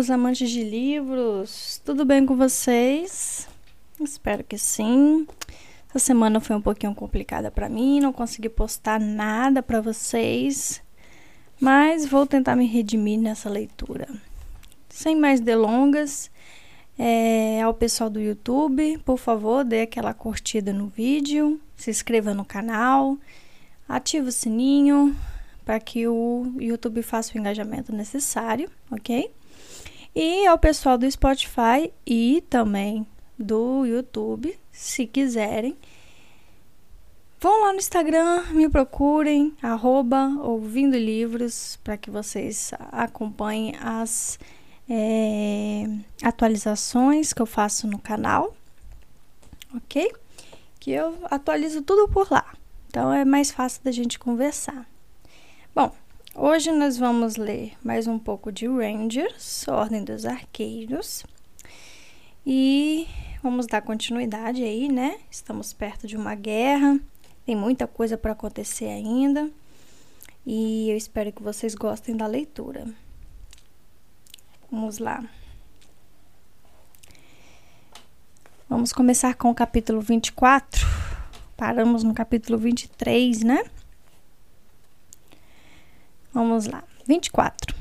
meus amantes de livros! Tudo bem com vocês? Espero que sim. Essa semana foi um pouquinho complicada para mim, não consegui postar nada para vocês, mas vou tentar me redimir nessa leitura. Sem mais delongas, é, ao pessoal do YouTube, por favor, dê aquela curtida no vídeo, se inscreva no canal, ative o sininho, para que o YouTube faça o engajamento necessário, ok? E ao pessoal do Spotify e também do YouTube, se quiserem, vão lá no Instagram, me procurem, arroba ouvindo livros, para que vocês acompanhem as é, atualizações que eu faço no canal, ok? Que eu atualizo tudo por lá, então é mais fácil da gente conversar. Bom, hoje nós vamos ler mais um pouco de Rangers, Ordem dos Arqueiros. E vamos dar continuidade aí, né? Estamos perto de uma guerra, tem muita coisa para acontecer ainda. E eu espero que vocês gostem da leitura. Vamos lá. Vamos começar com o capítulo 24. Paramos no capítulo 23, né? Vamos lá. 24.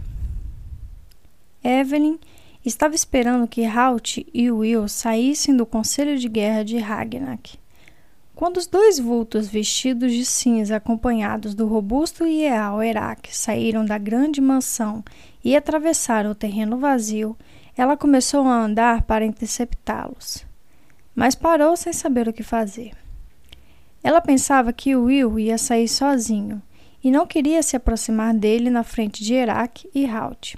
Evelyn estava esperando que Halt e Will saíssem do conselho de guerra de Ragnak. Quando os dois vultos vestidos de cinza, acompanhados do robusto e leal Herak, saíram da grande mansão e atravessaram o terreno vazio, ela começou a andar para interceptá-los. Mas parou sem saber o que fazer. Ela pensava que Will ia sair sozinho e não queria se aproximar dele na frente de Herak e Halt.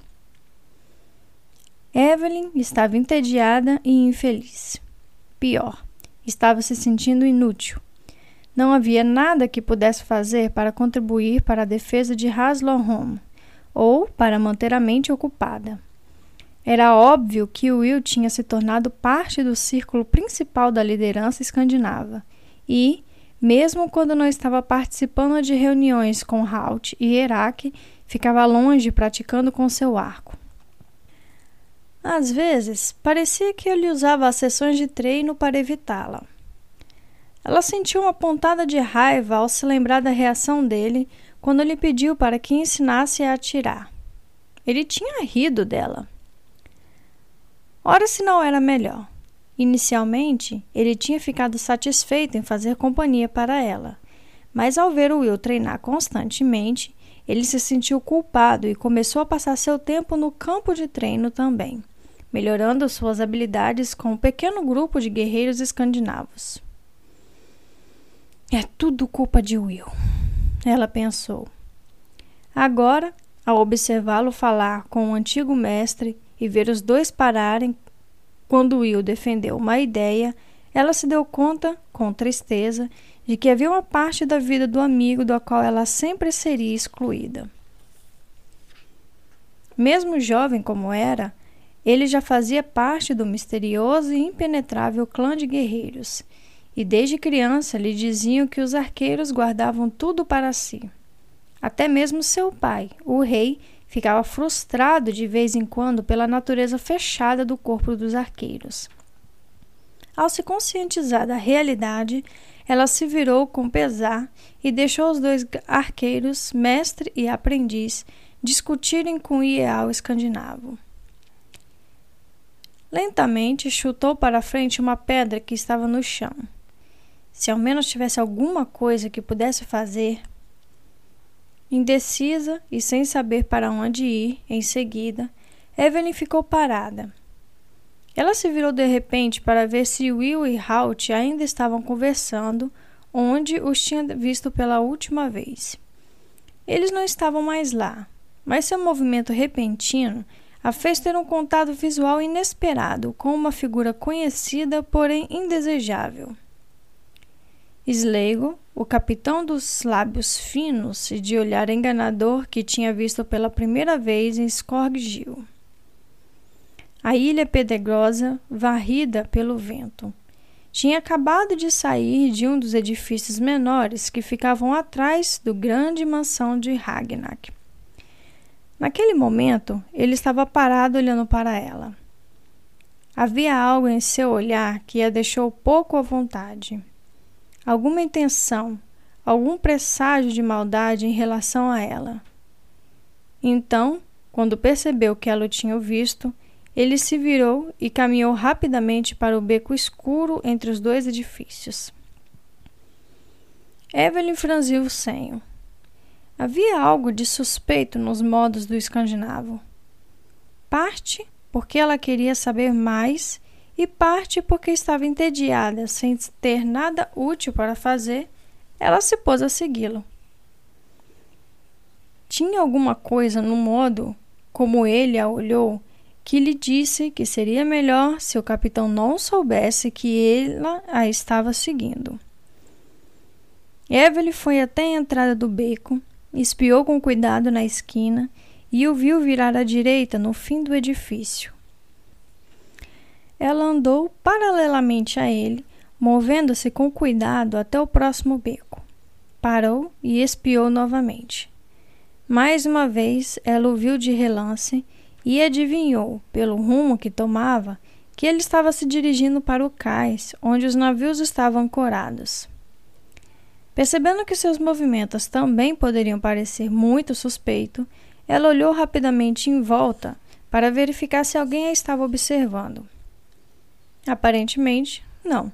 Evelyn estava entediada e infeliz. Pior, estava se sentindo inútil. Não havia nada que pudesse fazer para contribuir para a defesa de Haslohom ou para manter a mente ocupada. Era óbvio que Will tinha se tornado parte do círculo principal da liderança escandinava e, mesmo quando não estava participando de reuniões com Halt e Herak, ficava longe praticando com seu arco. Às vezes, parecia que ele usava as sessões de treino para evitá-la. Ela sentiu uma pontada de raiva ao se lembrar da reação dele quando lhe pediu para que ensinasse a atirar. Ele tinha rido dela. Ora, se não era melhor. Inicialmente, ele tinha ficado satisfeito em fazer companhia para ela, mas ao ver Will treinar constantemente, ele se sentiu culpado e começou a passar seu tempo no campo de treino também, melhorando suas habilidades com um pequeno grupo de guerreiros escandinavos. É tudo culpa de Will, ela pensou. Agora, ao observá-lo falar com o antigo mestre e ver os dois pararem quando Will defendeu uma ideia, ela se deu conta, com tristeza, de que havia uma parte da vida do amigo da qual ela sempre seria excluída. Mesmo jovem como era, ele já fazia parte do misterioso e impenetrável clã de guerreiros, e desde criança lhe diziam que os arqueiros guardavam tudo para si. Até mesmo seu pai, o rei, Ficava frustrado de vez em quando pela natureza fechada do corpo dos arqueiros. Ao se conscientizar da realidade, ela se virou com pesar e deixou os dois arqueiros, mestre e aprendiz, discutirem com o ideal escandinavo. Lentamente chutou para frente uma pedra que estava no chão. Se ao menos tivesse alguma coisa que pudesse fazer, Indecisa e sem saber para onde ir em seguida, Evelyn ficou parada. Ela se virou de repente para ver se Will e Halt ainda estavam conversando onde os tinha visto pela última vez. Eles não estavam mais lá, mas seu movimento repentino a fez ter um contato visual inesperado com uma figura conhecida, porém indesejável. Sleigo, o capitão dos lábios finos e de olhar enganador que tinha visto pela primeira vez em Skorgil. A ilha pedregosa, varrida pelo vento, tinha acabado de sair de um dos edifícios menores que ficavam atrás do grande mansão de Ragnak. Naquele momento, ele estava parado olhando para ela. Havia algo em seu olhar que a deixou pouco à vontade. Alguma intenção, algum presságio de maldade em relação a ela. Então, quando percebeu que ela o tinha visto, ele se virou e caminhou rapidamente para o beco escuro entre os dois edifícios. Evelyn franziu o senho. Havia algo de suspeito nos modos do escandinavo. Parte porque ela queria saber mais e parte porque estava entediada, sem ter nada útil para fazer, ela se pôs a segui-lo. Tinha alguma coisa no modo como ele a olhou que lhe disse que seria melhor se o capitão não soubesse que ela a estava seguindo. Evelyn foi até a entrada do beco, espiou com cuidado na esquina e o viu virar à direita no fim do edifício. Ela andou paralelamente a ele, movendo-se com cuidado até o próximo beco. Parou e espiou novamente. Mais uma vez ela o viu de relance e adivinhou, pelo rumo que tomava, que ele estava se dirigindo para o cais, onde os navios estavam ancorados. Percebendo que seus movimentos também poderiam parecer muito suspeito, ela olhou rapidamente em volta para verificar se alguém a estava observando. Aparentemente, não.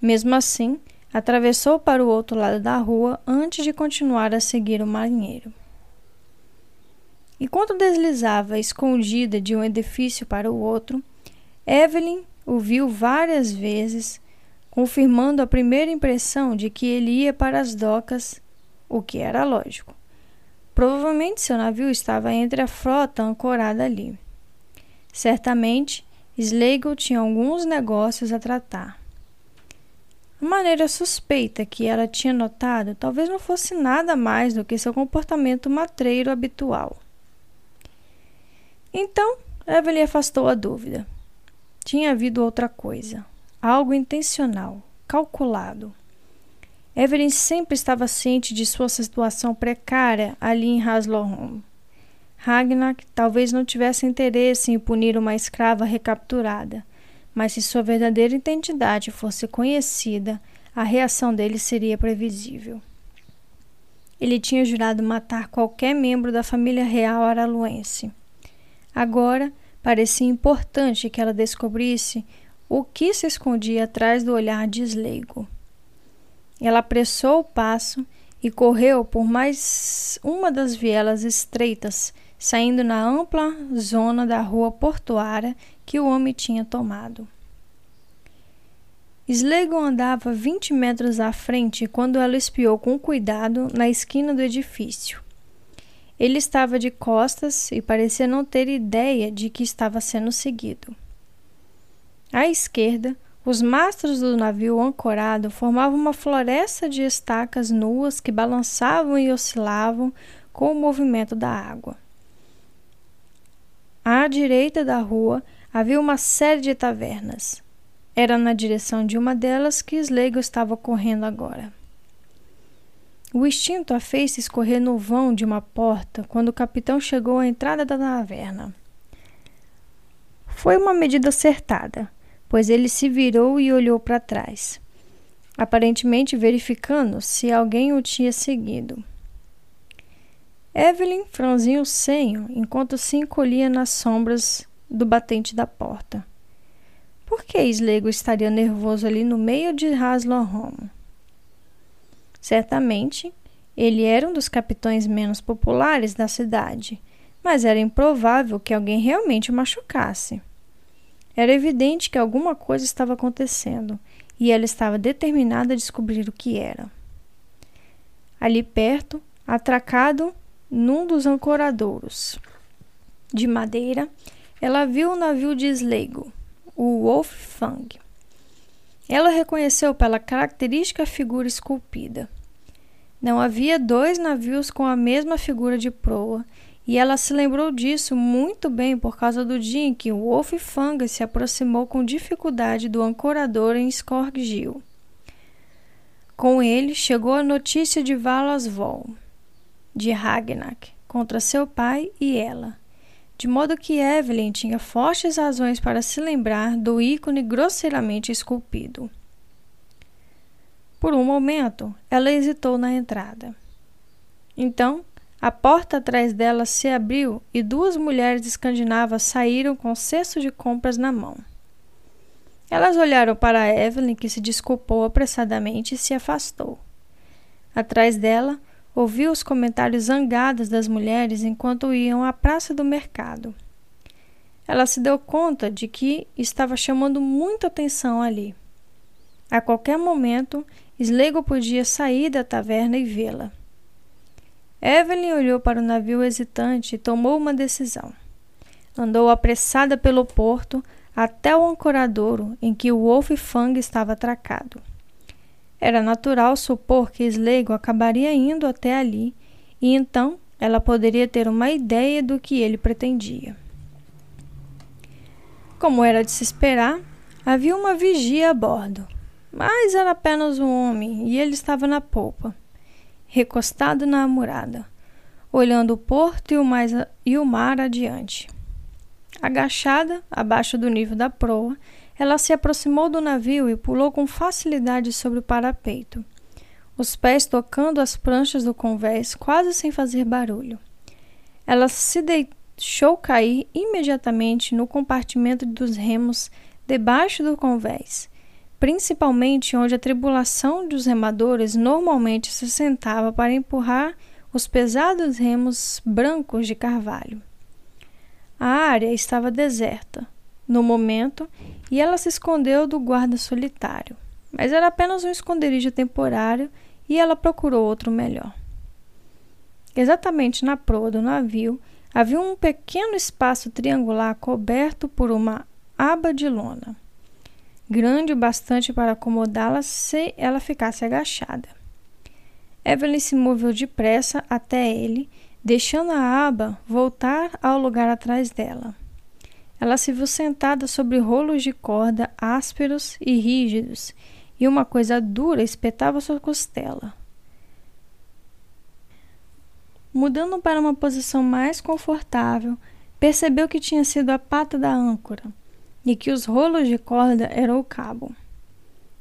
Mesmo assim, atravessou para o outro lado da rua antes de continuar a seguir o marinheiro. Enquanto deslizava escondida de um edifício para o outro, Evelyn o viu várias vezes confirmando a primeira impressão de que ele ia para as docas, o que era lógico. Provavelmente seu navio estava entre a frota ancorada ali. Certamente, Slegel tinha alguns negócios a tratar. A maneira suspeita que ela tinha notado talvez não fosse nada mais do que seu comportamento matreiro habitual. Então, Evelyn afastou a dúvida. Tinha havido outra coisa algo intencional, calculado. Evelyn sempre estava ciente de sua situação precária ali em Haslohom. Ragnar talvez não tivesse interesse em punir uma escrava recapturada, mas se sua verdadeira identidade fosse conhecida, a reação dele seria previsível. Ele tinha jurado matar qualquer membro da família real araluense. Agora, parecia importante que ela descobrisse o que se escondia atrás do olhar desleigo. Ela apressou o passo e correu por mais uma das vielas estreitas, saindo na ampla zona da rua portuária que o homem tinha tomado. Sleigo andava vinte metros à frente quando ela espiou com cuidado na esquina do edifício. Ele estava de costas e parecia não ter ideia de que estava sendo seguido. À esquerda, os mastros do navio ancorado formavam uma floresta de estacas nuas que balançavam e oscilavam com o movimento da água. À direita da rua havia uma série de tavernas. Era na direção de uma delas que Slego estava correndo agora. O instinto a fez escorrer no vão de uma porta quando o capitão chegou à entrada da taverna. Foi uma medida acertada pois ele se virou e olhou para trás, aparentemente verificando se alguém o tinha seguido. Evelyn franziu o senho enquanto se encolhia nas sombras do batente da porta. Por que Slego estaria nervoso ali no meio de Haslohom? Certamente, ele era um dos capitães menos populares da cidade, mas era improvável que alguém realmente o machucasse. Era evidente que alguma coisa estava acontecendo e ela estava determinada a descobrir o que era. Ali perto, atracado num dos ancoradouros de madeira, ela viu o navio de Sleigo, o Wolfgang. Ela reconheceu pela característica figura esculpida. Não havia dois navios com a mesma figura de proa e ela se lembrou disso muito bem por causa do dia em que o Wolf Fanga se aproximou com dificuldade do ancorador em Skorgil. Com ele chegou a notícia de Valasvol, de Ragnak, contra seu pai e ela, de modo que Evelyn tinha fortes razões para se lembrar do ícone grosseiramente esculpido. Por um momento, ela hesitou na entrada. Então, a porta atrás dela se abriu e duas mulheres escandinavas saíram com cestos de compras na mão. Elas olharam para Evelyn, que se desculpou apressadamente e se afastou. Atrás dela, ouviu os comentários zangados das mulheres enquanto iam à praça do mercado. Ela se deu conta de que estava chamando muita atenção ali. A qualquer momento, Slego podia sair da taverna e vê-la. Evelyn olhou para o navio hesitante e tomou uma decisão. Andou apressada pelo porto até o ancoradouro em que o Wolf Fang estava atracado. Era natural supor que Slego acabaria indo até ali e então ela poderia ter uma ideia do que ele pretendia. Como era de se esperar, havia uma vigia a bordo, mas era apenas um homem e ele estava na polpa recostado na amurada, olhando o porto e o, mais, e o mar adiante. Agachada, abaixo do nível da proa, ela se aproximou do navio e pulou com facilidade sobre o parapeito, os pés tocando as pranchas do convés quase sem fazer barulho. Ela se deixou cair imediatamente no compartimento dos remos debaixo do convés principalmente onde a tribulação dos remadores normalmente se sentava para empurrar os pesados remos brancos de carvalho. A área estava deserta, no momento, e ela se escondeu do guarda solitário, mas era apenas um esconderijo temporário e ela procurou outro melhor. Exatamente na proa do navio havia um pequeno espaço triangular coberto por uma aba de lona grande o bastante para acomodá-la se ela ficasse agachada. Evelyn se moveu depressa até ele, deixando a aba voltar ao lugar atrás dela. Ela se viu sentada sobre rolos de corda ásperos e rígidos, e uma coisa dura espetava sua costela. Mudando para uma posição mais confortável, percebeu que tinha sido a pata da âncora e que os rolos de corda eram o cabo.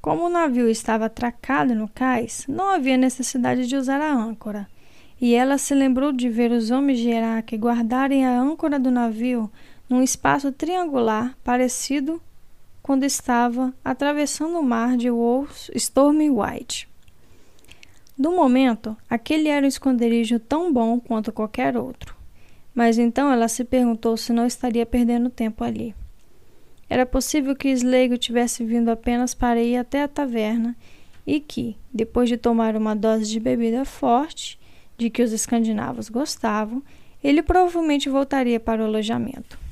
Como o navio estava atracado no cais, não havia necessidade de usar a âncora, e ela se lembrou de ver os homens de Iraque guardarem a âncora do navio num espaço triangular parecido quando estava atravessando o mar de Wolf Stormy White. No momento, aquele era um esconderijo tão bom quanto qualquer outro. Mas então ela se perguntou se não estaria perdendo tempo ali. Era possível que Sleigo tivesse vindo apenas para ir até a taverna e que, depois de tomar uma dose de bebida forte, de que os escandinavos gostavam, ele provavelmente voltaria para o alojamento.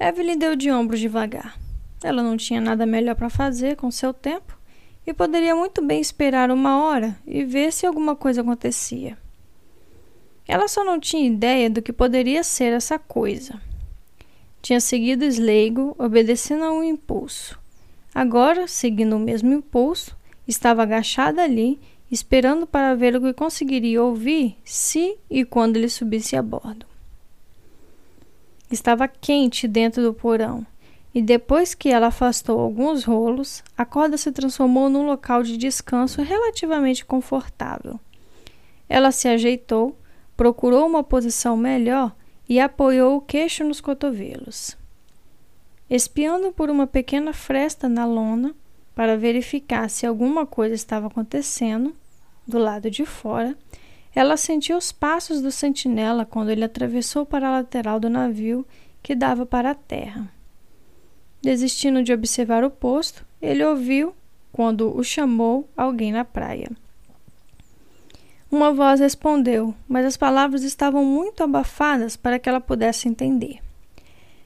Evelyn deu de ombros devagar. Ela não tinha nada melhor para fazer com seu tempo e poderia muito bem esperar uma hora e ver se alguma coisa acontecia. Ela só não tinha ideia do que poderia ser essa coisa. Tinha seguido Sleigo, obedecendo a um impulso. Agora, seguindo o mesmo impulso, estava agachada ali, esperando para ver o que conseguiria ouvir se e quando ele subisse a bordo. Estava quente dentro do porão, e depois que ela afastou alguns rolos, a corda se transformou num local de descanso relativamente confortável. Ela se ajeitou, procurou uma posição melhor e apoiou o queixo nos cotovelos. Espiando por uma pequena fresta na lona para verificar se alguma coisa estava acontecendo do lado de fora, ela sentiu os passos do sentinela quando ele atravessou para a lateral do navio que dava para a terra. Desistindo de observar o posto, ele ouviu, quando o chamou, alguém na praia. Uma voz respondeu, mas as palavras estavam muito abafadas para que ela pudesse entender.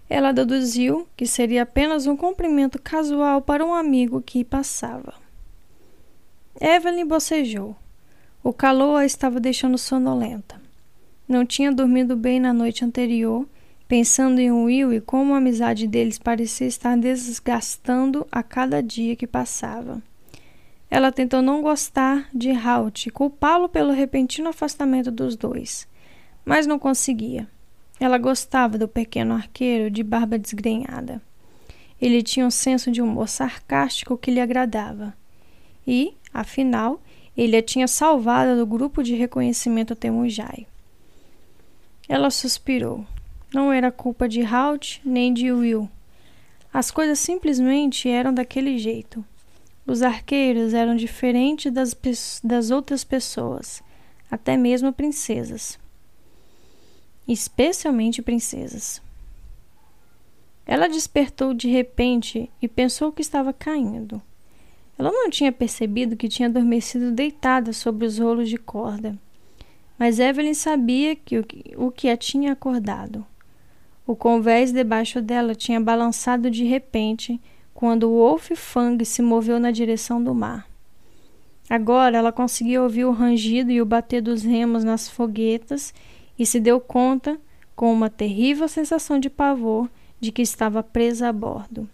Ela deduziu que seria apenas um cumprimento casual para um amigo que passava. Evelyn bocejou. O calor a estava deixando sonolenta. Não tinha dormido bem na noite anterior, pensando em Will e como a amizade deles parecia estar desgastando a cada dia que passava. ela tentou não gostar de Halt e culpá-lo pelo repentino afastamento dos dois, mas não conseguia. Ela gostava do pequeno arqueiro de barba desgrenhada. Ele tinha um senso de humor sarcástico que lhe agradava. E, afinal, ele a tinha salvado do grupo de reconhecimento Temujai. Ela suspirou. Não era culpa de Halt nem de Will. As coisas simplesmente eram daquele jeito. Os arqueiros eram diferentes das, das outras pessoas, até mesmo princesas. Especialmente princesas. Ela despertou de repente e pensou que estava caindo. Ela não tinha percebido que tinha adormecido deitada sobre os rolos de corda. Mas Evelyn sabia que o, que a tinha acordado. O convés debaixo dela tinha balançado de repente quando o Wolf Fang se moveu na direção do mar. Agora ela conseguia ouvir o rangido e o bater dos remos nas foguetas e se deu conta, com uma terrível sensação de pavor, de que estava presa a bordo.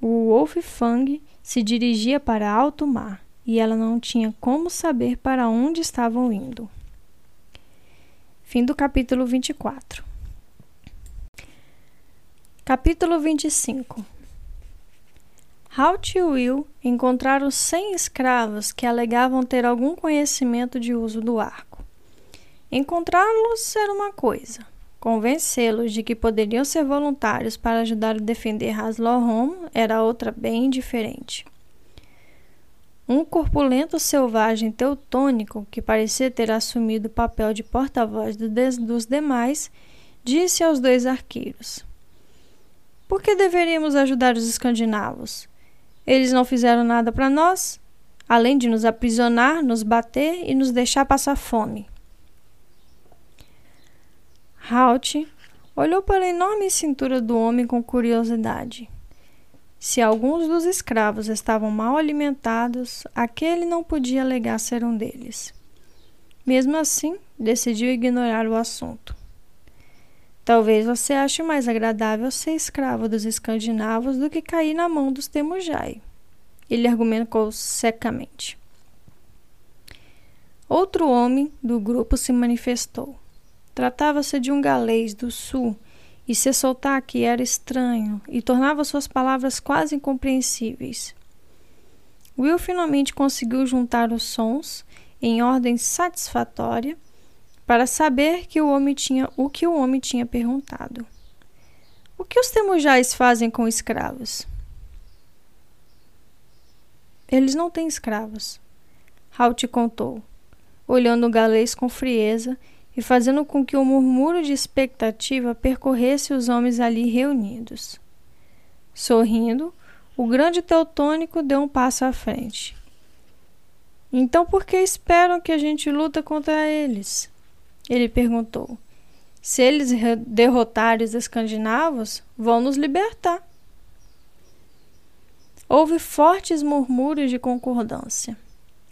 O Wolf Fang se dirigia para alto mar e ela não tinha como saber para onde estavam indo. Fim do capítulo 24. Capítulo 25 Halt e Will encontraram cem escravos que alegavam ter algum conhecimento de uso do arco. Encontrá-los era uma coisa, convencê-los de que poderiam ser voluntários para ajudar a defender Haslohom era outra bem diferente. Um corpulento selvagem teutônico, que parecia ter assumido o papel de porta-voz dos demais, disse aos dois arqueiros: por que deveríamos ajudar os escandinavos? Eles não fizeram nada para nós, além de nos aprisionar, nos bater e nos deixar passar fome. Halt olhou para a enorme cintura do homem com curiosidade. Se alguns dos escravos estavam mal alimentados, aquele não podia alegar ser um deles. Mesmo assim, decidiu ignorar o assunto. Talvez você ache mais agradável ser escravo dos escandinavos do que cair na mão dos Temujai. Ele argumentou secamente. Outro homem do grupo se manifestou. Tratava-se de um galês do sul, e seu sotaque era estranho e tornava suas palavras quase incompreensíveis. Will finalmente conseguiu juntar os sons em ordem satisfatória para saber que o homem tinha o que o homem tinha perguntado. O que os temujais fazem com escravos? Eles não têm escravos. Halt contou, olhando o galês com frieza e fazendo com que o murmúrio de expectativa percorresse os homens ali reunidos. Sorrindo, o grande teutônico deu um passo à frente. Então por que esperam que a gente luta contra eles? Ele perguntou: Se eles derrotarem os escandinavos, vão nos libertar. Houve fortes murmúrios de concordância.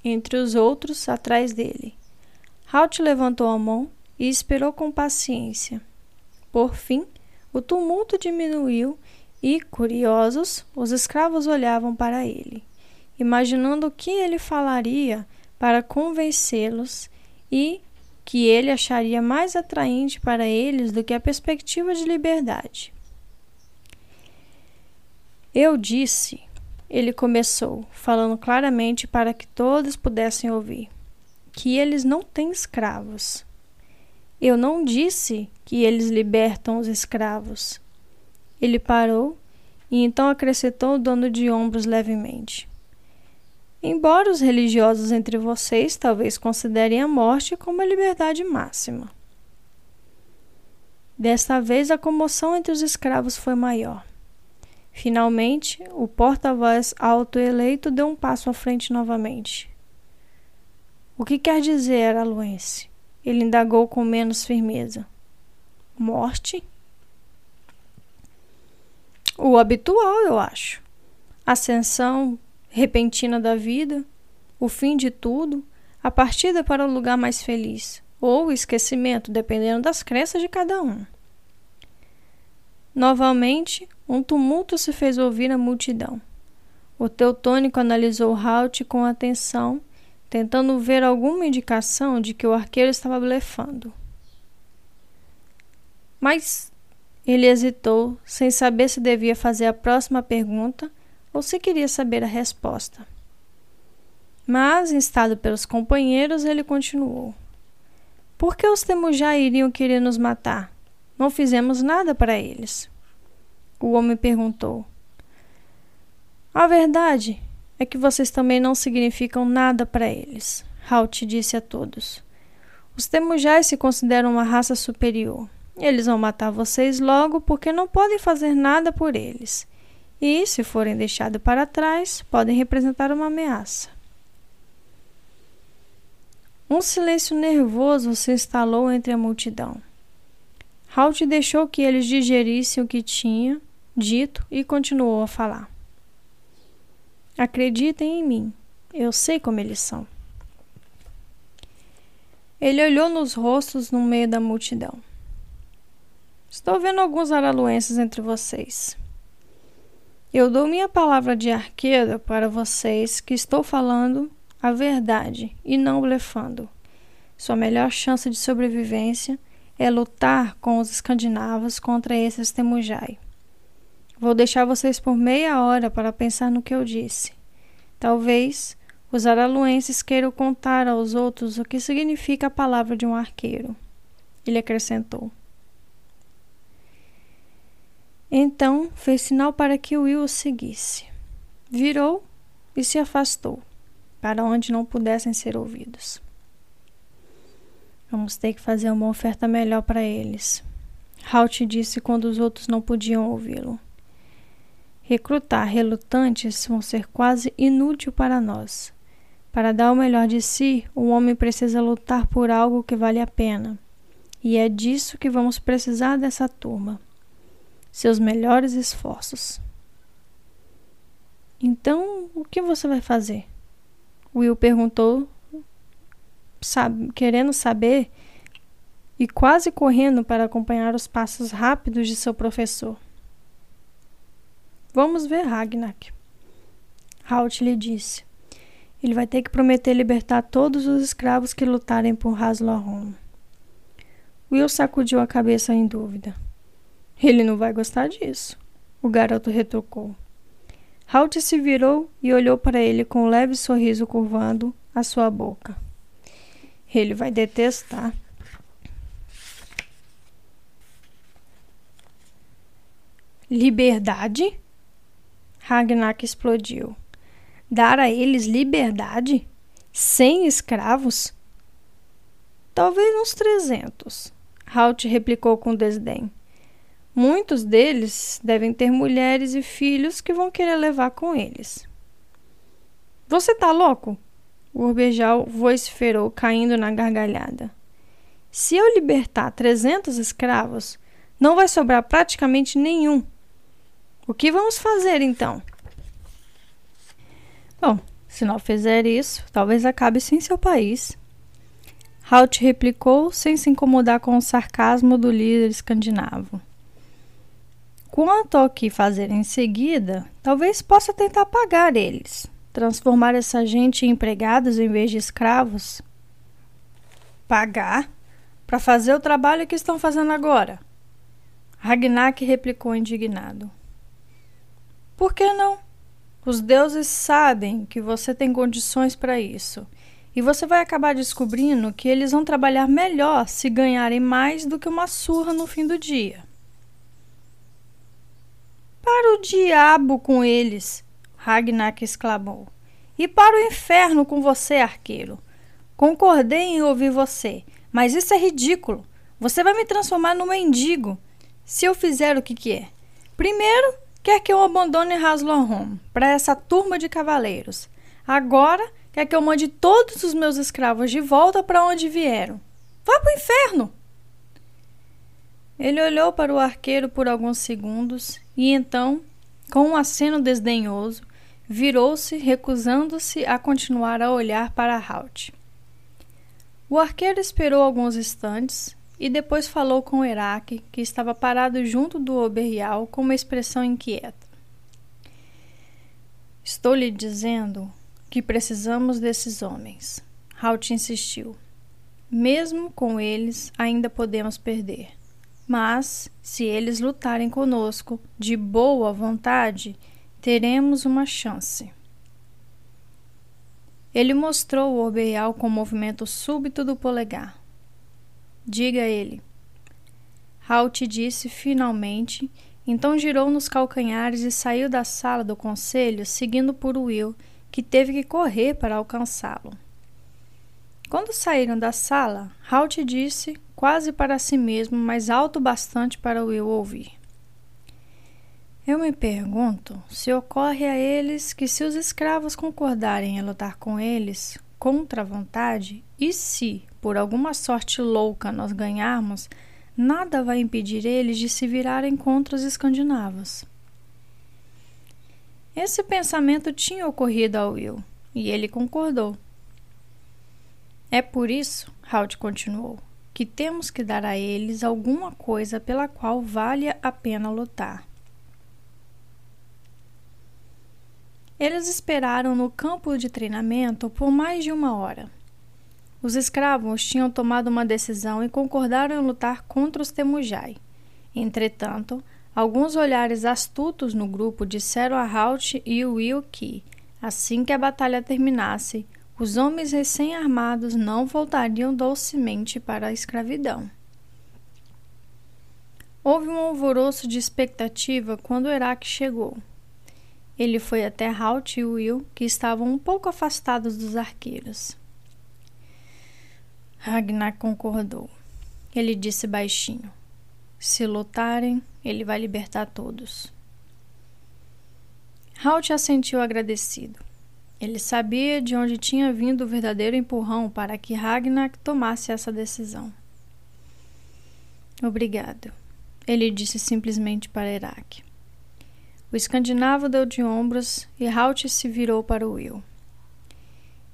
Entre os outros, atrás dele. Halt levantou a mão e esperou com paciência. Por fim, o tumulto diminuiu e, curiosos, os escravos olhavam para ele, imaginando o que ele falaria para convencê-los e que ele acharia mais atraente para eles do que a perspectiva de liberdade. Eu disse, ele começou, falando claramente para que todos pudessem ouvir, que eles não têm escravos. Eu não disse que eles libertam os escravos. Ele parou e então acrescentou, dando de ombros levemente. Embora os religiosos entre vocês talvez considerem a morte como a liberdade máxima. Desta vez a comoção entre os escravos foi maior. Finalmente, o porta-voz autoeleito deu um passo à frente novamente. O que quer dizer, Aluense? Ele indagou com menos firmeza. Morte? O habitual, eu acho. Ascensão, repentina da vida, o fim de tudo, a partida para o lugar mais feliz, ou o esquecimento, dependendo das crenças de cada um. Novamente, um tumulto se fez ouvir na multidão. O teutônico analisou Halt com atenção, tentando ver alguma indicação de que o arqueiro estava blefando. Mas ele hesitou, sem saber se devia fazer a próxima pergunta ou se queria saber a resposta. Mas, instado pelos companheiros, ele continuou. Por que os Temujá iriam querer nos matar? Não fizemos nada para eles. O homem perguntou. A verdade é que vocês também não significam nada para eles, Halt disse a todos. Os Temujais se consideram uma raça superior. Eles vão matar vocês logo porque não podem fazer nada por eles. E, se forem deixados para trás, podem representar uma ameaça. Um silêncio nervoso se instalou entre a multidão. Halt deixou que eles digerissem o que tinha dito e continuou a falar. Acreditem em mim, eu sei como eles são. Ele olhou nos rostos no meio da multidão. Estou vendo alguns araluenses entre vocês. Eu dou minha palavra de arqueiro para vocês que estou falando a verdade e não blefando. Sua melhor chance de sobrevivência é lutar com os escandinavos contra esses temujai. Vou deixar vocês por meia hora para pensar no que eu disse. Talvez os araluenses queiram contar aos outros o que significa a palavra de um arqueiro. Ele acrescentou. Então fez sinal para que Will o seguisse. Virou e se afastou para onde não pudessem ser ouvidos. Vamos ter que fazer uma oferta melhor para eles. Halt disse quando os outros não podiam ouvi-lo. Recrutar relutantes vão ser quase inútil para nós. Para dar o melhor de si, o homem precisa lutar por algo que vale a pena. E é disso que vamos precisar dessa turma. Seus melhores esforços. Então, o que você vai fazer? Will perguntou, querendo saber e quase correndo para acompanhar os passos rápidos de seu professor. Vamos ver Ragnak. Halt lhe disse. Ele vai ter que prometer libertar todos os escravos que lutarem por Haslohon. Will sacudiu a cabeça em dúvida. Ele não vai gostar disso, o garoto retrucou. Halt se virou e olhou para ele com um leve sorriso curvando a sua boca. Ele vai detestar. Liberdade? Ragnar explodiu. Dar a eles liberdade? Sem escravos? Talvez uns trezentos. Halt replicou com desdém. Muitos deles devem ter mulheres e filhos que vão querer levar com eles. Você tá louco? O urbejal vociferou, caindo na gargalhada. Se eu libertar 300 escravos, não vai sobrar praticamente nenhum. O que vamos fazer então? Bom, se não fizer isso, talvez acabe sem seu país. Halt replicou sem se incomodar com o sarcasmo do líder escandinavo. Quanto ao que fazer em seguida, talvez possa tentar pagar eles, transformar essa gente em empregados em vez de escravos. Pagar? Para fazer o trabalho que estão fazendo agora? Ragnak replicou indignado. Por que não? Os deuses sabem que você tem condições para isso. E você vai acabar descobrindo que eles vão trabalhar melhor se ganharem mais do que uma surra no fim do dia. Para o diabo com eles! Ragnar exclamou. E para o inferno com você, arqueiro. Concordei em ouvir você, mas isso é ridículo. Você vai me transformar num mendigo se eu fizer o que quer. Primeiro, quer que eu abandone Haslohom para essa turma de cavaleiros. Agora, quer que eu mande todos os meus escravos de volta para onde vieram. Vá para o inferno! Ele olhou para o arqueiro por alguns segundos e então, com um aceno desdenhoso, virou-se, recusando-se a continuar a olhar para Halt. O arqueiro esperou alguns instantes e depois falou com Eraque, que estava parado junto do Oberial com uma expressão inquieta. Estou lhe dizendo que precisamos desses homens. Halt insistiu. Mesmo com eles, ainda podemos perder. Mas, se eles lutarem conosco de boa vontade, teremos uma chance. Ele mostrou o orbeal com o movimento súbito do polegar. Diga ele. Halt disse finalmente, então girou nos calcanhares e saiu da sala do conselho, seguindo por Will, que teve que correr para alcançá-lo. Quando saíram da sala, Halt disse, quase para si mesmo, mas alto bastante para Will ouvir. Eu me pergunto se ocorre a eles que, se os escravos concordarem em lutar com eles contra a vontade, e se, por alguma sorte louca, nós ganharmos, nada vai impedir eles de se virarem contra os escandinavos. Esse pensamento tinha ocorrido a Will, e ele concordou. É por isso, Halt continuou, que temos que dar a eles alguma coisa pela qual valha a pena lutar. Eles esperaram no campo de treinamento por mais de uma hora. Os escravos tinham tomado uma decisão e concordaram em lutar contra os Temujai. Entretanto, alguns olhares astutos no grupo disseram a Halt e Will que, assim que a batalha terminasse, os homens recém-armados não voltariam docemente para a escravidão. Houve um alvoroço de expectativa quando Herak chegou. Ele foi até Halt e Will, que estavam um pouco afastados dos arqueiros. Ragnar concordou. Ele disse baixinho: Se lutarem, ele vai libertar todos. Halt assentiu agradecido. Ele sabia de onde tinha vindo o verdadeiro empurrão para que Ragnar tomasse essa decisão. Obrigado, ele disse simplesmente para Herak. O escandinavo deu de ombros e Halt se virou para Will.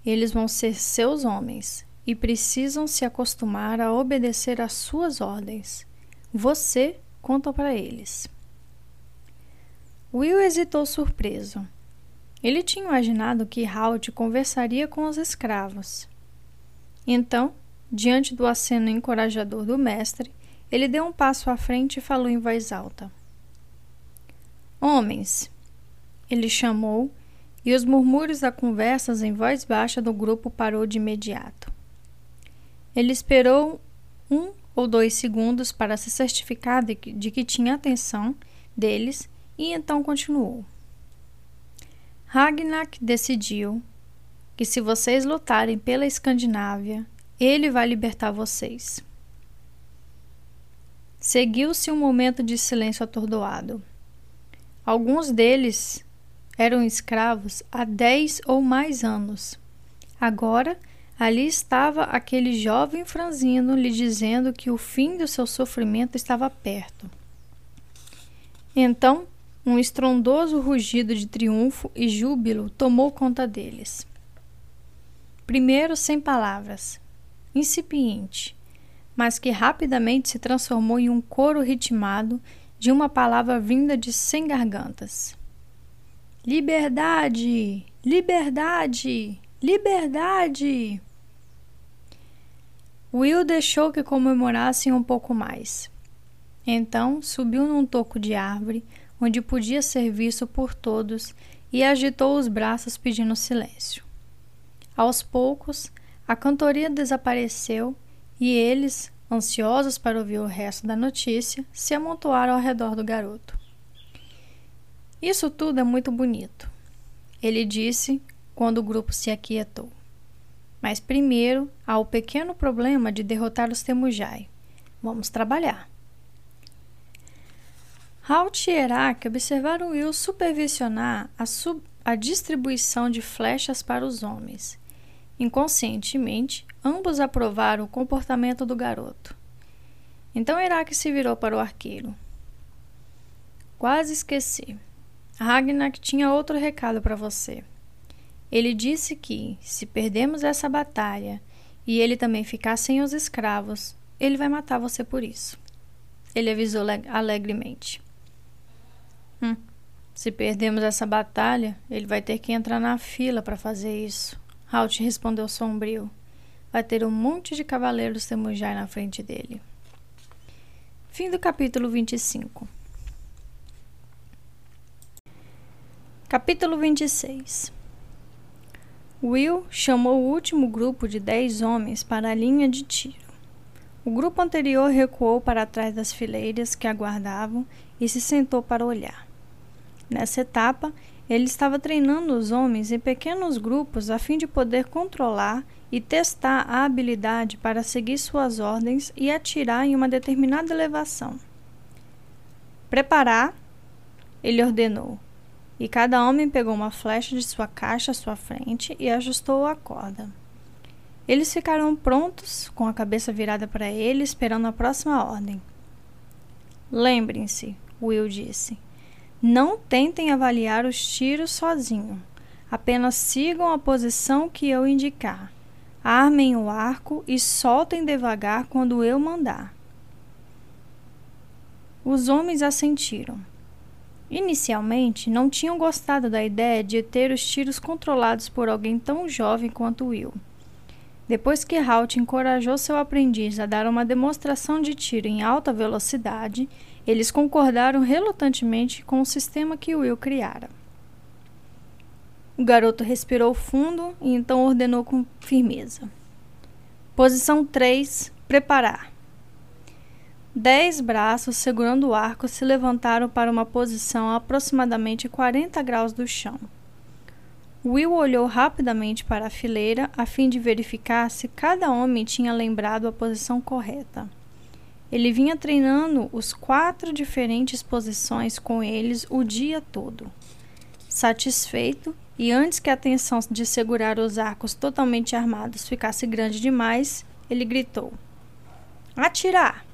Eles vão ser seus homens e precisam se acostumar a obedecer às suas ordens. Você conta para eles. Will hesitou surpreso. Ele tinha imaginado que Halt conversaria com os escravos. Então, diante do aceno encorajador do mestre, ele deu um passo à frente e falou em voz alta. Homens, ele chamou, e os murmúrios da conversa em voz baixa do grupo parou de imediato. Ele esperou um ou dois segundos para se certificar de que, de que tinha atenção deles e então continuou. Ragnar decidiu que se vocês lutarem pela Escandinávia, ele vai libertar vocês. Seguiu-se um momento de silêncio atordoado. Alguns deles eram escravos há dez ou mais anos. Agora, ali estava aquele jovem franzino lhe dizendo que o fim do seu sofrimento estava perto. Então, um estrondoso rugido de triunfo e júbilo tomou conta deles. Primeiro, sem palavras, incipiente, mas que rapidamente se transformou em um coro ritmado de uma palavra vinda de cem gargantas. Liberdade! Liberdade! Liberdade! Will deixou que comemorassem um pouco mais. Então subiu num toco de árvore, onde podia ser visto por todos, e agitou os braços pedindo silêncio. Aos poucos, a cantoria desapareceu e eles, ansiosos para ouvir o resto da notícia, se amontoaram ao redor do garoto. Isso tudo é muito bonito, ele disse quando o grupo se aquietou. Mas primeiro há o pequeno problema de derrotar os Temujai. Vamos trabalhar. Halt e Herak observaram Will supervisionar a, sub a distribuição de flechas para os homens. Inconscientemente, Ambos aprovaram o comportamento do garoto. Então Iraque se virou para o arqueiro. Quase esqueci. Ragnar tinha outro recado para você. Ele disse que, se perdemos essa batalha e ele também ficar sem os escravos, ele vai matar você por isso. Ele avisou alegremente. Hum, Se perdermos essa batalha, ele vai ter que entrar na fila para fazer isso. Halt respondeu sombrio. Vai ter um monte de cavaleiros Temujai na frente dele. Fim do capítulo 25. Capítulo 26 Will chamou o último grupo de dez homens para a linha de tiro. O grupo anterior recuou para trás das fileiras que aguardavam e se sentou para olhar. Nessa etapa, ele estava treinando os homens em pequenos grupos a fim de poder controlar e testar a habilidade para seguir suas ordens e atirar em uma determinada elevação. Preparar, ele ordenou e cada homem pegou uma flecha de sua caixa à sua frente e ajustou a corda. Eles ficaram prontos, com a cabeça virada para ele, esperando a próxima ordem. Lembrem-se, Will disse. Não tentem avaliar os tiros sozinho. Apenas sigam a posição que eu indicar. Armem o arco e soltem devagar quando eu mandar. Os homens assentiram. Inicialmente, não tinham gostado da ideia de ter os tiros controlados por alguém tão jovem quanto Will. Depois que Halt encorajou seu aprendiz a dar uma demonstração de tiro em alta velocidade, eles concordaram relutantemente com o sistema que Will criara. O garoto respirou fundo e então ordenou com firmeza: Posição 3: Preparar. Dez braços segurando o arco se levantaram para uma posição a aproximadamente 40 graus do chão. Will olhou rapidamente para a fileira a fim de verificar se cada homem tinha lembrado a posição correta. Ele vinha treinando os quatro diferentes posições com eles o dia todo. Satisfeito, e antes que a tensão de segurar os arcos totalmente armados ficasse grande demais, ele gritou: Atirar!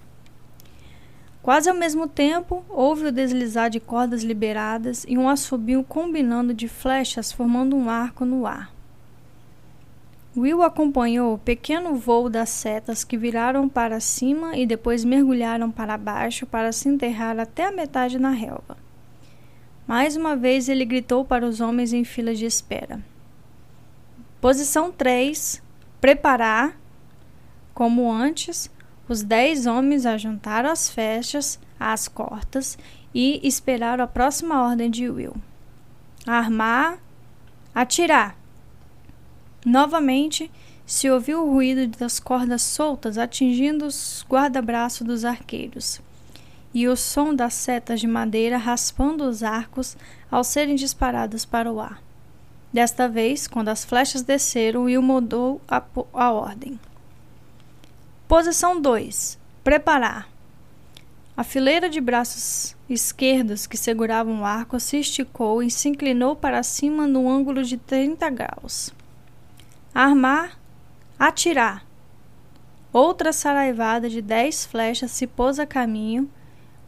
Quase ao mesmo tempo, houve o deslizar de cordas liberadas e um assobio combinando de flechas formando um arco no ar. Will acompanhou o pequeno voo das setas que viraram para cima e depois mergulharam para baixo para se enterrar até a metade na relva. Mais uma vez ele gritou para os homens em fila de espera. Posição 3. Preparar. Como antes, os dez homens ajuntaram as flechas às cortas e esperaram a próxima ordem de Will. Armar, atirar. Novamente, se ouviu o ruído das cordas soltas atingindo os guarda-braços dos arqueiros, e o som das setas de madeira raspando os arcos ao serem disparadas para o ar. Desta vez, quando as flechas desceram, Will mudou a, a ordem. Posição 2. Preparar. A fileira de braços esquerdos que seguravam o arco se esticou e se inclinou para cima no ângulo de 30 graus. Armar, atirar. Outra saraivada de dez flechas se pôs a caminho.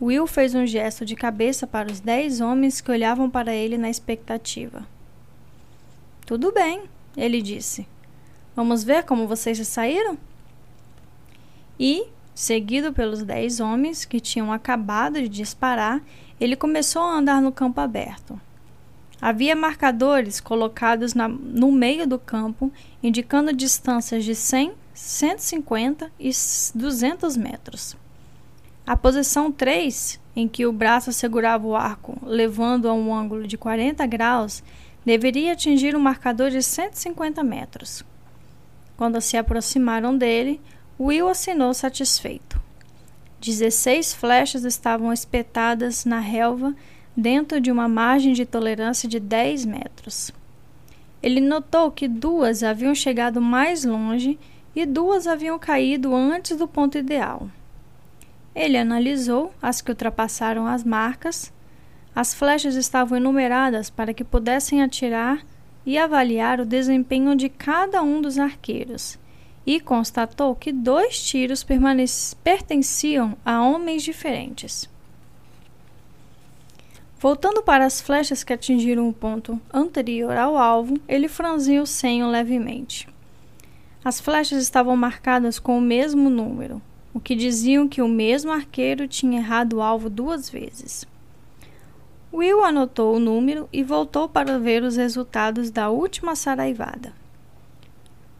Will fez um gesto de cabeça para os dez homens que olhavam para ele na expectativa. Tudo bem, ele disse. Vamos ver como vocês se saíram? E, seguido pelos dez homens que tinham acabado de disparar, ele começou a andar no campo aberto. Havia marcadores colocados na, no meio do campo, indicando distâncias de 100, 150 e 200 metros. A posição 3, em que o braço segurava o arco, levando a um ângulo de 40 graus, deveria atingir um marcador de 150 metros. Quando se aproximaram dele, Will assinou satisfeito. Dezesseis flechas estavam espetadas na relva dentro de uma margem de tolerância de 10 metros. Ele notou que duas haviam chegado mais longe e duas haviam caído antes do ponto ideal. Ele analisou as que ultrapassaram as marcas. As flechas estavam enumeradas para que pudessem atirar e avaliar o desempenho de cada um dos arqueiros e constatou que dois tiros pertenciam a homens diferentes. Voltando para as flechas que atingiram o ponto anterior ao alvo, ele franziu o senho levemente. As flechas estavam marcadas com o mesmo número, o que diziam que o mesmo arqueiro tinha errado o alvo duas vezes. Will anotou o número e voltou para ver os resultados da última saraivada.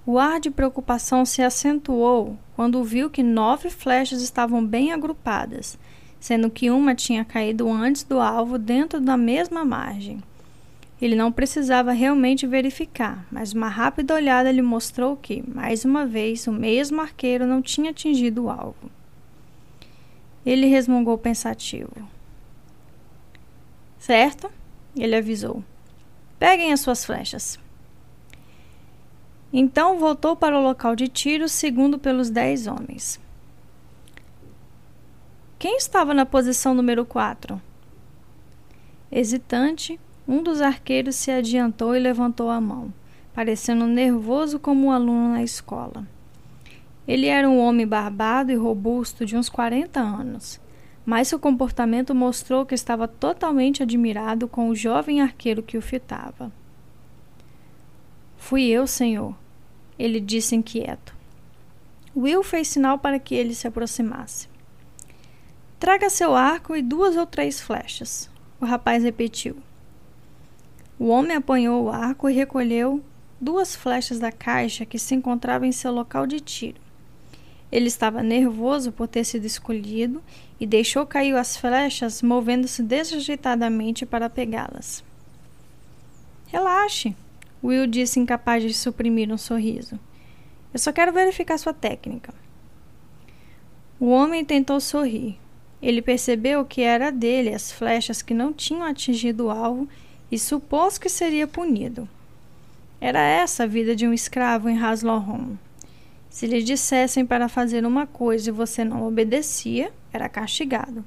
O ar de preocupação se acentuou quando viu que nove flechas estavam bem agrupadas, sendo que uma tinha caído antes do alvo dentro da mesma margem. Ele não precisava realmente verificar, mas uma rápida olhada lhe mostrou que, mais uma vez, o mesmo arqueiro não tinha atingido o alvo. Ele resmungou pensativo. Certo? Ele avisou. Peguem as suas flechas. Então voltou para o local de tiro, segundo pelos dez homens. Quem estava na posição número 4? Hesitante, um dos arqueiros se adiantou e levantou a mão, parecendo nervoso como um aluno na escola. Ele era um homem barbado e robusto de uns 40 anos, mas seu comportamento mostrou que estava totalmente admirado com o jovem arqueiro que o fitava. Fui eu, senhor, ele disse inquieto. Will fez sinal para que ele se aproximasse. Traga seu arco e duas ou três flechas, o rapaz repetiu. O homem apanhou o arco e recolheu duas flechas da caixa que se encontrava em seu local de tiro. Ele estava nervoso por ter sido escolhido e deixou cair as flechas, movendo-se desajeitadamente para pegá-las. Relaxe, Will disse incapaz de suprimir um sorriso. Eu só quero verificar sua técnica. O homem tentou sorrir. Ele percebeu que era dele as flechas que não tinham atingido o alvo e supôs que seria punido. Era essa a vida de um escravo em Haslohom. Se lhe dissessem para fazer uma coisa e você não obedecia, era castigado.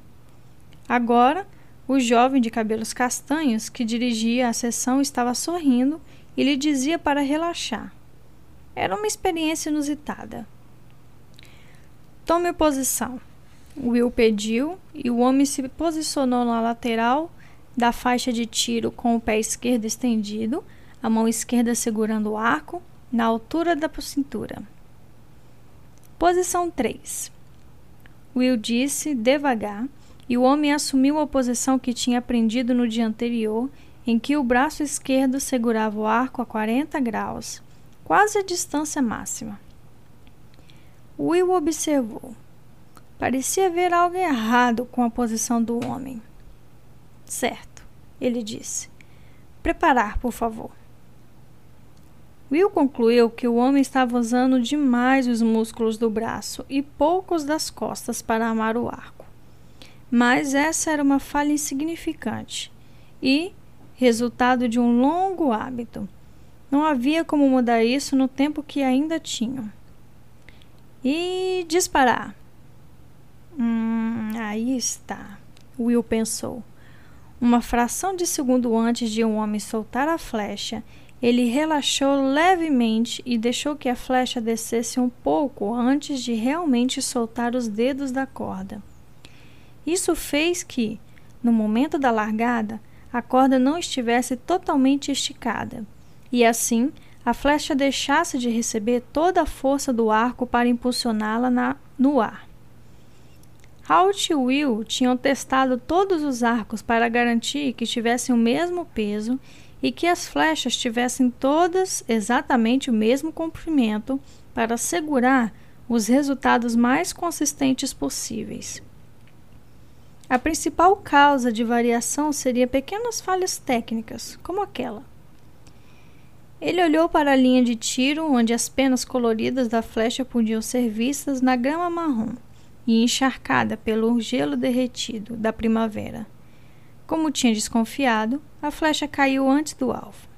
Agora, o jovem de cabelos castanhos que dirigia a sessão estava sorrindo e lhe dizia para relaxar. Era uma experiência inusitada. Tome posição. Will pediu e o homem se posicionou na lateral da faixa de tiro com o pé esquerdo estendido, a mão esquerda segurando o arco, na altura da cintura. Posição 3. Will disse devagar, e o homem assumiu a posição que tinha aprendido no dia anterior em que o braço esquerdo segurava o arco a 40 graus, quase a distância máxima. Will observou. Parecia haver algo errado com a posição do homem. Certo, ele disse. Preparar, por favor. Will concluiu que o homem estava usando demais os músculos do braço e poucos das costas para amar o arco. Mas essa era uma falha insignificante e, resultado de um longo hábito. Não havia como mudar isso no tempo que ainda tinham. E disparar. Hum, aí está, Will pensou. Uma fração de segundo antes de um homem soltar a flecha, ele relaxou levemente e deixou que a flecha descesse um pouco antes de realmente soltar os dedos da corda. Isso fez que, no momento da largada, a corda não estivesse totalmente esticada, e assim a flecha deixasse de receber toda a força do arco para impulsioná-la no ar. Halt e Will tinham testado todos os arcos para garantir que tivessem o mesmo peso e que as flechas tivessem todas exatamente o mesmo comprimento para assegurar os resultados mais consistentes possíveis. A principal causa de variação seria pequenas falhas técnicas, como aquela. Ele olhou para a linha de tiro onde as penas coloridas da flecha podiam ser vistas na grama marrom e encharcada pelo gelo derretido da primavera. Como tinha desconfiado, a flecha caiu antes do alvo.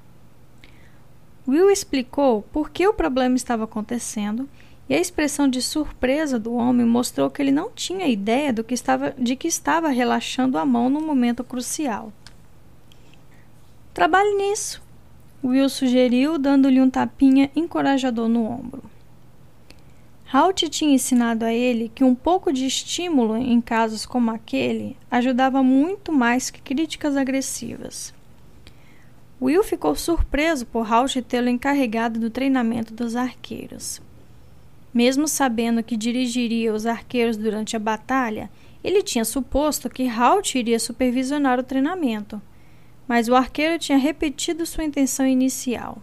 Will explicou por que o problema estava acontecendo e a expressão de surpresa do homem mostrou que ele não tinha ideia do que estava, de que estava relaxando a mão no momento crucial. Trabalhe nisso, Will sugeriu, dando-lhe um tapinha encorajador no ombro. Halt tinha ensinado a ele que um pouco de estímulo em casos como aquele ajudava muito mais que críticas agressivas. Will ficou surpreso por Halt tê-lo encarregado do treinamento dos arqueiros. Mesmo sabendo que dirigiria os arqueiros durante a batalha, Ele tinha suposto que Halt iria supervisionar o treinamento, mas o arqueiro tinha repetido sua intenção inicial.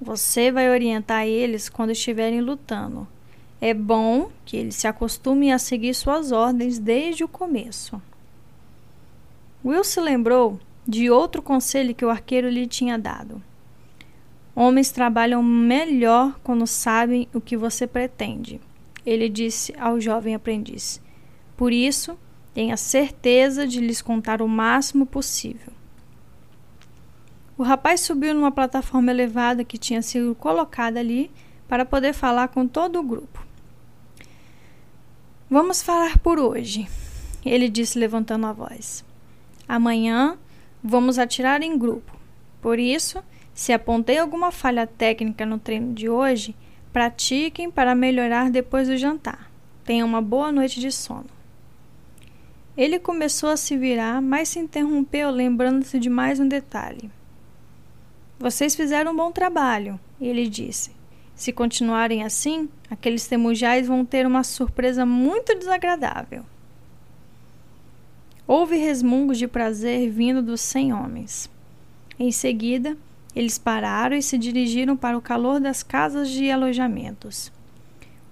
Você vai orientar eles quando estiverem lutando. É bom que eles se acostumem a seguir suas ordens desde o começo. Will se lembrou de outro conselho que o arqueiro lhe tinha dado. Homens trabalham melhor quando sabem o que você pretende, ele disse ao jovem aprendiz. Por isso, tenha certeza de lhes contar o máximo possível. O rapaz subiu numa plataforma elevada que tinha sido colocada ali para poder falar com todo o grupo. Vamos falar por hoje, ele disse levantando a voz. Amanhã vamos atirar em grupo. Por isso, se apontei alguma falha técnica no treino de hoje, pratiquem para melhorar depois do jantar. Tenham uma boa noite de sono. Ele começou a se virar, mas se interrompeu, lembrando-se de mais um detalhe. Vocês fizeram um bom trabalho, ele disse. Se continuarem assim, aqueles temujais vão ter uma surpresa muito desagradável. Houve resmungos de prazer vindo dos cem homens. Em seguida, eles pararam e se dirigiram para o calor das casas de alojamentos.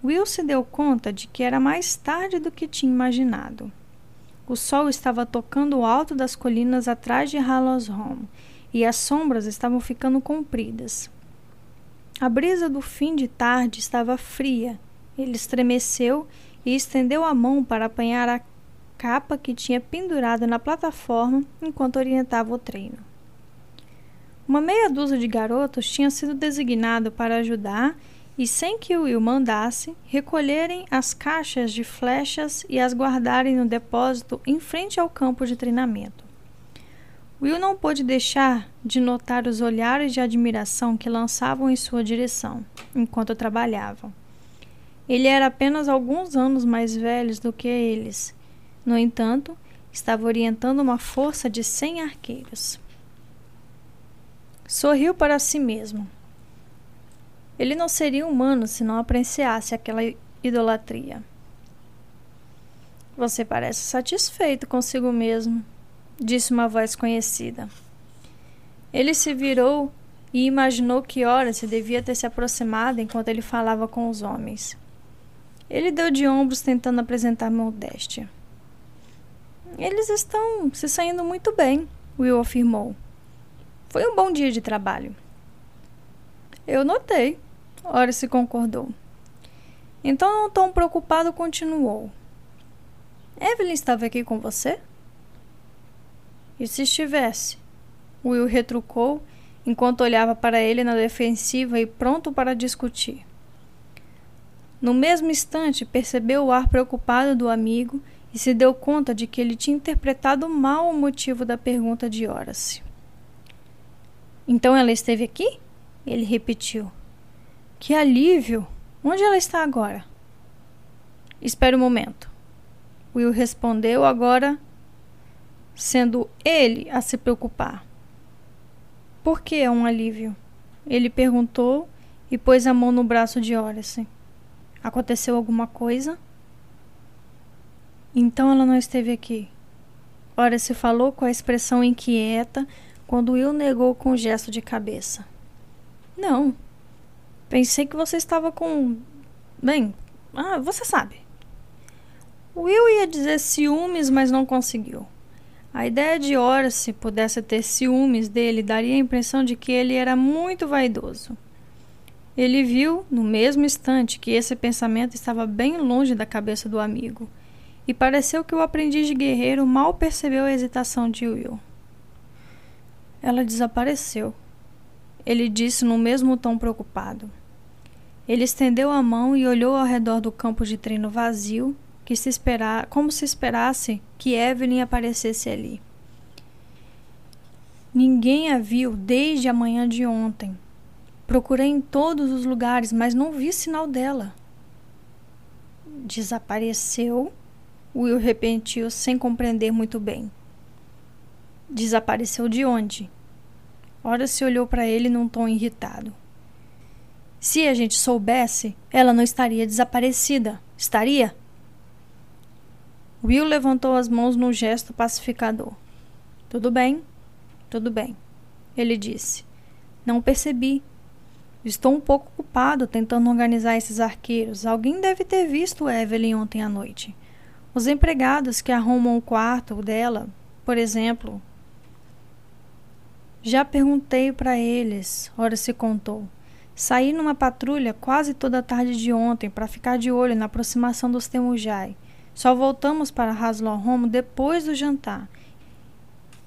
Will se deu conta de que era mais tarde do que tinha imaginado. O sol estava tocando o alto das colinas atrás de Hallowsholm e as sombras estavam ficando compridas. A brisa do fim de tarde estava fria. Ele estremeceu e estendeu a mão para apanhar a capa que tinha pendurado na plataforma enquanto orientava o treino. Uma meia dúzia de garotos tinha sido designado para ajudar e, sem que Will mandasse, recolherem as caixas de flechas e as guardarem no depósito em frente ao campo de treinamento. Will não pôde deixar de notar os olhares de admiração que lançavam em sua direção enquanto trabalhavam. Ele era apenas alguns anos mais velho do que eles. No entanto, estava orientando uma força de cem arqueiros. Sorriu para si mesmo. Ele não seria humano se não apreciasse aquela idolatria. Você parece satisfeito consigo mesmo, disse uma voz conhecida. Ele se virou e imaginou que hora se devia ter se aproximado enquanto ele falava com os homens. Ele deu de ombros tentando apresentar modéstia. Eles estão se saindo muito bem, Will afirmou. Foi um bom dia de trabalho. Eu notei, se concordou. Então, um tom preocupado continuou. Evelyn estava aqui com você? E se estivesse? Will retrucou enquanto olhava para ele na defensiva e pronto para discutir. No mesmo instante, percebeu o ar preocupado do amigo e se deu conta de que ele tinha interpretado mal o motivo da pergunta de Horace. Então ela esteve aqui? Ele repetiu. Que alívio! Onde ela está agora? Espere um momento. Will respondeu agora sendo ele a se preocupar. Por que é um alívio? Ele perguntou e pôs a mão no braço de Horace. Aconteceu alguma coisa? Então ela não esteve aqui. Horace falou com a expressão inquieta quando Will negou com um gesto de cabeça. Não. Pensei que você estava com. Bem, ah, você sabe. Will ia dizer ciúmes, mas não conseguiu. A ideia de Horace pudesse ter ciúmes dele daria a impressão de que ele era muito vaidoso. Ele viu, no mesmo instante, que esse pensamento estava bem longe da cabeça do amigo, e pareceu que o aprendiz de guerreiro mal percebeu a hesitação de Will. Ela desapareceu, ele disse no mesmo tom preocupado. Ele estendeu a mão e olhou ao redor do campo de treino vazio que se esperar, como se esperasse que Evelyn aparecesse ali. Ninguém a viu desde a manhã de ontem. Procurei em todos os lugares, mas não vi sinal dela. Desapareceu? Will repentiu sem compreender muito bem. Desapareceu de onde? Ora se olhou para ele num tom irritado. Se a gente soubesse, ela não estaria desaparecida, estaria? Will levantou as mãos num gesto pacificador. Tudo bem, tudo bem, ele disse. Não percebi. Estou um pouco ocupado tentando organizar esses arqueiros. Alguém deve ter visto Evelyn ontem à noite. Os empregados que arrumam o quarto dela, por exemplo. Já perguntei para eles, ora se contou. Saí numa patrulha quase toda a tarde de ontem para ficar de olho na aproximação dos Temujai. Só voltamos para Haslohom depois do jantar.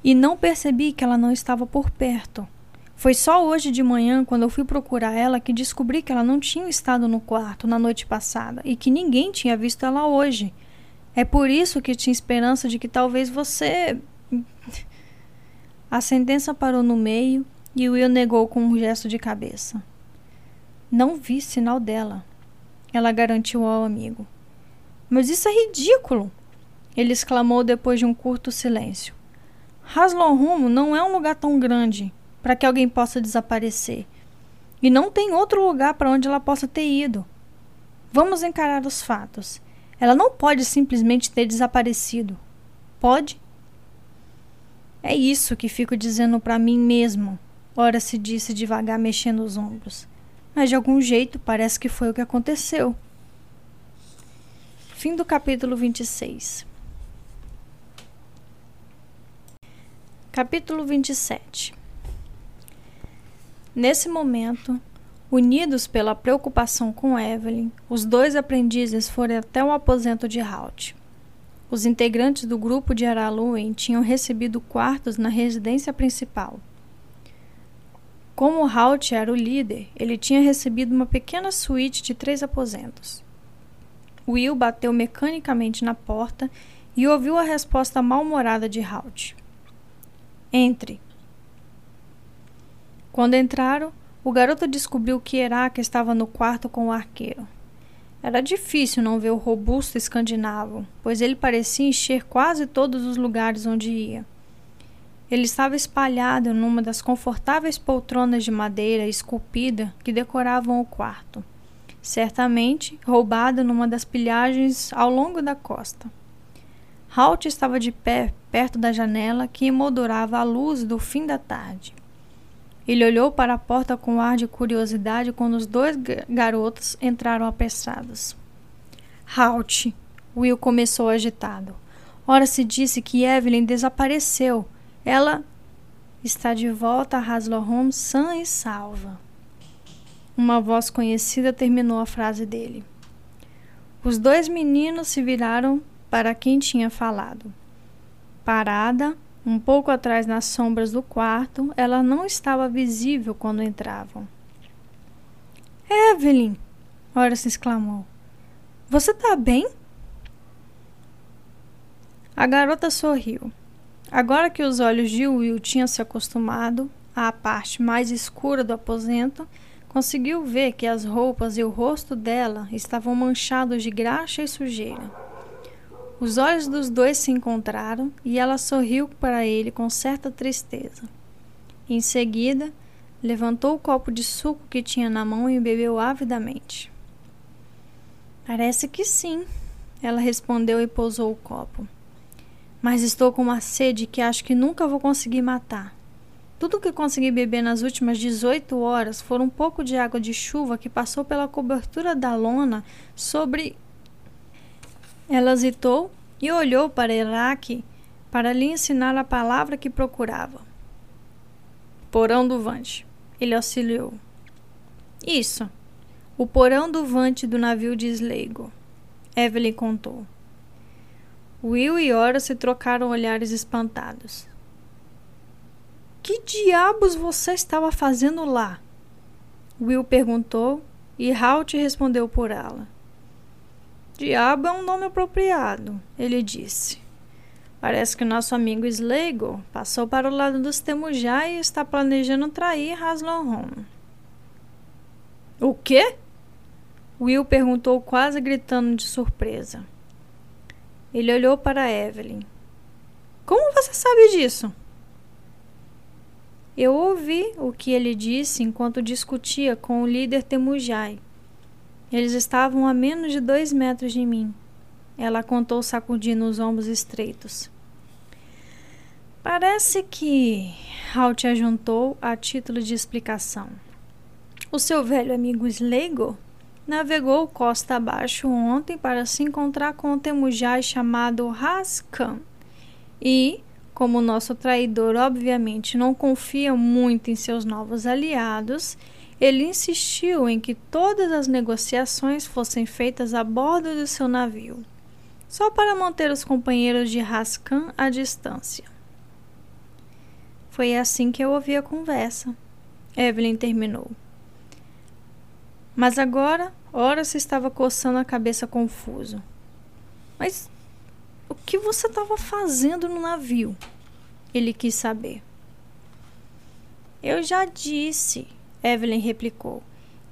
E não percebi que ela não estava por perto. Foi só hoje de manhã, quando eu fui procurar ela, que descobri que ela não tinha estado no quarto na noite passada e que ninguém tinha visto ela hoje. É por isso que tinha esperança de que talvez você. A sentença parou no meio e Will negou com um gesto de cabeça. Não vi sinal dela, ela garantiu ao amigo. Mas isso é ridículo! Ele exclamou depois de um curto silêncio. Haslon Rumo não é um lugar tão grande para que alguém possa desaparecer. E não tem outro lugar para onde ela possa ter ido. Vamos encarar os fatos. Ela não pode simplesmente ter desaparecido. Pode? É isso que fico dizendo para mim mesmo, ora se disse devagar mexendo os ombros mas de algum jeito parece que foi o que aconteceu. Fim do capítulo 26. Capítulo 27 Nesse momento, unidos pela preocupação com Evelyn, os dois aprendizes foram até o aposento de Halt. Os integrantes do grupo de Araluen tinham recebido quartos na residência principal. Como Halt era o líder, ele tinha recebido uma pequena suíte de três aposentos. Will bateu mecanicamente na porta e ouviu a resposta mal-humorada de Halt. Entre. Quando entraram, o garoto descobriu que Herak estava no quarto com o arqueiro. Era difícil não ver o robusto escandinavo, pois ele parecia encher quase todos os lugares onde ia. Ele estava espalhado numa das confortáveis poltronas de madeira esculpida que decoravam o quarto, certamente roubado numa das pilhagens ao longo da costa. Halt estava de pé perto da janela que emoldurava a luz do fim da tarde. Ele olhou para a porta com ar de curiosidade quando os dois garotos entraram apressados. Halt! Will começou agitado. Ora se disse que Evelyn desapareceu ela está de volta a Haslohom sã e salva. Uma voz conhecida terminou a frase dele. Os dois meninos se viraram para quem tinha falado. Parada, um pouco atrás nas sombras do quarto, ela não estava visível quando entravam. Evelyn! Ora se exclamou. Você está bem? A garota sorriu. Agora que os olhos de Will tinham se acostumado à parte mais escura do aposento, conseguiu ver que as roupas e o rosto dela estavam manchados de graxa e sujeira. Os olhos dos dois se encontraram e ela sorriu para ele com certa tristeza. Em seguida, levantou o copo de suco que tinha na mão e bebeu avidamente. Parece que sim, ela respondeu e pousou o copo mas estou com uma sede que acho que nunca vou conseguir matar. Tudo que consegui beber nas últimas 18 horas foram um pouco de água de chuva que passou pela cobertura da lona sobre. Ela hesitou e olhou para Iraque para lhe ensinar a palavra que procurava. Porão do Vante. Ele auxiliou. Isso. O porão do Vante do navio de Sleigo. Evelyn contou. Will e Ora se trocaram olhares espantados. Que diabos você estava fazendo lá? Will perguntou e Halt respondeu por ela. Diabo é um nome apropriado, ele disse. Parece que nosso amigo Sleigo passou para o lado dos Temujai e está planejando trair Haslohon. O quê? Will perguntou quase gritando de surpresa. Ele olhou para Evelyn. Como você sabe disso? Eu ouvi o que ele disse enquanto discutia com o líder Temujai. Eles estavam a menos de dois metros de mim. ela contou sacudindo os ombros estreitos. Parece que Halt ajuntou a título de explicação. O seu velho amigo Sleigo navegou costa abaixo ontem para se encontrar com um temujai chamado Raskan. E, como nosso traidor obviamente não confia muito em seus novos aliados, ele insistiu em que todas as negociações fossem feitas a bordo do seu navio, só para manter os companheiros de Raskan à distância. Foi assim que eu ouvi a conversa. Evelyn terminou. Mas agora, ora se estava coçando a cabeça confuso. Mas o que você estava fazendo no navio? Ele quis saber. Eu já disse, Evelyn replicou.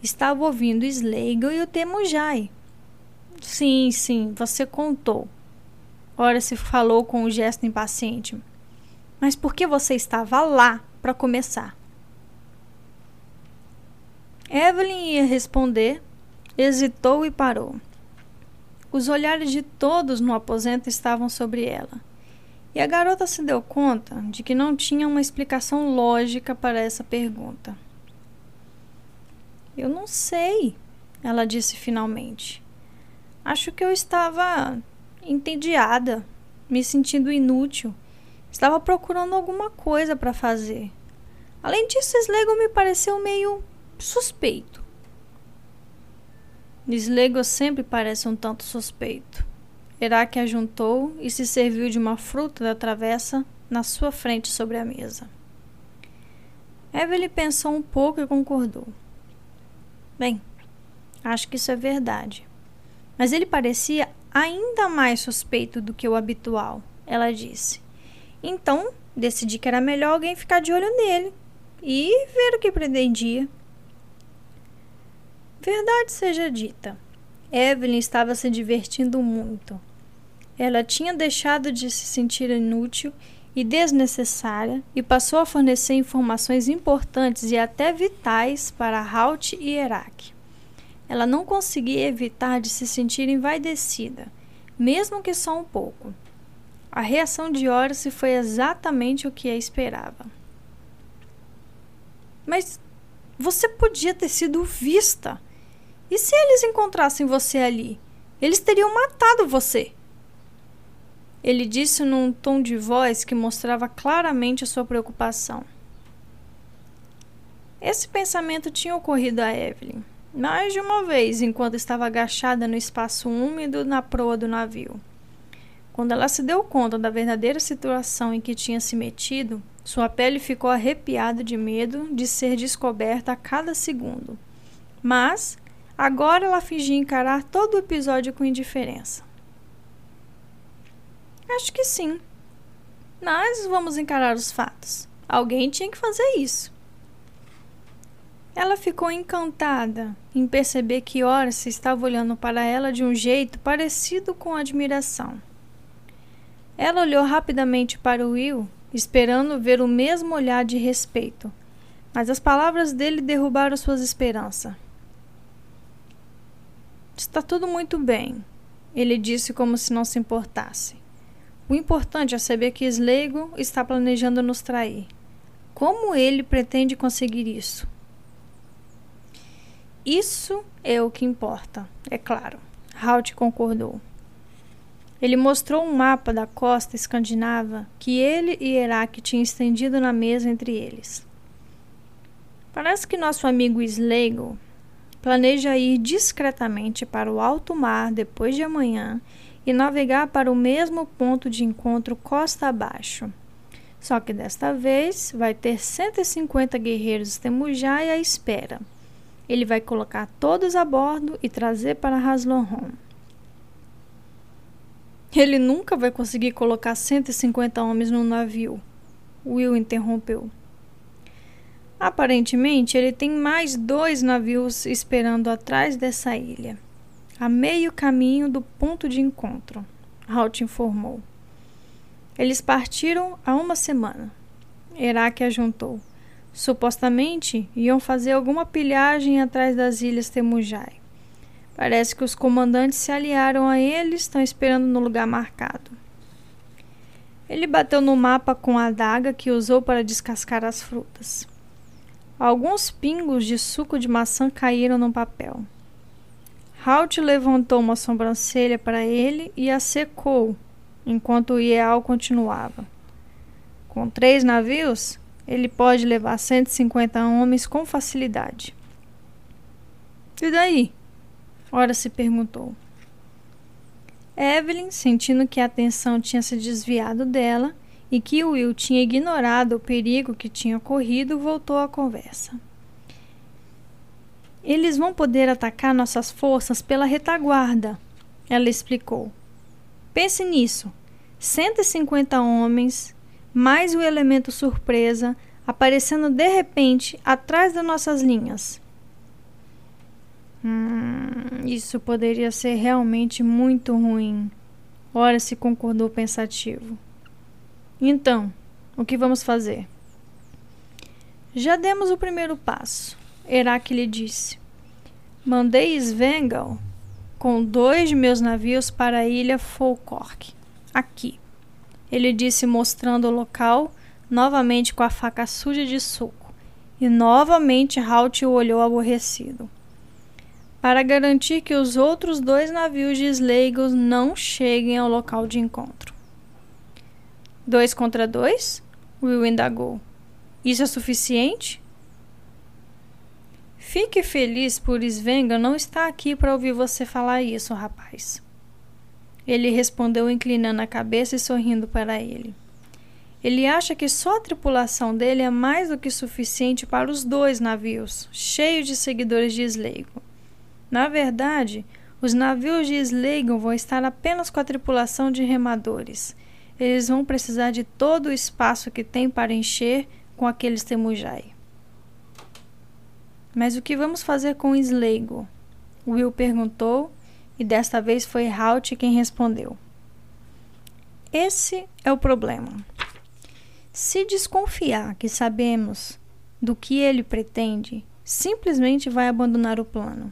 Estava ouvindo Slegel e o Temujai. Sim, sim, você contou. Ora se falou com um gesto impaciente. Mas por que você estava lá para começar? Evelyn ia responder, hesitou e parou. Os olhares de todos no aposento estavam sobre ela. E a garota se deu conta de que não tinha uma explicação lógica para essa pergunta. Eu não sei, ela disse finalmente. Acho que eu estava entediada, me sentindo inútil. Estava procurando alguma coisa para fazer. Além disso, Slego me pareceu meio suspeito. Slego sempre parece um tanto suspeito. Herak ajuntou e se serviu de uma fruta da travessa na sua frente sobre a mesa. Evelyn pensou um pouco e concordou. Bem, acho que isso é verdade. Mas ele parecia ainda mais suspeito do que o habitual, ela disse. Então, decidi que era melhor alguém ficar de olho nele e ver o que pretendia. Verdade seja dita, Evelyn estava se divertindo muito. Ela tinha deixado de se sentir inútil e desnecessária e passou a fornecer informações importantes e até vitais para Halt e Herak. Ela não conseguia evitar de se sentir envaidecida, mesmo que só um pouco. A reação de Horace foi exatamente o que a esperava. Mas você podia ter sido vista. E se eles encontrassem você ali? Eles teriam matado você. Ele disse num tom de voz que mostrava claramente a sua preocupação. Esse pensamento tinha ocorrido a Evelyn mais de uma vez enquanto estava agachada no espaço úmido na proa do navio. Quando ela se deu conta da verdadeira situação em que tinha se metido, sua pele ficou arrepiada de medo de ser descoberta a cada segundo. Mas agora ela fingia encarar todo o episódio com indiferença. Acho que sim. Mas vamos encarar os fatos. Alguém tinha que fazer isso. Ela ficou encantada em perceber que Horace estava olhando para ela de um jeito parecido com admiração. Ela olhou rapidamente para Will, esperando ver o mesmo olhar de respeito, mas as palavras dele derrubaram suas esperanças. Está tudo muito bem, ele disse como se não se importasse. O importante é saber que Sleigo está planejando nos trair. Como ele pretende conseguir isso? Isso é o que importa, é claro. Halt concordou. Ele mostrou um mapa da costa escandinava que ele e Herak tinham estendido na mesa entre eles. Parece que nosso amigo Slegel planeja ir discretamente para o alto mar depois de amanhã e navegar para o mesmo ponto de encontro costa abaixo. Só que desta vez vai ter 150 guerreiros Temujai à espera. Ele vai colocar todos a bordo e trazer para Haslohon. Ele nunca vai conseguir colocar 150 homens no navio. Will interrompeu. Aparentemente, ele tem mais dois navios esperando atrás dessa ilha, a meio caminho do ponto de encontro, Halt informou. Eles partiram há uma semana. Herak ajuntou. Supostamente iam fazer alguma pilhagem atrás das ilhas Temujai. Parece que os comandantes se aliaram a ele e estão esperando no lugar marcado. Ele bateu no mapa com a adaga que usou para descascar as frutas. Alguns pingos de suco de maçã caíram no papel. Halt levantou uma sobrancelha para ele e a secou, enquanto Ial continuava. Com três navios, ele pode levar 150 homens com facilidade. E daí? Ora se perguntou. Evelyn, sentindo que a atenção tinha se desviado dela e que Will tinha ignorado o perigo que tinha corrido, voltou à conversa. Eles vão poder atacar nossas forças pela retaguarda, ela explicou. Pense nisso: 150 homens, mais o elemento surpresa, aparecendo de repente atrás das nossas linhas. Hum, isso poderia ser realmente muito ruim. Ora se concordou pensativo. Então, o que vamos fazer? Já demos o primeiro passo. Herak lhe disse. Mandei Svengal com dois de meus navios para a ilha Folkork, aqui. Ele disse mostrando o local, novamente com a faca suja de suco, e novamente Halt o olhou aborrecido para garantir que os outros dois navios de Slegos não cheguem ao local de encontro. Dois contra dois? Will indagou. Isso é suficiente? Fique feliz por Svenga não estar aqui para ouvir você falar isso, rapaz. Ele respondeu inclinando a cabeça e sorrindo para ele. Ele acha que só a tripulação dele é mais do que suficiente para os dois navios, cheios de seguidores de Sleigo. Na verdade, os navios de Sleigon vão estar apenas com a tripulação de remadores. Eles vão precisar de todo o espaço que tem para encher com aqueles temujai. Mas o que vamos fazer com Sleigo? Will perguntou, e desta vez foi Halt quem respondeu. Esse é o problema. Se desconfiar que sabemos do que ele pretende, simplesmente vai abandonar o plano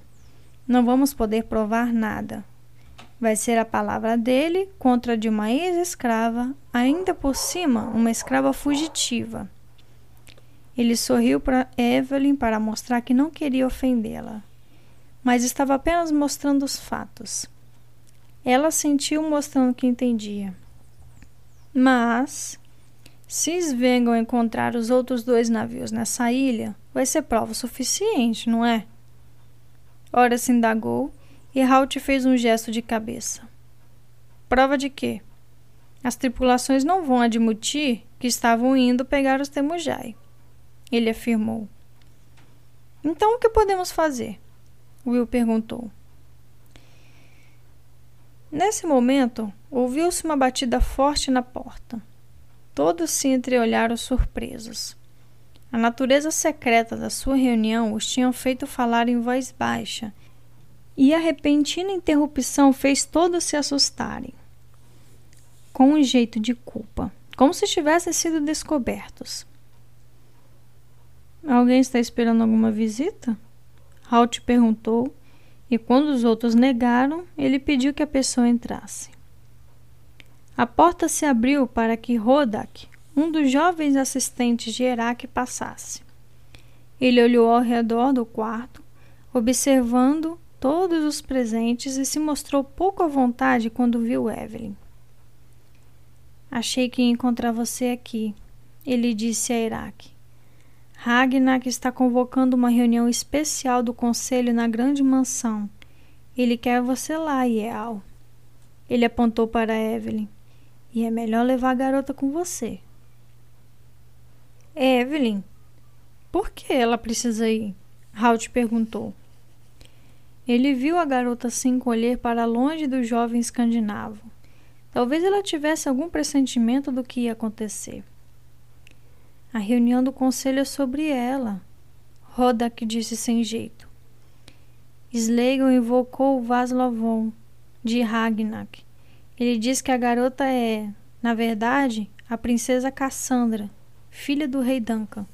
não vamos poder provar nada. Vai ser a palavra dele contra a de uma ex-escrava, ainda por cima, uma escrava fugitiva. Ele sorriu para Evelyn para mostrar que não queria ofendê-la, mas estava apenas mostrando os fatos. Ela sentiu mostrando que entendia. Mas, se venham encontrar os outros dois navios nessa ilha, vai ser prova suficiente, não é? Ora se indagou e Halt fez um gesto de cabeça. Prova de quê? As tripulações não vão admitir que estavam indo pegar os Temujai. Ele afirmou. Então o que podemos fazer? Will perguntou. Nesse momento, ouviu-se uma batida forte na porta. Todos se entreolharam surpresos. A natureza secreta da sua reunião os tinha feito falar em voz baixa, e a repentina interrupção fez todos se assustarem, com um jeito de culpa, como se tivessem sido descobertos. Alguém está esperando alguma visita? Halt perguntou, e quando os outros negaram, ele pediu que a pessoa entrasse. A porta se abriu para que Rodak, um dos jovens assistentes de Herak passasse. Ele olhou ao redor do quarto, observando todos os presentes e se mostrou pouco à vontade quando viu Evelyn. Achei que ia encontrar você aqui, ele disse a Herak. Ragnar está convocando uma reunião especial do conselho na grande mansão. Ele quer você lá, Iel. Ele apontou para Evelyn. E é melhor levar a garota com você. Evelyn, por que ela precisa ir? Halt perguntou. Ele viu a garota se encolher para longe do jovem escandinavo. Talvez ela tivesse algum pressentimento do que ia acontecer. A reunião do conselho é sobre ela, Rodak disse sem jeito. Slegel invocou Vaslovon, de Ragnak. Ele diz que a garota é, na verdade, a princesa Cassandra, filha do rei Duncan.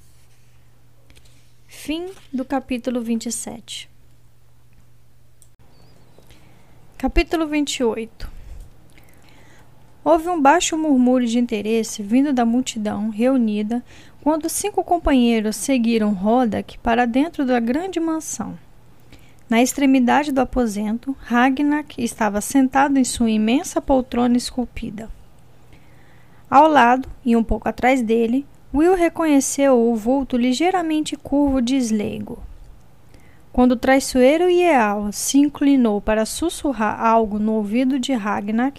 Fim do capítulo 27. Capítulo 28 Houve um baixo murmúrio de interesse vindo da multidão reunida quando cinco companheiros seguiram Rodak para dentro da grande mansão. Na extremidade do aposento, Ragnar estava sentado em sua imensa poltrona esculpida. Ao lado, e um pouco atrás dele, Will reconheceu o vulto ligeiramente curvo de Sleigo. Quando o traiçoeiro Yeal se inclinou para sussurrar algo no ouvido de Ragnar,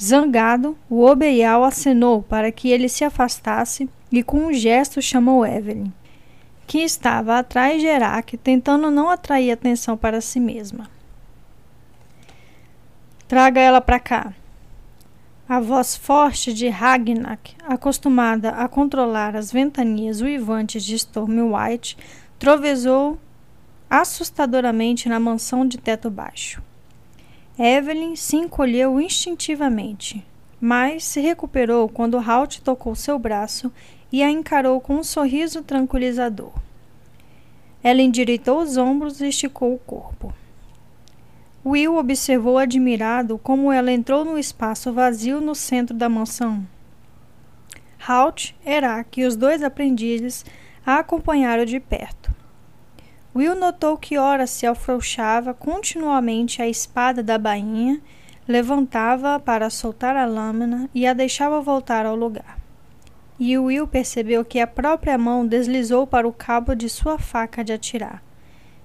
zangado, o Obeial acenou para que ele se afastasse e com um gesto chamou Evelyn, que estava atrás de Herak, tentando não atrair atenção para si mesma. Traga ela para cá. A voz forte de Ragnak, acostumada a controlar as ventanias uivantes de Stormwind, trovejou assustadoramente na mansão de teto baixo. Evelyn se encolheu instintivamente, mas se recuperou quando Halt tocou seu braço e a encarou com um sorriso tranquilizador. Ela endireitou os ombros e esticou o corpo. Will observou admirado como ela entrou no espaço vazio no centro da mansão. Halt, Erak e os dois aprendizes a acompanharam de perto. Will notou que ora se afrouxava continuamente a espada da bainha, levantava para soltar a lâmina e a deixava voltar ao lugar. E Will percebeu que a própria mão deslizou para o cabo de sua faca de atirar.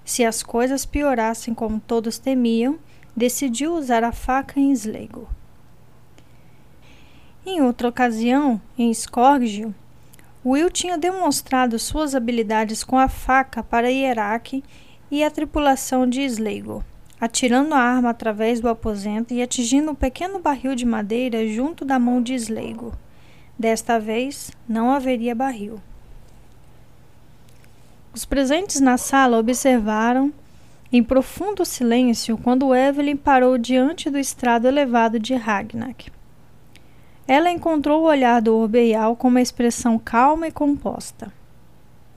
Se as coisas piorassem como todos temiam, decidiu usar a faca em Sleggo. Em outra ocasião, em Scorgio, Will tinha demonstrado suas habilidades com a faca para Hierarch e a tripulação de Sleigo, atirando a arma através do aposento e atingindo um pequeno barril de madeira junto da mão de Sleigo. Desta vez, não haveria barril. Os presentes na sala observaram em profundo silêncio quando Evelyn parou diante do estrado elevado de Ragnak. Ela encontrou o olhar do Orbeial com uma expressão calma e composta.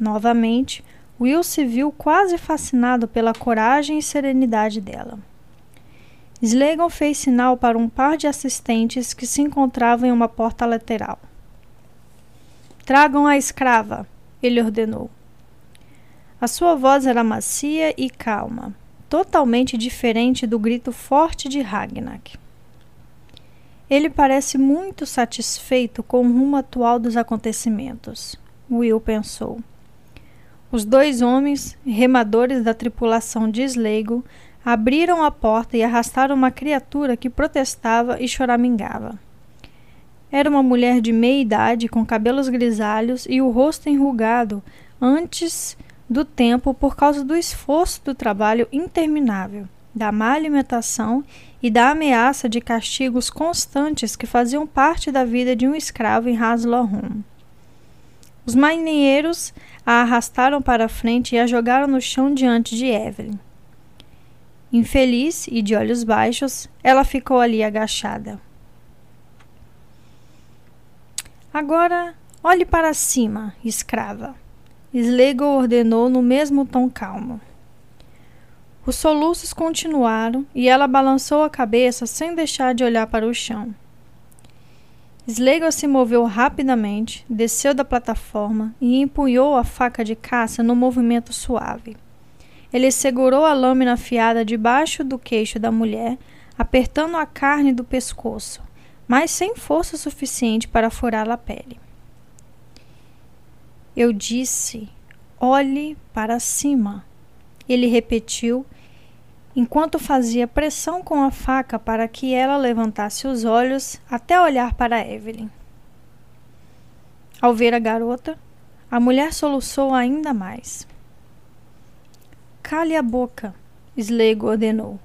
Novamente, Will se viu quase fascinado pela coragem e serenidade dela. Slegon fez sinal para um par de assistentes que se encontravam em uma porta lateral. Tragam a escrava, ele ordenou. A sua voz era macia e calma, totalmente diferente do grito forte de Ragnak. Ele parece muito satisfeito com o rumo atual dos acontecimentos, Will pensou. Os dois homens, remadores da tripulação de Sleigo, abriram a porta e arrastaram uma criatura que protestava e choramingava. Era uma mulher de meia idade, com cabelos grisalhos e o rosto enrugado antes do tempo por causa do esforço do trabalho interminável, da má alimentação e da ameaça de castigos constantes que faziam parte da vida de um escravo em Haslohom. Os marinheiros a arrastaram para a frente e a jogaram no chão diante de Evelyn. Infeliz e de olhos baixos, ela ficou ali agachada. Agora, olhe para cima, escrava. Slegel ordenou no mesmo tom calmo. Os soluços continuaram e ela balançou a cabeça sem deixar de olhar para o chão. Slagle se moveu rapidamente, desceu da plataforma e empunhou a faca de caça no movimento suave. Ele segurou a lâmina afiada debaixo do queixo da mulher, apertando a carne do pescoço, mas sem força suficiente para furar a pele. Eu disse: olhe para cima. Ele repetiu enquanto fazia pressão com a faca para que ela levantasse os olhos até olhar para Evelyn. Ao ver a garota, a mulher soluçou ainda mais. Cale a boca, Slego ordenou.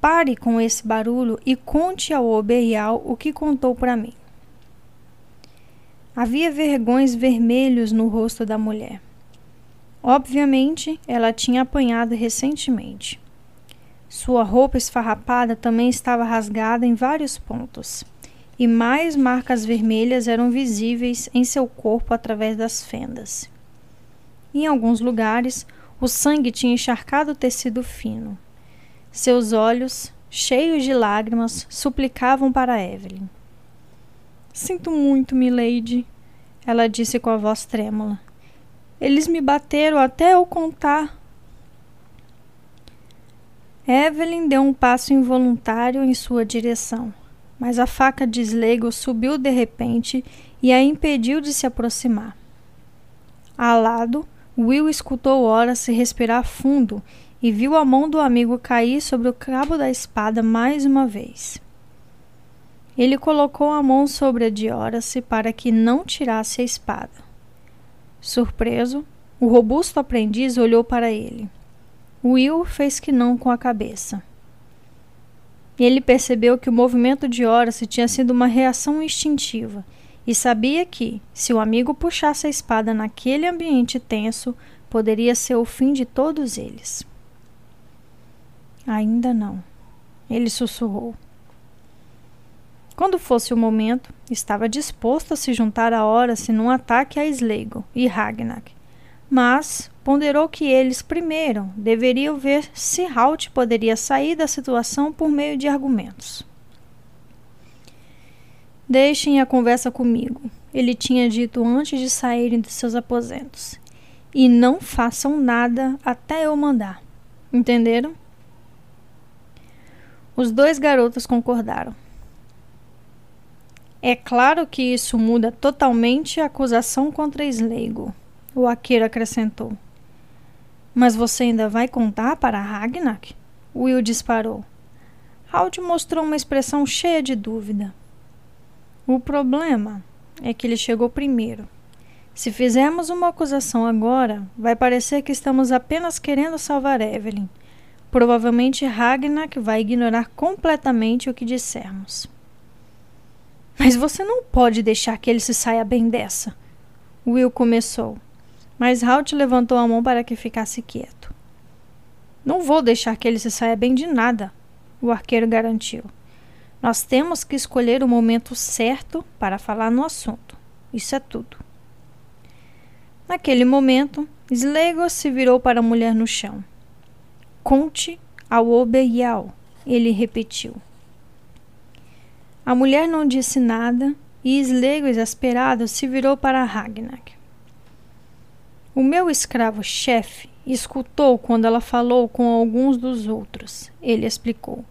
Pare com esse barulho e conte ao Oberial o que contou para mim. Havia vergões vermelhos no rosto da mulher. Obviamente, ela tinha apanhado recentemente. Sua roupa esfarrapada também estava rasgada em vários pontos, e mais marcas vermelhas eram visíveis em seu corpo através das fendas. Em alguns lugares, o sangue tinha encharcado o tecido fino. Seus olhos, cheios de lágrimas, suplicavam para Evelyn. Sinto muito, milady, ela disse com a voz trêmula. Eles me bateram até eu contar. Evelyn deu um passo involuntário em sua direção, mas a faca de Slegel subiu de repente e a impediu de se aproximar. Ao lado, Will escutou Horace respirar fundo e viu a mão do amigo cair sobre o cabo da espada mais uma vez. Ele colocou a mão sobre a de Horace para que não tirasse a espada. Surpreso, o robusto aprendiz olhou para ele. Will fez que não com a cabeça. Ele percebeu que o movimento de Horace tinha sido uma reação instintiva e sabia que, se o amigo puxasse a espada naquele ambiente tenso, poderia ser o fim de todos eles. Ainda não, ele sussurrou. Quando fosse o momento, estava disposto a se juntar a Horace num ataque a Sleigo e Ragnar, mas ponderou que eles primeiro deveriam ver se Halt poderia sair da situação por meio de argumentos. Deixem a conversa comigo, ele tinha dito antes de saírem de seus aposentos. E não façam nada até eu mandar. Entenderam? Os dois garotos concordaram. É claro que isso muda totalmente a acusação contra Sleigo, o Akira acrescentou. Mas você ainda vai contar para Ragnar? Will disparou. Halt mostrou uma expressão cheia de dúvida. O problema é que ele chegou primeiro. Se fizermos uma acusação agora, vai parecer que estamos apenas querendo salvar Evelyn. Provavelmente Ragnar vai ignorar completamente o que dissermos. Mas você não pode deixar que ele se saia bem dessa. Will começou, mas Halt levantou a mão para que ficasse quieto. Não vou deixar que ele se saia bem de nada, o arqueiro garantiu. Nós temos que escolher o momento certo para falar no assunto. Isso é tudo. Naquele momento, Slegos se virou para a mulher no chão. Conte ao Obeyal, ele repetiu. A mulher não disse nada e Slego, exasperado, se virou para Ragnar. O meu escravo-chefe escutou quando ela falou com alguns dos outros, ele explicou.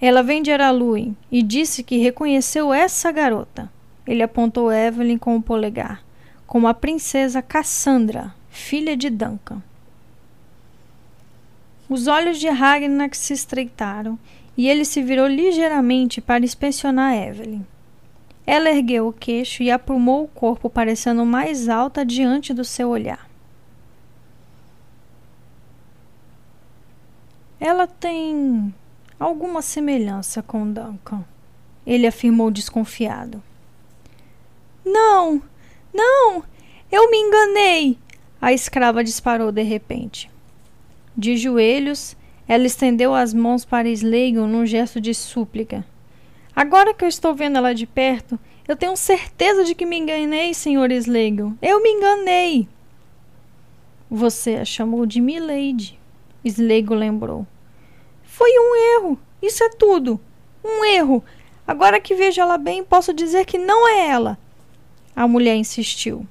Ela vem de Araluin e disse que reconheceu essa garota. Ele apontou Evelyn com o polegar, como a princesa Cassandra, filha de Duncan. Os olhos de Ragnar se estreitaram e ele se virou ligeiramente para inspecionar Evelyn. Ela ergueu o queixo e aprumou o corpo, parecendo mais alta diante do seu olhar. Ela tem alguma semelhança com Duncan, ele afirmou desconfiado. Não, não, eu me enganei! A escrava disparou de repente. De joelhos, ela estendeu as mãos para Sleigon num gesto de súplica. Agora que eu estou vendo ela de perto, eu tenho certeza de que me enganei, senhor Sleigon. Eu me enganei! Você a chamou de Milady, Sleigo lembrou. Foi um erro. Isso é tudo. Um erro. Agora que vejo ela bem, posso dizer que não é ela. A mulher insistiu.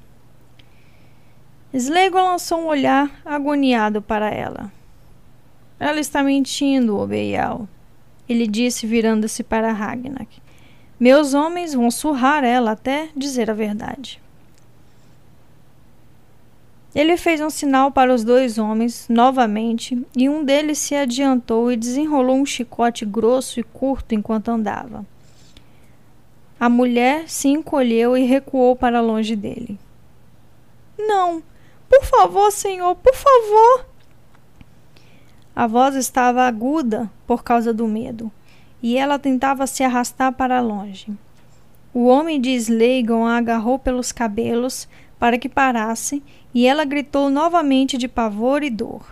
Slego lançou um olhar agoniado para ela. Ela está mentindo, Obeial. Ele disse, virando-se para Ragnar. Meus homens vão surrar ela até dizer a verdade. Ele fez um sinal para os dois homens novamente, e um deles se adiantou e desenrolou um chicote grosso e curto enquanto andava. A mulher se encolheu e recuou para longe dele. Não, por favor, senhor, por favor! A voz estava aguda por causa do medo, e ela tentava se arrastar para longe. O homem de Sleigon a agarrou pelos cabelos para que parasse e ela gritou novamente de pavor e dor.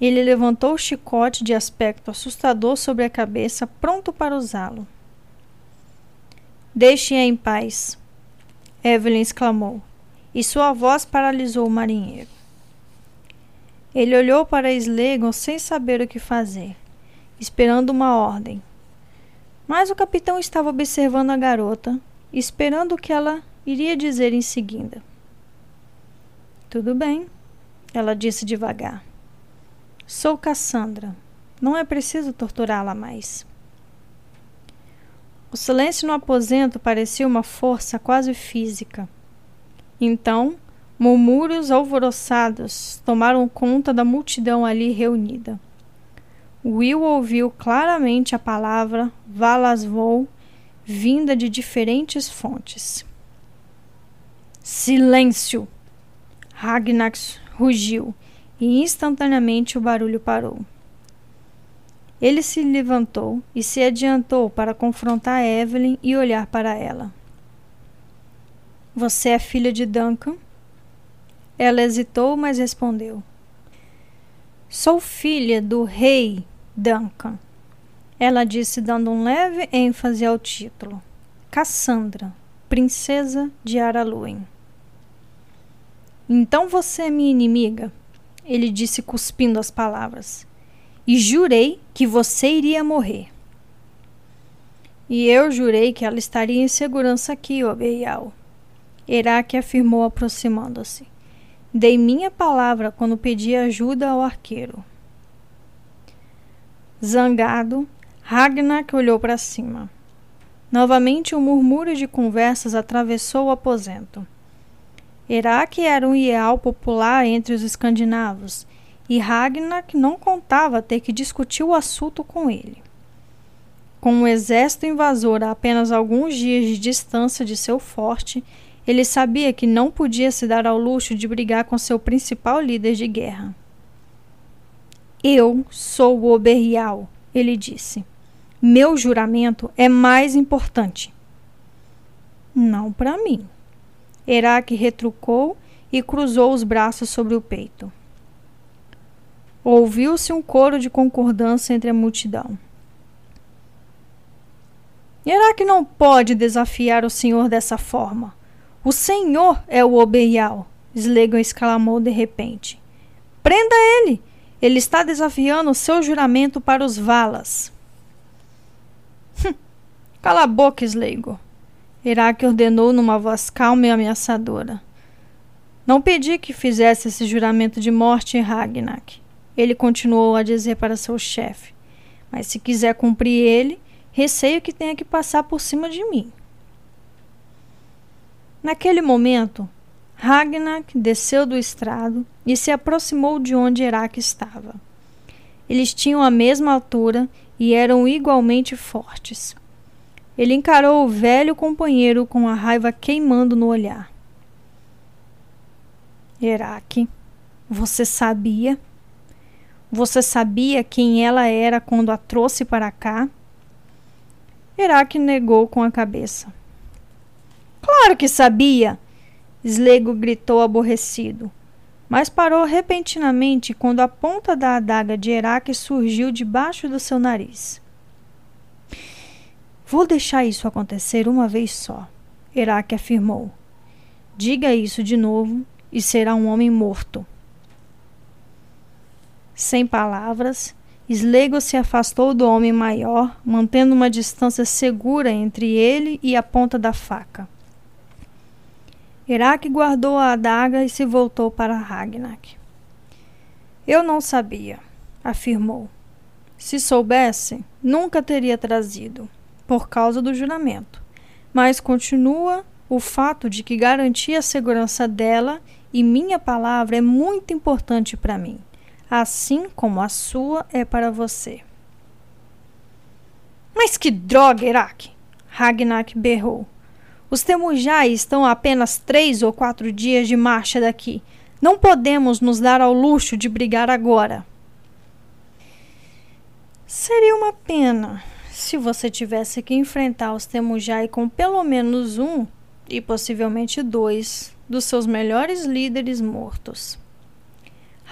Ele levantou o chicote de aspecto assustador sobre a cabeça, pronto para usá-lo. Deixe-a em paz, Evelyn exclamou, e sua voz paralisou o marinheiro. Ele olhou para Slegon sem saber o que fazer, esperando uma ordem. Mas o capitão estava observando a garota, esperando o que ela iria dizer em seguida. Tudo bem, ela disse devagar. Sou Cassandra. Não é preciso torturá-la mais. O silêncio no aposento parecia uma força quase física. Então, murmúrios alvoroçados tomaram conta da multidão ali reunida. Will ouviu claramente a palavra Valasvou vinda de diferentes fontes. Silêncio! Ragnax rugiu e instantaneamente o barulho parou. Ele se levantou e se adiantou para confrontar Evelyn e olhar para ela. Você é filha de Duncan? Ela hesitou, mas respondeu: Sou filha do rei Duncan. Ela disse, dando um leve ênfase ao título: Cassandra, princesa de Araluen. Então você é minha inimiga? Ele disse, cuspindo as palavras. E jurei que você iria morrer. E eu jurei que ela estaria em segurança aqui, Obeial. Herak afirmou, aproximando-se. Dei minha palavra quando pedi ajuda ao arqueiro. Zangado, Ragnar olhou para cima. Novamente um murmúrio de conversas atravessou o aposento. Herak era um ideal popular entre os escandinavos, e Ragnar não contava ter que discutir o assunto com ele. Com um exército invasor a apenas alguns dias de distância de seu forte, ele sabia que não podia se dar ao luxo de brigar com seu principal líder de guerra. Eu sou o Oberial, ele disse. Meu juramento é mais importante. Não para mim. Herak retrucou e cruzou os braços sobre o peito. Ouviu-se um coro de concordância entre a multidão. Herak não pode desafiar o senhor dessa forma. O senhor é o Oberial, Slegon exclamou de repente. Prenda ele! Ele está desafiando o seu juramento para os Valas. Hum, cala a boca, Sleigo. Iraque ordenou numa voz calma e ameaçadora. Não pedi que fizesse esse juramento de morte em Ragnak. Ele continuou a dizer para seu chefe. Mas se quiser cumprir ele, receio que tenha que passar por cima de mim. Naquele momento, Ragnak desceu do estrado e se aproximou de onde Herak estava. Eles tinham a mesma altura e eram igualmente fortes. Ele encarou o velho companheiro com a raiva queimando no olhar. Herak, você sabia? Você sabia quem ela era quando a trouxe para cá? Herak negou com a cabeça. Claro que sabia! Slego gritou aborrecido, mas parou repentinamente quando a ponta da adaga de Herak surgiu debaixo do seu nariz. Vou deixar isso acontecer uma vez só, Herak afirmou. Diga isso de novo e será um homem morto. Sem palavras, Slego se afastou do homem maior, mantendo uma distância segura entre ele e a ponta da faca. Iraque guardou a adaga e se voltou para Ragnak. Eu não sabia, afirmou. Se soubesse, nunca teria trazido, por causa do juramento. Mas continua o fato de que garantir a segurança dela e minha palavra é muito importante para mim, assim como a sua é para você. Mas que droga, Iraque! Ragnak berrou. Os Temujai estão a apenas três ou quatro dias de marcha daqui. Não podemos nos dar ao luxo de brigar agora. Seria uma pena se você tivesse que enfrentar os Temujai com pelo menos um e possivelmente dois dos seus melhores líderes mortos.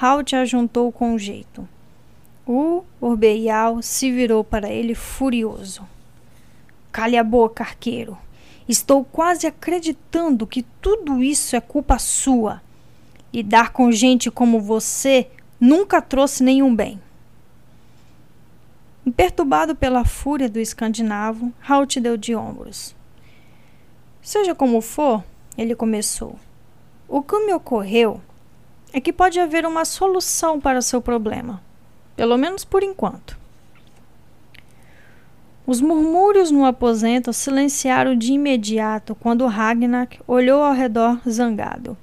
Halt ajuntou com jeito. O Orbeial se virou para ele furioso. Cale a boca, arqueiro. Estou quase acreditando que tudo isso é culpa sua. Lidar com gente como você nunca trouxe nenhum bem. Imperturbado pela fúria do escandinavo, Halt deu de ombros. Seja como for, ele começou. O que me ocorreu é que pode haver uma solução para o seu problema, pelo menos por enquanto. Os murmúrios no aposento silenciaram de imediato quando Ragnar olhou ao redor zangado.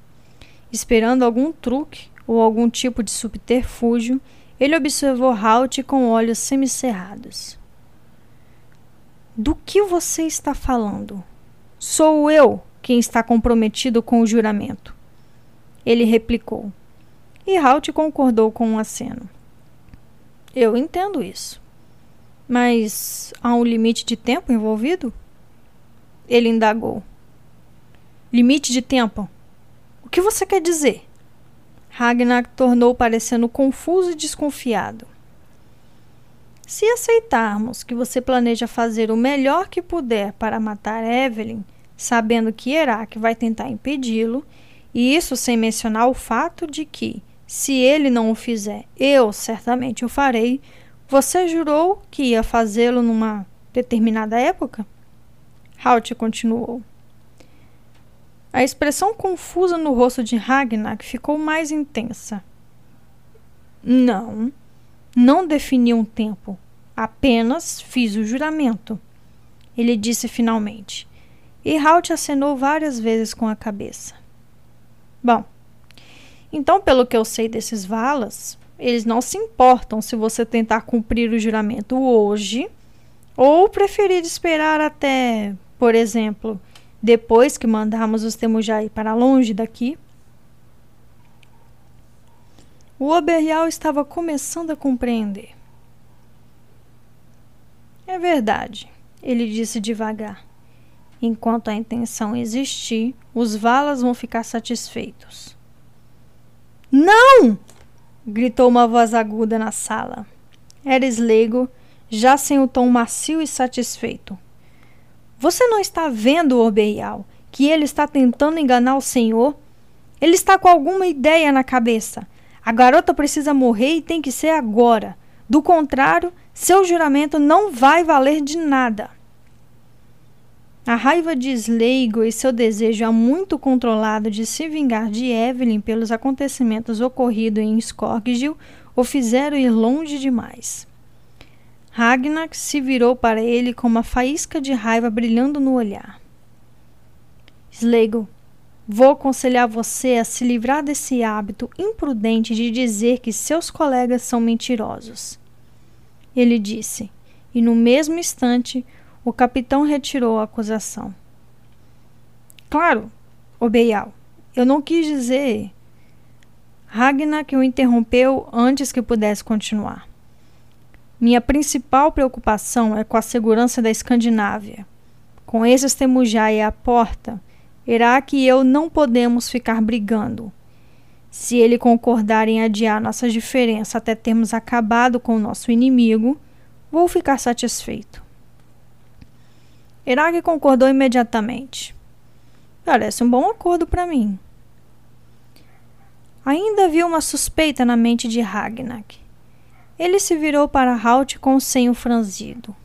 Esperando algum truque ou algum tipo de subterfúgio, ele observou Halt com olhos semicerrados. Do que você está falando? Sou eu quem está comprometido com o juramento. Ele replicou. E Halt concordou com um aceno. Eu entendo isso. Mas há um limite de tempo envolvido? Ele indagou. Limite de tempo? O que você quer dizer? Ragnar tornou parecendo confuso e desconfiado. Se aceitarmos que você planeja fazer o melhor que puder para matar Evelyn, sabendo que Herak vai tentar impedi-lo, e isso sem mencionar o fato de que, se ele não o fizer, eu certamente o farei, você jurou que ia fazê-lo numa determinada época? Halt continuou. A expressão confusa no rosto de Ragnar ficou mais intensa. Não, não defini um tempo. Apenas fiz o juramento. Ele disse finalmente. E Halt acenou várias vezes com a cabeça. Bom, então, pelo que eu sei desses Valas, eles não se importam se você tentar cumprir o juramento hoje ou preferir esperar até, por exemplo, depois que mandarmos os Temujai para longe daqui. O Oberreal estava começando a compreender. É verdade, ele disse devagar. Enquanto a intenção existir, os Valas vão ficar satisfeitos. Não! Gritou uma voz aguda na sala. Era Slego, já sem o tom macio e satisfeito. Você não está vendo, Orbeial, que ele está tentando enganar o senhor? Ele está com alguma ideia na cabeça. A garota precisa morrer e tem que ser agora. Do contrário, seu juramento não vai valer de nada. A raiva de Sleigo e seu desejo há muito controlado de se vingar de Evelyn pelos acontecimentos ocorridos em Skorgil o fizeram ir longe demais. Ragnar se virou para ele com uma faísca de raiva brilhando no olhar. Sleigo, vou aconselhar você a se livrar desse hábito imprudente de dizer que seus colegas são mentirosos. Ele disse, e no mesmo instante o capitão retirou a acusação. Claro, Obeial, eu não quis dizer. Ragnar que o interrompeu antes que pudesse continuar. Minha principal preocupação é com a segurança da Escandinávia. Com esses Temujai à porta, Iraque e eu não podemos ficar brigando. Se ele concordar em adiar nossa diferença até termos acabado com o nosso inimigo, vou ficar satisfeito. Irag concordou imediatamente. Parece um bom acordo para mim. Ainda havia uma suspeita na mente de Ragnar. Ele se virou para Halt com o senho franzido.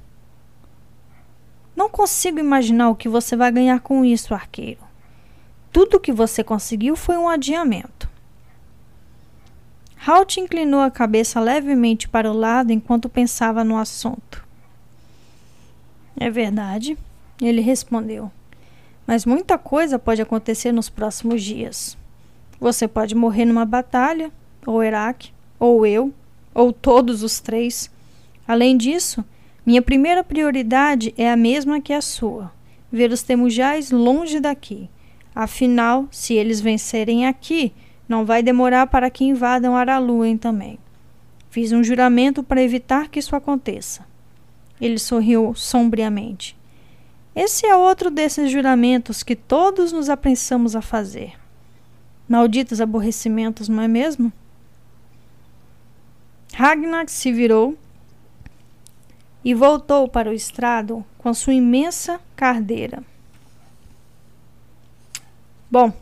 Não consigo imaginar o que você vai ganhar com isso, arqueiro. Tudo o que você conseguiu foi um adiamento. Halt inclinou a cabeça levemente para o lado enquanto pensava no assunto. É verdade, ele respondeu. Mas muita coisa pode acontecer nos próximos dias. Você pode morrer numa batalha, ou Iraque, ou eu, ou todos os três. Além disso, minha primeira prioridade é a mesma que a sua: ver os temujais longe daqui. Afinal, se eles vencerem aqui, não vai demorar para que invadam Araluen também. Fiz um juramento para evitar que isso aconteça. Ele sorriu sombriamente. Esse é outro desses juramentos que todos nos apressamos a fazer. Malditos aborrecimentos, não é mesmo? Ragnar se virou e voltou para o estrado com sua imensa cardeira. Bom,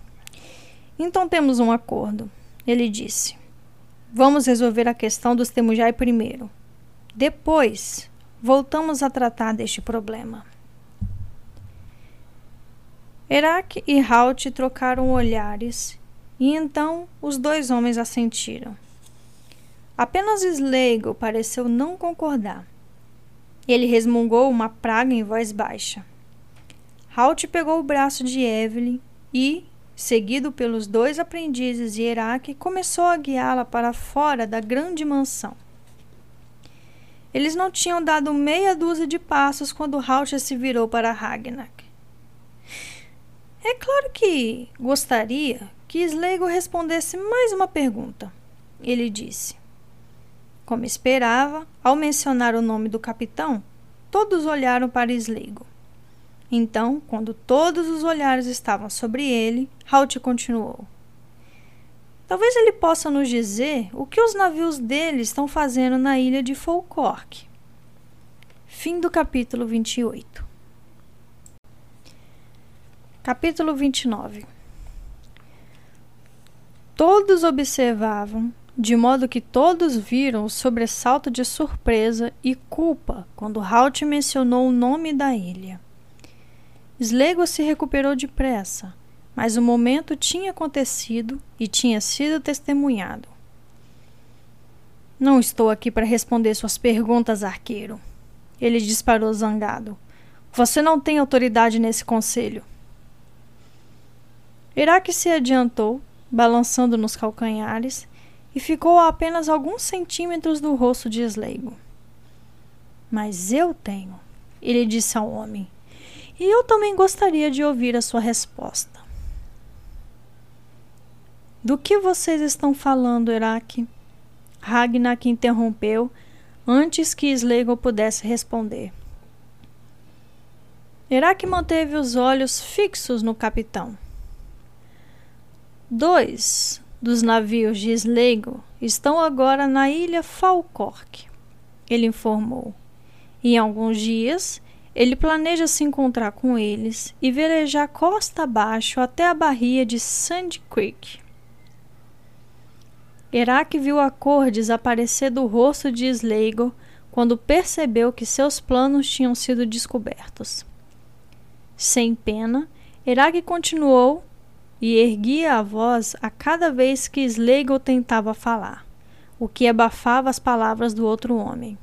então temos um acordo, ele disse. Vamos resolver a questão dos Temujai primeiro. Depois, voltamos a tratar deste problema. Herak e Halt trocaram olhares e então os dois homens assentiram. Apenas Sleigo pareceu não concordar. Ele resmungou uma praga em voz baixa. Halt pegou o braço de Evelyn e, seguido pelos dois aprendizes de Herak, começou a guiá-la para fora da grande mansão. Eles não tinham dado meia dúzia de passos quando Halt se virou para Ragnak. É claro que gostaria que Sleigo respondesse mais uma pergunta, ele disse. Como esperava, ao mencionar o nome do capitão, todos olharam para Sleigo. Então, quando todos os olhares estavam sobre ele, Halt continuou. Talvez ele possa nos dizer o que os navios dele estão fazendo na ilha de Falkirk. Fim do capítulo 28. Capítulo 29 Todos observavam de modo que todos viram o sobressalto de surpresa e culpa quando Halt mencionou o nome da ilha. Slego se recuperou depressa, mas o momento tinha acontecido e tinha sido testemunhado. Não estou aqui para responder suas perguntas, arqueiro. Ele disparou zangado. Você não tem autoridade nesse conselho. Iraque se adiantou, balançando nos calcanhares, e ficou a apenas alguns centímetros do rosto de Sleigo. Mas eu tenho, ele disse ao homem, e eu também gostaria de ouvir a sua resposta. Do que vocês estão falando, Iraque? Ragnar interrompeu antes que Sleigo pudesse responder. Iraque manteve os olhos fixos no capitão. Dois dos navios de Sleigo estão agora na ilha Falcork, ele informou. Em alguns dias, ele planeja se encontrar com eles e velejar costa abaixo até a barria de Sand Creek. Herak viu a cor desaparecer do rosto de Sleigo quando percebeu que seus planos tinham sido descobertos. Sem pena, Herak continuou e erguia a voz a cada vez que Slegel tentava falar, o que abafava as palavras do outro homem.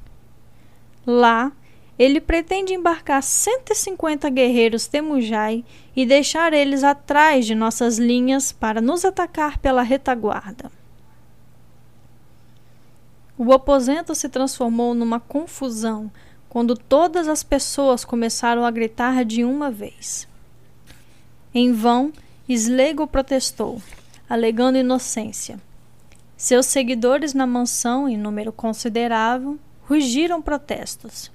Lá, ele pretende embarcar 150 guerreiros Temujai e deixar eles atrás de nossas linhas para nos atacar pela retaguarda. O aposento se transformou numa confusão quando todas as pessoas começaram a gritar de uma vez. Em vão, Slego protestou, alegando inocência. Seus seguidores na mansão, em número considerável, rugiram protestos,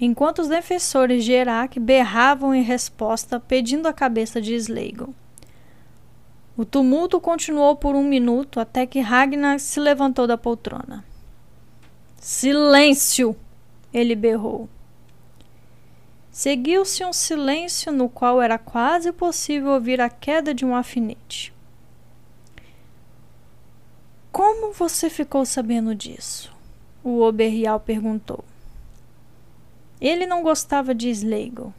enquanto os defensores de Herak berravam em resposta, pedindo a cabeça de Slego. O tumulto continuou por um minuto até que Ragnar se levantou da poltrona. Silêncio! ele berrou. Seguiu-se um silêncio no qual era quase possível ouvir a queda de um alfinete. Como você ficou sabendo disso? O Oberrial perguntou. Ele não gostava de Slegel.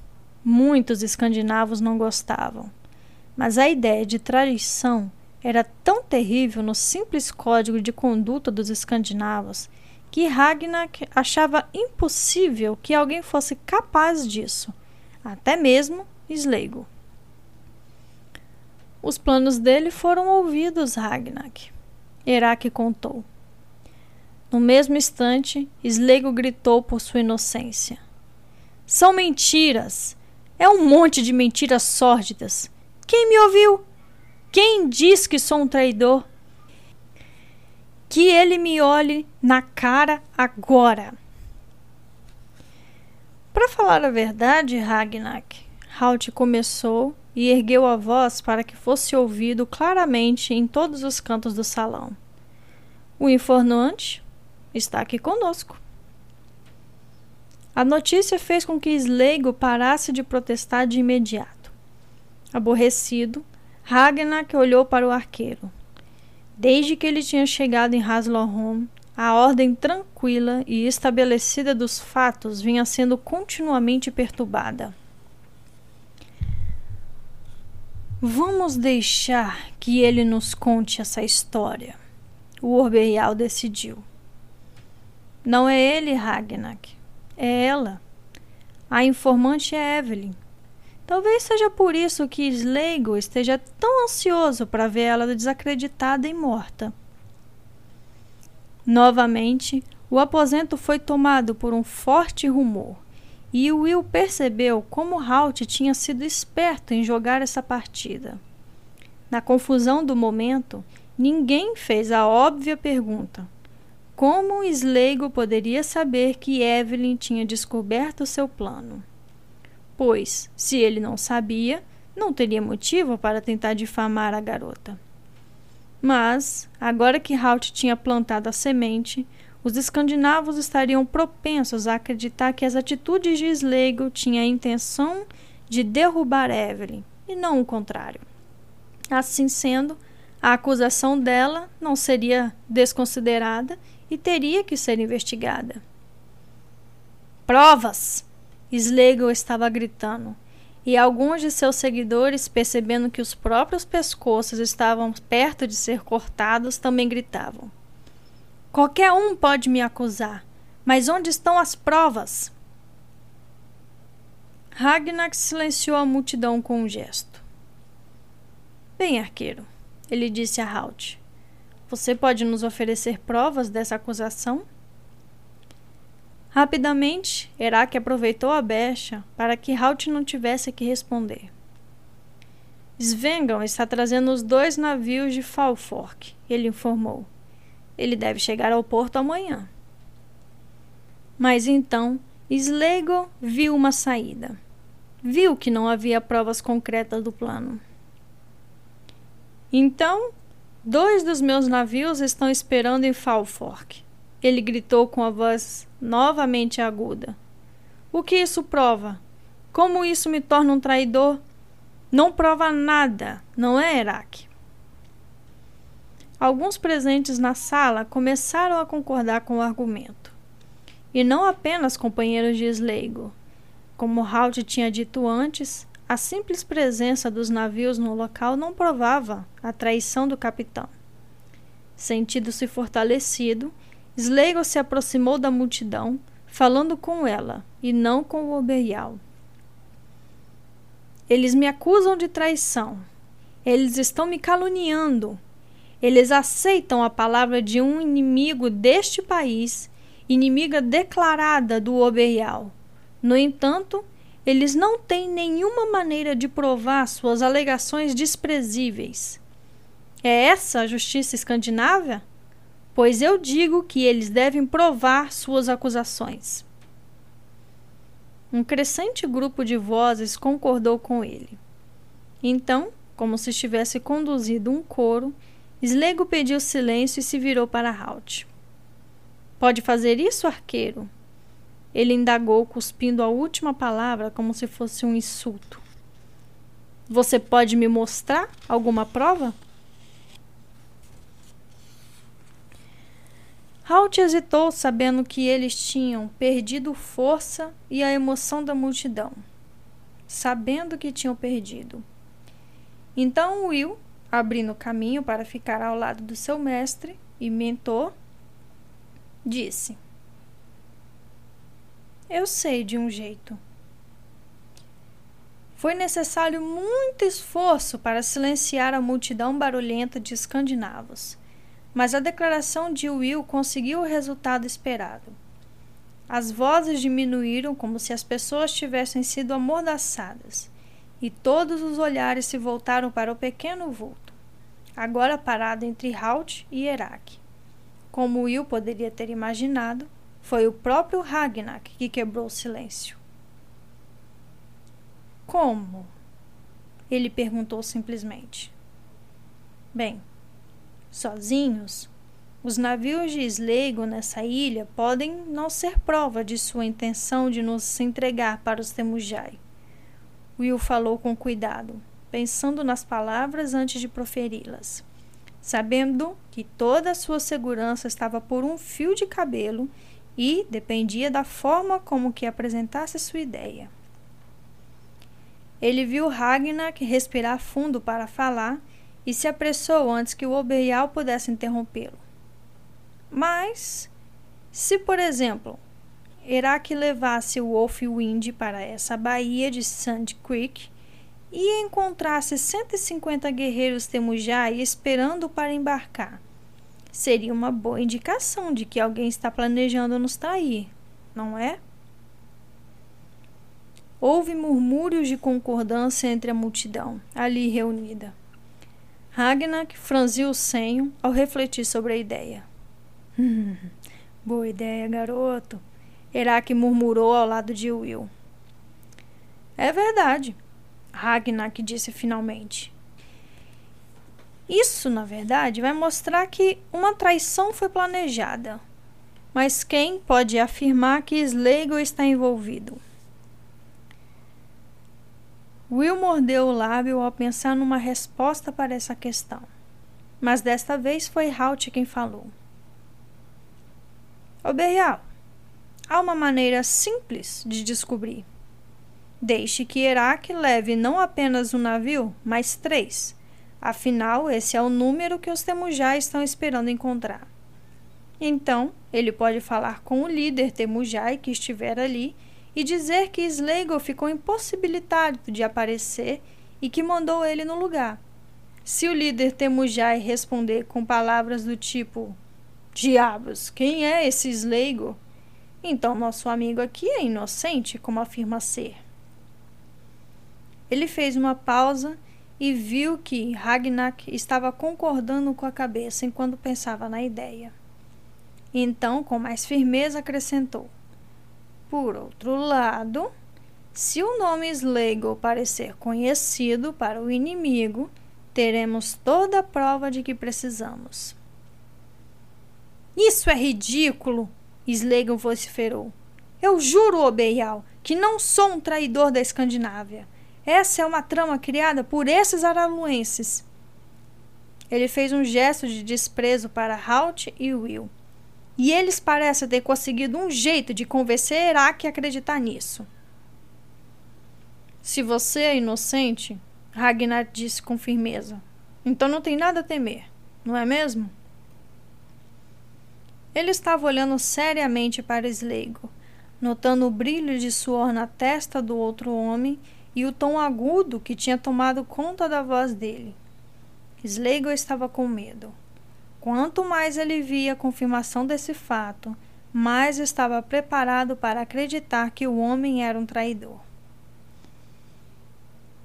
Muitos escandinavos não gostavam. Mas a ideia de traição era tão terrível no simples código de conduta dos escandinavos que Ragnar achava impossível que alguém fosse capaz disso, até mesmo Sleigo. Os planos dele foram ouvidos, Ragnar. Herak contou. No mesmo instante, Sleigo gritou por sua inocência. São mentiras! É um monte de mentiras sórdidas. Quem me ouviu? Quem diz que sou um traidor? Que ele me olhe na cara agora. Para falar a verdade, Ragnar, Halt começou e ergueu a voz para que fosse ouvido claramente em todos os cantos do salão. O informante está aqui conosco. A notícia fez com que Sleigo parasse de protestar de imediato. Aborrecido, Ragnar olhou para o arqueiro. Desde que ele tinha chegado em Haslohom, a ordem tranquila e estabelecida dos fatos vinha sendo continuamente perturbada. Vamos deixar que ele nos conte essa história. O Orberial decidiu. Não é ele, Ragnak. É ela. A informante é Evelyn. Talvez seja por isso que Sleigo esteja tão ansioso para ver ela desacreditada e morta. Novamente, o aposento foi tomado por um forte rumor e Will percebeu como Halt tinha sido esperto em jogar essa partida. Na confusão do momento, ninguém fez a óbvia pergunta: como Sleigo poderia saber que Evelyn tinha descoberto seu plano? Pois, se ele não sabia, não teria motivo para tentar difamar a garota. Mas, agora que Halt tinha plantado a semente, os escandinavos estariam propensos a acreditar que as atitudes de Slegel tinham a intenção de derrubar Evelyn, e não o contrário. Assim sendo, a acusação dela não seria desconsiderada e teria que ser investigada. Provas! Slegel estava gritando, e alguns de seus seguidores, percebendo que os próprios pescoços estavam perto de ser cortados, também gritavam. Qualquer um pode me acusar, mas onde estão as provas? Ragnar silenciou a multidão com um gesto. Bem, arqueiro, ele disse a Halt. Você pode nos oferecer provas dessa acusação? Rapidamente, Herak aproveitou a becha para que Halt não tivesse que responder. Svengal está trazendo os dois navios de Falfork, ele informou. Ele deve chegar ao porto amanhã. Mas então Slego viu uma saída. Viu que não havia provas concretas do plano. Então, dois dos meus navios estão esperando em Falfork. Ele gritou com a voz novamente aguda. O que isso prova? Como isso me torna um traidor? Não prova nada, não é, Herak? Alguns presentes na sala começaram a concordar com o argumento. E não apenas companheiros de Sleigo. Como Halt tinha dito antes, a simples presença dos navios no local não provava a traição do capitão. Sentindo-se fortalecido, Sleigo se aproximou da multidão, falando com ela e não com o Oberial. Eles me acusam de traição. Eles estão me caluniando eles aceitam a palavra de um inimigo deste país, inimiga declarada do Oberial. No entanto, eles não têm nenhuma maneira de provar suas alegações desprezíveis. É essa a justiça escandinava? Pois eu digo que eles devem provar suas acusações. Um crescente grupo de vozes concordou com ele. Então, como se estivesse conduzido um coro, Slego pediu silêncio e se virou para Halt. Pode fazer isso, arqueiro? Ele indagou, cuspindo a última palavra como se fosse um insulto. Você pode me mostrar alguma prova? Halt hesitou, sabendo que eles tinham perdido força e a emoção da multidão. Sabendo que tinham perdido. Então Will abrindo caminho para ficar ao lado do seu mestre e mentor, disse: Eu sei de um jeito. Foi necessário muito esforço para silenciar a multidão barulhenta de escandinavos, mas a declaração de Will conseguiu o resultado esperado. As vozes diminuíram como se as pessoas tivessem sido amordaçadas e todos os olhares se voltaram para o pequeno vulto, agora parado entre Halt e Herak. Como Will poderia ter imaginado, foi o próprio Ragnar que quebrou o silêncio. Como? Ele perguntou simplesmente. Bem, sozinhos, os navios de Sleigo nessa ilha podem não ser prova de sua intenção de nos entregar para os Temujai. Will falou com cuidado, pensando nas palavras antes de proferi-las, sabendo que toda a sua segurança estava por um fio de cabelo e dependia da forma como que apresentasse sua ideia. Ele viu Ragnar respirar fundo para falar e se apressou antes que o Oberial pudesse interrompê-lo. Mas, se por exemplo, Herak levasse o Wolfwind para essa baía de Sand Creek e encontrasse 150 guerreiros Temujai esperando para embarcar, seria uma boa indicação de que alguém está planejando nos trair, não é? Houve murmúrios de concordância entre a multidão ali reunida. Ragnar franziu o senho ao refletir sobre a ideia. Hum, boa ideia, garoto. Herak murmurou ao lado de Will. É verdade, Ragnar disse finalmente. Isso, na verdade, vai mostrar que uma traição foi planejada. Mas quem pode afirmar que Slegel está envolvido? Will mordeu o lábio ao pensar numa resposta para essa questão. Mas desta vez foi Halt quem falou. Oberial, há uma maneira simples de descobrir. Deixe que Herak leve não apenas um navio, mas três. Afinal, esse é o número que os Temujá estão esperando encontrar. Então, ele pode falar com o líder Temujai que estiver ali e dizer que Slegel ficou impossibilitado de aparecer e que mandou ele no lugar. Se o líder Temujai responder com palavras do tipo: Diabos, quem é esse Slegel? Então nosso amigo aqui é inocente, como afirma ser. Ele fez uma pausa e viu que Ragnar estava concordando com a cabeça enquanto pensava na ideia. Então, com mais firmeza, acrescentou: por outro lado, se o nome Slegel parecer conhecido para o inimigo, teremos toda a prova de que precisamos. Isso é ridículo! Slegel vociferou. Eu juro, Obeial, que não sou um traidor da Escandinávia. Essa é uma trama criada por esses araluenses. Ele fez um gesto de desprezo para Halt e Will. E eles parecem ter conseguido um jeito de convencer Herak a acreditar nisso. Se você é inocente, Ragnar disse com firmeza, então não tem nada a temer, não é mesmo? Ele estava olhando seriamente para Sleigo, notando o brilho de suor na testa do outro homem e o tom agudo que tinha tomado conta da voz dele. Sleigo estava com medo. Quanto mais ele via a confirmação desse fato, mais estava preparado para acreditar que o homem era um traidor.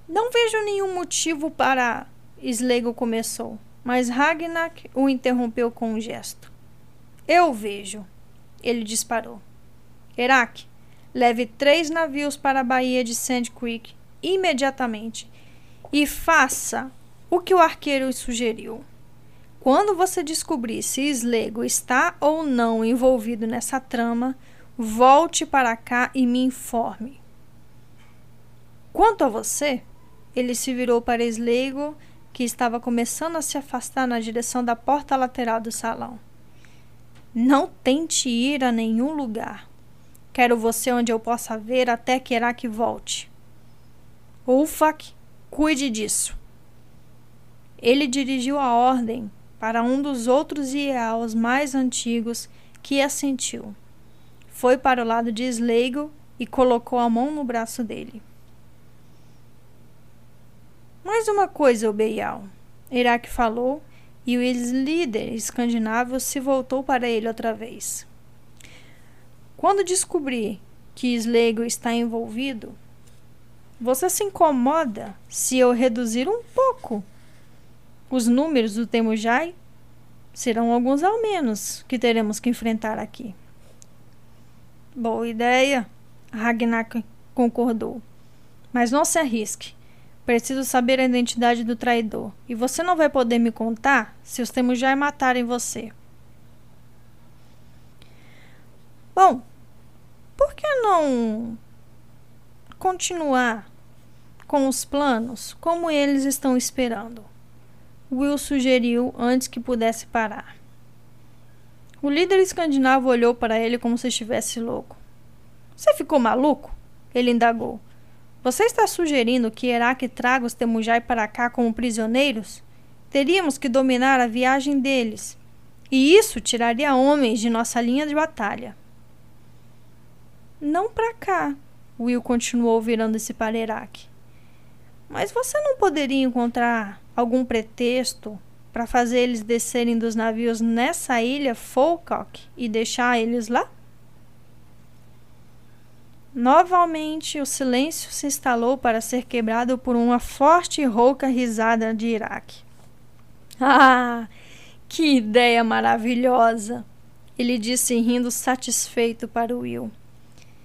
Não vejo nenhum motivo para. Slego começou, mas Ragnar o interrompeu com um gesto. Eu vejo. Ele disparou. Herak, leve três navios para a Baía de Sand Creek imediatamente e faça o que o arqueiro sugeriu. Quando você descobrir se Slego está ou não envolvido nessa trama, volte para cá e me informe. Quanto a você, ele se virou para Slego, que estava começando a se afastar na direção da porta lateral do salão. Não tente ir a nenhum lugar. Quero você onde eu possa ver até que que volte. Ulfak, cuide disso. Ele dirigiu a ordem para um dos outros Iaos mais antigos que assentiu. Foi para o lado de Sleigo e colocou a mão no braço dele. Mais uma coisa, Obeial. Iraque falou e o líder escandinavo se voltou para ele outra vez. Quando descobrir que Sleigo está envolvido, você se incomoda se eu reduzir um pouco os números do Temujai serão alguns ao menos que teremos que enfrentar aqui. Boa ideia, Ragnar concordou. Mas não se arrisque. Preciso saber a identidade do traidor. E você não vai poder me contar se os Temujai matarem você. Bom, por que não continuar com os planos como eles estão esperando? Will sugeriu antes que pudesse parar. O líder escandinavo olhou para ele como se estivesse louco. Você ficou maluco? Ele indagou. Você está sugerindo que Herak traga os Temujai para cá como prisioneiros? Teríamos que dominar a viagem deles. E isso tiraria homens de nossa linha de batalha. Não para cá, Will continuou virando-se para Herak. Mas você não poderia encontrar algum pretexto para fazer eles descerem dos navios nessa ilha Folcock e deixar eles lá? Novamente, o silêncio se instalou para ser quebrado por uma forte e rouca risada de Iraque. Ah, que ideia maravilhosa! Ele disse rindo satisfeito para Will.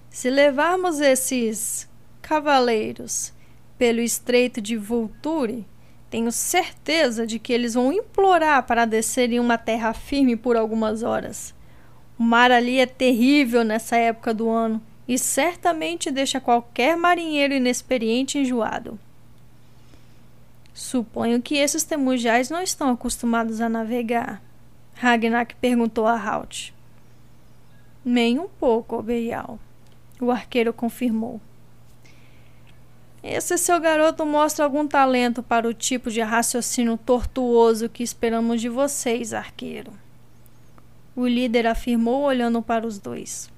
Se levarmos esses cavaleiros pelo estreito de Vulture, tenho certeza de que eles vão implorar para descer em uma terra firme por algumas horas. O mar ali é terrível nessa época do ano e certamente deixa qualquer marinheiro inexperiente enjoado. Suponho que esses temujais não estão acostumados a navegar. Ragnar perguntou a Halt. Nem um pouco, Obeial. O arqueiro confirmou. Esse seu garoto mostra algum talento para o tipo de raciocínio tortuoso que esperamos de vocês, arqueiro. O líder afirmou, olhando para os dois.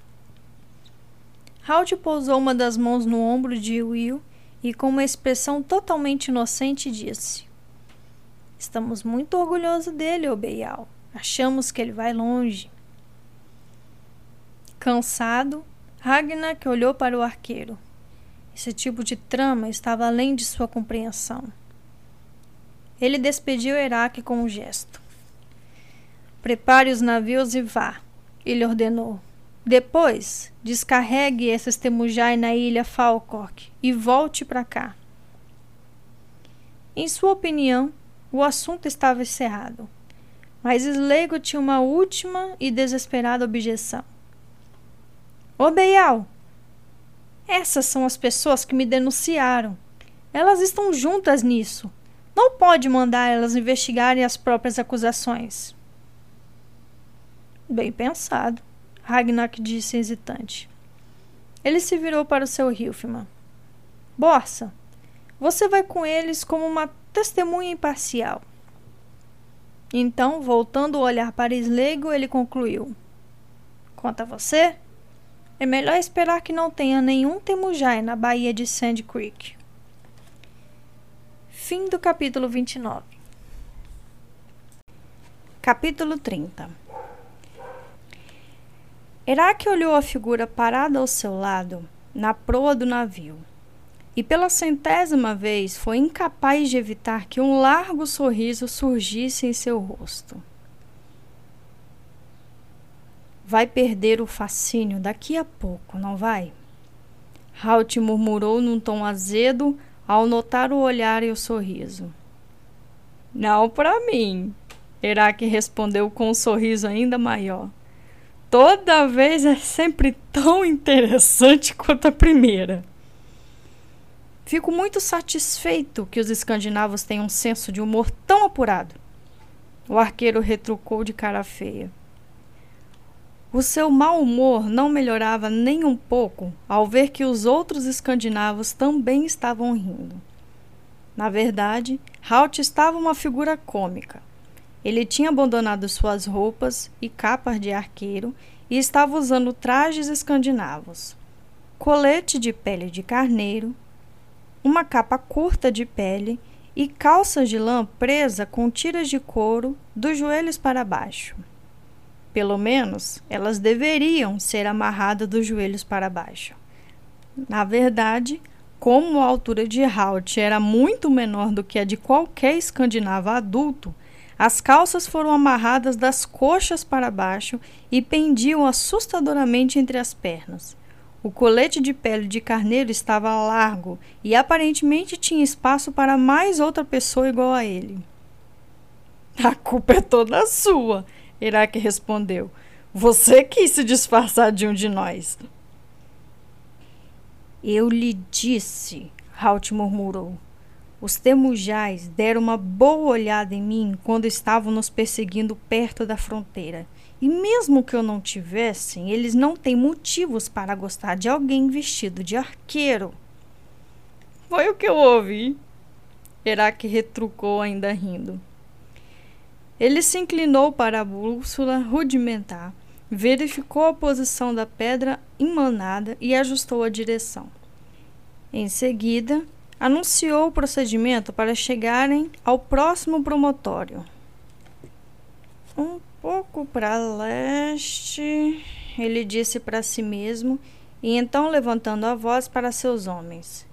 Halt pousou uma das mãos no ombro de Will e, com uma expressão totalmente inocente, disse: Estamos muito orgulhosos dele, Obeial. Achamos que ele vai longe. Cansado, Ragnar olhou para o arqueiro. Esse tipo de trama estava além de sua compreensão. Ele despediu Herak com um gesto. Prepare os navios e vá, ele ordenou. Depois, descarregue esses temujai na ilha Falkirk e volte para cá. Em sua opinião, o assunto estava encerrado. Mas Sleigo tinha uma última e desesperada objeção. Ô Beial, essas são as pessoas que me denunciaram. Elas estão juntas nisso. Não pode mandar elas investigarem as próprias acusações. Bem pensado, Ragnar disse hesitante. Ele se virou para o seu Hilfman. Borsa, você vai com eles como uma testemunha imparcial. Então, voltando o olhar para Sleigo, ele concluiu: Conta você? É melhor esperar que não tenha nenhum temujai na Baía de Sand Creek. Fim do capítulo 29. Capítulo 30 Herak olhou a figura parada ao seu lado, na proa do navio, e pela centésima vez foi incapaz de evitar que um largo sorriso surgisse em seu rosto vai perder o fascínio daqui a pouco, não vai? Halt murmurou num tom azedo ao notar o olhar e o sorriso. Não para mim, Herak respondeu com um sorriso ainda maior. Toda vez é sempre tão interessante quanto a primeira. Fico muito satisfeito que os escandinavos tenham um senso de humor tão apurado. O arqueiro retrucou de cara feia. O seu mau humor não melhorava nem um pouco ao ver que os outros escandinavos também estavam rindo. Na verdade, Halt estava uma figura cômica. Ele tinha abandonado suas roupas e capas de arqueiro e estava usando trajes escandinavos, colete de pele de carneiro, uma capa curta de pele e calças de lã presa com tiras de couro dos joelhos para baixo. Pelo menos, elas deveriam ser amarradas dos joelhos para baixo. Na verdade, como a altura de Halt era muito menor do que a de qualquer escandinavo adulto, as calças foram amarradas das coxas para baixo e pendiam assustadoramente entre as pernas. O colete de pele de carneiro estava largo e aparentemente tinha espaço para mais outra pessoa igual a ele. A culpa é toda sua, Iraque respondeu: Você quis se disfarçar de um de nós. Eu lhe disse, Halt murmurou. Os temujais deram uma boa olhada em mim quando estavam nos perseguindo perto da fronteira. E mesmo que eu não tivessem, eles não têm motivos para gostar de alguém vestido de arqueiro. Foi o que eu ouvi. Herak retrucou, ainda rindo. Ele se inclinou para a bússola rudimentar, verificou a posição da pedra emanada e ajustou a direção. Em seguida, anunciou o procedimento para chegarem ao próximo promotório. Um pouco para leste, ele disse para si mesmo, e então levantando a voz para seus homens: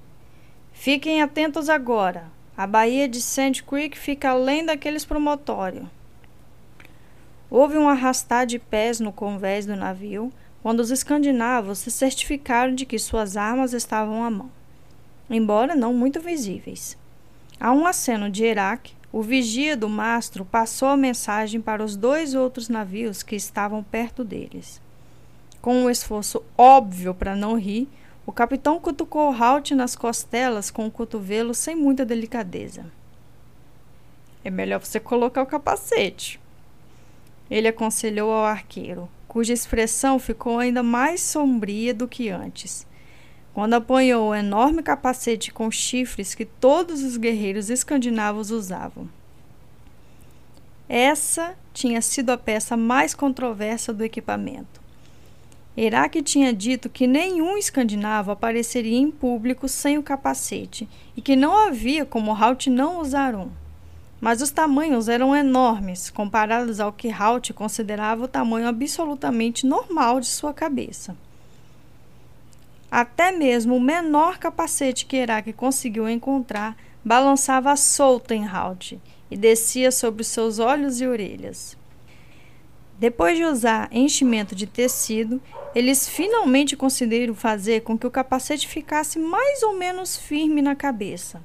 Fiquem atentos agora. A baía de Sand Creek fica além daqueles promontórios. Houve um arrastar de pés no convés do navio quando os escandinavos se certificaram de que suas armas estavam à mão, embora não muito visíveis. A um aceno de Herak, o vigia do mastro passou a mensagem para os dois outros navios que estavam perto deles. Com um esforço óbvio para não rir, o capitão cutucou Halt nas costelas com o cotovelo sem muita delicadeza. É melhor você colocar o capacete. Ele aconselhou ao arqueiro, cuja expressão ficou ainda mais sombria do que antes quando apanhou o enorme capacete com chifres que todos os guerreiros escandinavos usavam. Essa tinha sido a peça mais controversa do equipamento. Herak tinha dito que nenhum escandinavo apareceria em público sem o capacete e que não havia como Halt não usar um. Mas os tamanhos eram enormes comparados ao que Halt considerava o tamanho absolutamente normal de sua cabeça. Até mesmo o menor capacete que Herak conseguiu encontrar balançava solto em Halt e descia sobre seus olhos e orelhas. Depois de usar enchimento de tecido, eles finalmente conseguiram fazer com que o capacete ficasse mais ou menos firme na cabeça,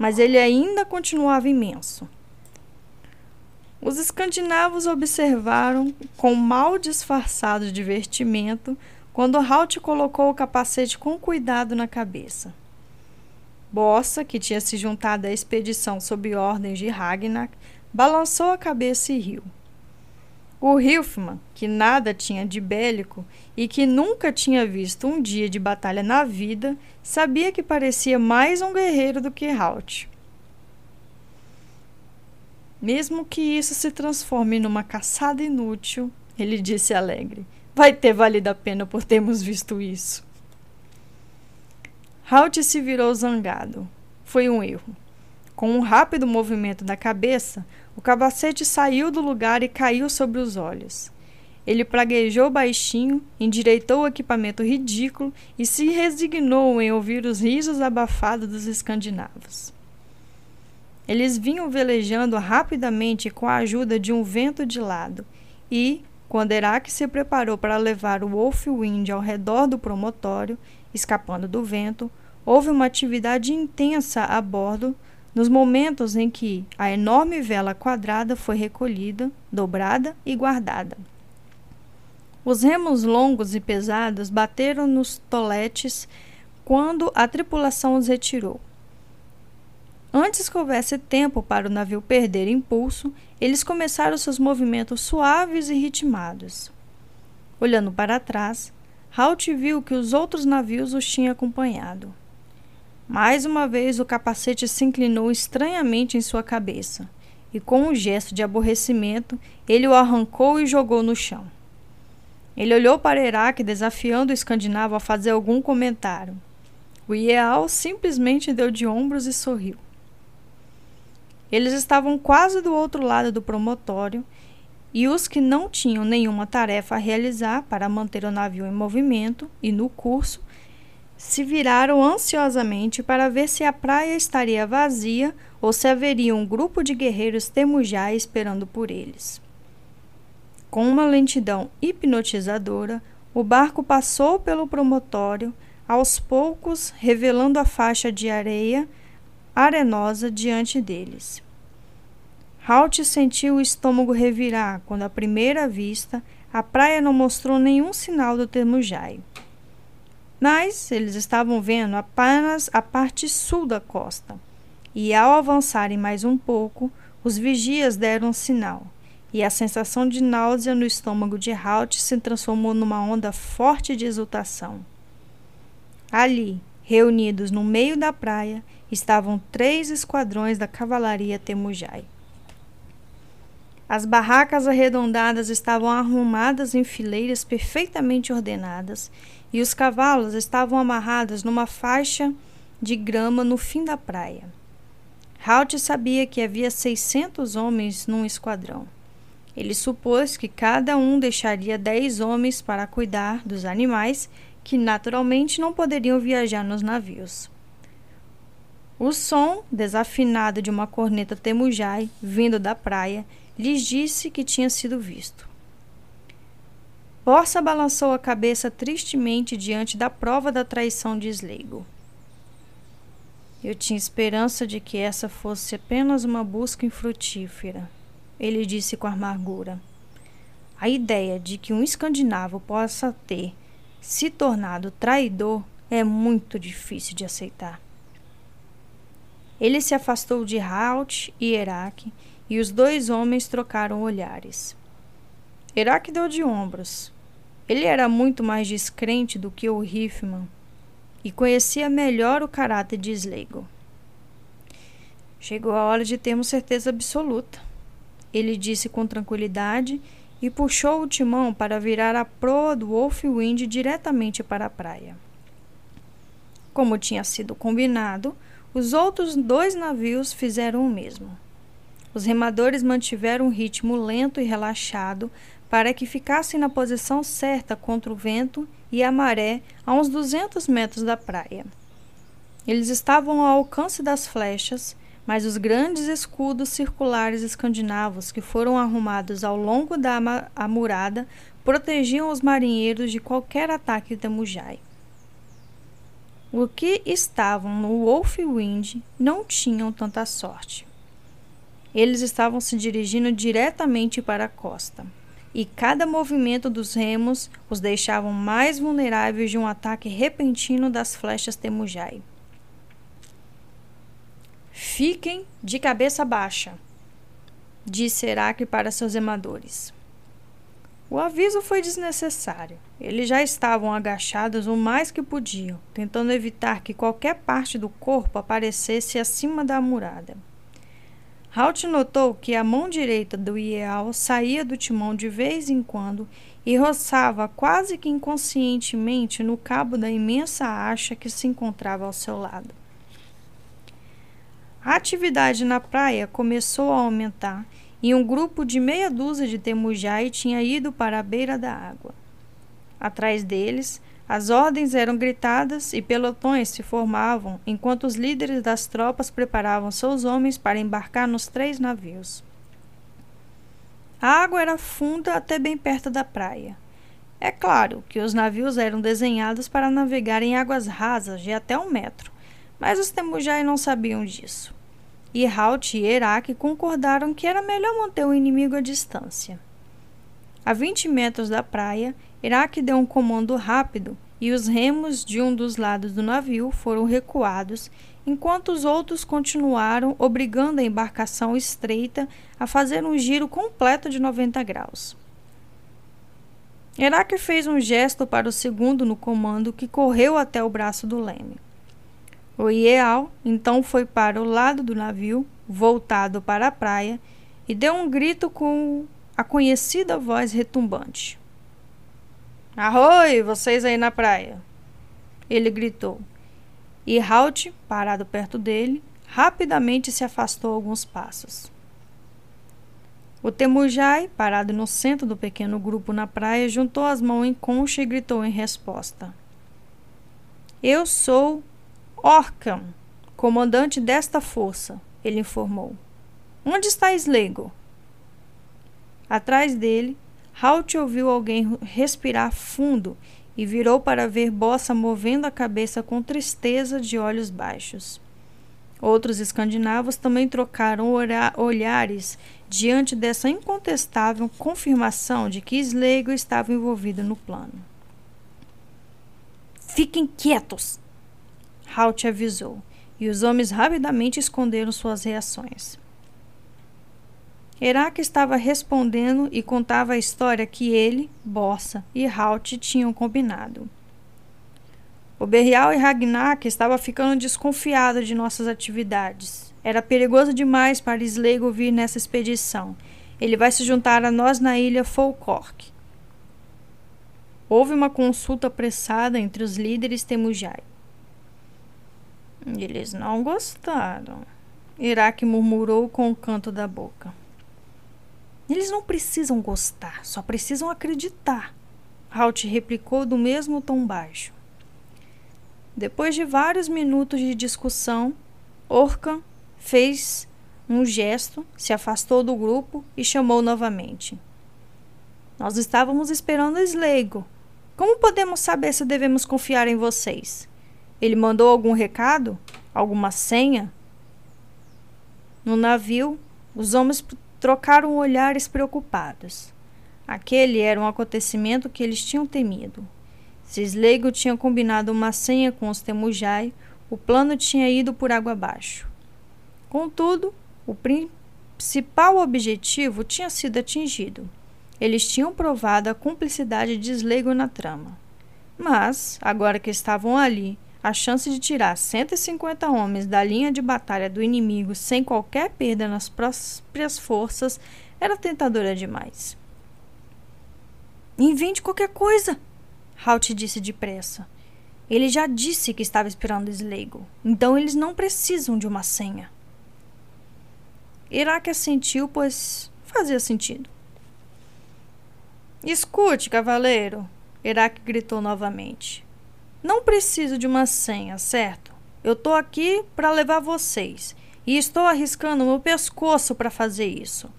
mas ele ainda continuava imenso. Os escandinavos observaram, com mal disfarçado divertimento, quando Halt colocou o capacete com cuidado na cabeça. Bossa, que tinha se juntado à expedição sob ordens de Ragnar, balançou a cabeça e riu. O Hilfman, que nada tinha de bélico e que nunca tinha visto um dia de batalha na vida, sabia que parecia mais um guerreiro do que Halt. Mesmo que isso se transforme numa caçada inútil, ele disse alegre, Vai ter valido a pena por termos visto isso. Halt se virou zangado. Foi um erro. Com um rápido movimento da cabeça, o capacete saiu do lugar e caiu sobre os olhos. Ele praguejou baixinho, endireitou o equipamento ridículo e se resignou em ouvir os risos abafados dos escandinavos. Eles vinham velejando rapidamente com a ajuda de um vento de lado e, quando Herak se preparou para levar o Wolfwind ao redor do promontório, escapando do vento, houve uma atividade intensa a bordo nos momentos em que a enorme vela quadrada foi recolhida, dobrada e guardada. Os remos longos e pesados bateram nos toletes quando a tripulação os retirou. Antes que houvesse tempo para o navio perder impulso, eles começaram seus movimentos suaves e ritmados. Olhando para trás, Halt viu que os outros navios os tinham acompanhado. Mais uma vez o capacete se inclinou estranhamente em sua cabeça, e com um gesto de aborrecimento, ele o arrancou e jogou no chão. Ele olhou para Herak desafiando o escandinavo a fazer algum comentário. O Ial simplesmente deu de ombros e sorriu. Eles estavam quase do outro lado do promontório e os que não tinham nenhuma tarefa a realizar para manter o navio em movimento e no curso se viraram ansiosamente para ver se a praia estaria vazia ou se haveria um grupo de guerreiros temujá esperando por eles. Com uma lentidão hipnotizadora, o barco passou pelo promontório, aos poucos revelando a faixa de areia arenosa diante deles. Halt sentiu o estômago revirar quando, à primeira vista, a praia não mostrou nenhum sinal do Temujai. Mas eles estavam vendo apenas a parte sul da costa, e ao avançarem mais um pouco, os vigias deram um sinal, e a sensação de náusea no estômago de Halt se transformou numa onda forte de exultação. Ali, reunidos no meio da praia, estavam três esquadrões da cavalaria Temujai. As barracas arredondadas estavam arrumadas em fileiras perfeitamente ordenadas e os cavalos estavam amarrados numa faixa de grama no fim da praia. Halt sabia que havia 600 homens num esquadrão. Ele supôs que cada um deixaria 10 homens para cuidar dos animais que naturalmente não poderiam viajar nos navios. O som desafinado de uma corneta temujai vindo da praia lhes disse que tinha sido visto. Borsa balançou a cabeça tristemente diante da prova da traição de Sleigo. Eu tinha esperança de que essa fosse apenas uma busca infrutífera, ele disse com amargura. A ideia de que um escandinavo possa ter se tornado traidor é muito difícil de aceitar. Ele se afastou de Halt e Herak e os dois homens trocaram olhares. Herak deu de ombros. Ele era muito mais descrente do que o Riffman e conhecia melhor o caráter de Slegel. Chegou a hora de termos certeza absoluta, ele disse com tranquilidade e puxou o timão para virar a proa do Wolfwind diretamente para a praia. Como tinha sido combinado, os outros dois navios fizeram o mesmo. Os remadores mantiveram um ritmo lento e relaxado para que ficassem na posição certa contra o vento e a maré a uns 200 metros da praia. Eles estavam ao alcance das flechas, mas os grandes escudos circulares escandinavos que foram arrumados ao longo da amurada protegiam os marinheiros de qualquer ataque de Mujai. Os que estavam no Wolfwind não tinham tanta sorte. Eles estavam se dirigindo diretamente para a costa, e cada movimento dos remos os deixavam mais vulneráveis de um ataque repentino das flechas Temujai. Fiquem de cabeça baixa, disse Heráclito para seus remadores. O aviso foi desnecessário. Eles já estavam agachados o mais que podiam, tentando evitar que qualquer parte do corpo aparecesse acima da murada. Halt notou que a mão direita do Iel saía do timão de vez em quando e roçava quase que inconscientemente no cabo da imensa acha que se encontrava ao seu lado. A atividade na praia começou a aumentar e um grupo de meia dúzia de temujai tinha ido para a beira da água. Atrás deles, as ordens eram gritadas e pelotões se formavam enquanto os líderes das tropas preparavam seus homens para embarcar nos três navios. A água era funda até bem perto da praia. É claro que os navios eram desenhados para navegar em águas rasas de até um metro, mas os Temujai não sabiam disso. E Halt e Herak concordaram que era melhor manter o inimigo à distância. A 20 metros da praia, Iraque deu um comando rápido e os remos de um dos lados do navio foram recuados, enquanto os outros continuaram obrigando a embarcação estreita a fazer um giro completo de 90 graus. Iraque fez um gesto para o segundo no comando que correu até o braço do leme. O Ial então foi para o lado do navio, voltado para a praia, e deu um grito com a conhecida voz retumbante. Arroi, vocês aí na praia! Ele gritou. E Halt, parado perto dele, rapidamente se afastou alguns passos. O Temujai, parado no centro do pequeno grupo na praia, juntou as mãos em concha e gritou em resposta: Eu sou Orcam, comandante desta força, ele informou. Onde está Slego? Atrás dele, Halt ouviu alguém respirar fundo e virou para ver Bossa movendo a cabeça com tristeza de olhos baixos. Outros escandinavos também trocaram olhares diante dessa incontestável confirmação de que Slego estava envolvido no plano. Fiquem quietos! Halt avisou, e os homens rapidamente esconderam suas reações. Herak estava respondendo e contava a história que ele, Bossa e Halt tinham combinado. O Berial e Ragnar estava ficando desconfiado de nossas atividades. Era perigoso demais para Sleigo vir nessa expedição. Ele vai se juntar a nós na ilha Folkork. Houve uma consulta apressada entre os líderes Temujai. Eles não gostaram. Iraque murmurou com o canto da boca. Eles não precisam gostar, só precisam acreditar. Halt replicou do mesmo tom baixo. Depois de vários minutos de discussão, Orkan fez um gesto, se afastou do grupo e chamou novamente. Nós estávamos esperando Sleigo, como podemos saber se devemos confiar em vocês? Ele mandou algum recado? Alguma senha? No navio, os homens trocaram olhares preocupados. Aquele era um acontecimento que eles tinham temido. Se Sleigo tinha combinado uma senha com os Temujai, o plano tinha ido por água abaixo. Contudo, o principal objetivo tinha sido atingido. Eles tinham provado a cumplicidade de Sleigo na trama. Mas, agora que estavam ali, a chance de tirar 150 homens da linha de batalha do inimigo sem qualquer perda nas próprias forças era tentadora demais. Invente qualquer coisa, Halt disse depressa. Ele já disse que estava esperando Sleigo, então eles não precisam de uma senha. Iraque assentiu, pois fazia sentido. Escute, cavaleiro, Iraque gritou novamente. Não preciso de uma senha, certo? Eu tô aqui para levar vocês e estou arriscando meu pescoço para fazer isso.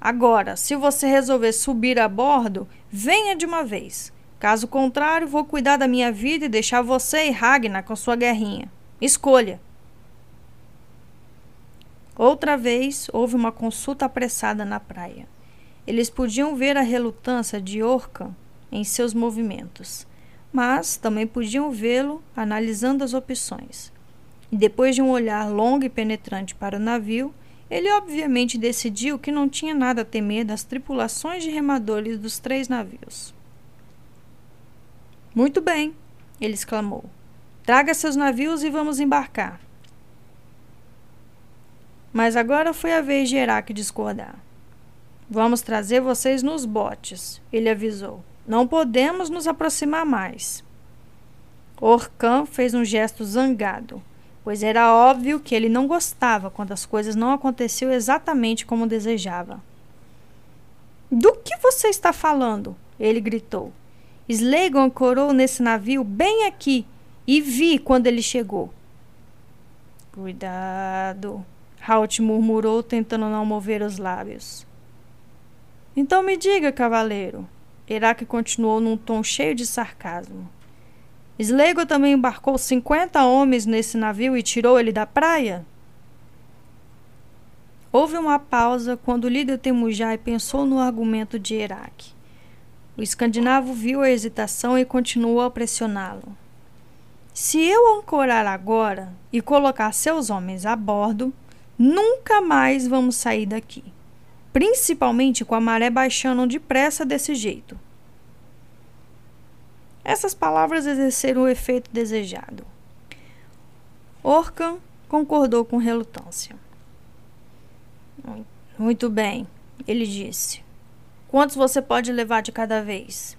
Agora, se você resolver subir a bordo, venha de uma vez. Caso contrário, vou cuidar da minha vida e deixar você e Ragnar com sua guerrinha. Escolha. Outra vez houve uma consulta apressada na praia. Eles podiam ver a relutância de Orcan em seus movimentos, mas também podiam vê-lo analisando as opções. E depois de um olhar longo e penetrante para o navio, ele obviamente decidiu que não tinha nada a temer das tripulações de remadores dos três navios. Muito bem, ele exclamou. Traga seus navios e vamos embarcar. Mas agora foi a vez de Herak discordar. Vamos trazer vocês nos botes, ele avisou. Não podemos nos aproximar mais. Orcan fez um gesto zangado, pois era óbvio que ele não gostava quando as coisas não aconteciam exatamente como desejava. Do que você está falando? Ele gritou. Slegon ancorou nesse navio bem aqui e vi quando ele chegou. Cuidado, Halt murmurou, tentando não mover os lábios. Então me diga, cavaleiro. Iraque continuou num tom cheio de sarcasmo. Slego também embarcou cinquenta homens nesse navio e tirou ele da praia? Houve uma pausa quando o líder Temujai pensou no argumento de Iraque. O escandinavo viu a hesitação e continuou a pressioná-lo. Se eu ancorar agora e colocar seus homens a bordo, nunca mais vamos sair daqui principalmente com a maré baixando depressa desse jeito. Essas palavras exerceram o efeito desejado. Orcan concordou com relutância. Muito bem, ele disse. Quantos você pode levar de cada vez?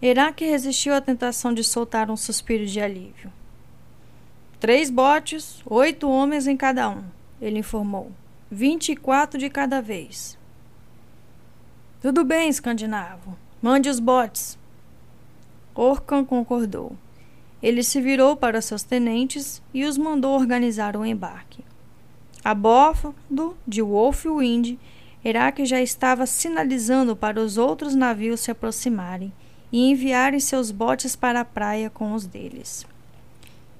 Iraque resistiu à tentação de soltar um suspiro de alívio. Três botes, oito homens em cada um, ele informou. 24 de cada vez. Tudo bem, escandinavo. Mande os botes. Orcan concordou. Ele se virou para seus tenentes e os mandou organizar o embarque. A bordo de Wolfwind, Herak já estava sinalizando para os outros navios se aproximarem e enviarem seus botes para a praia com os deles.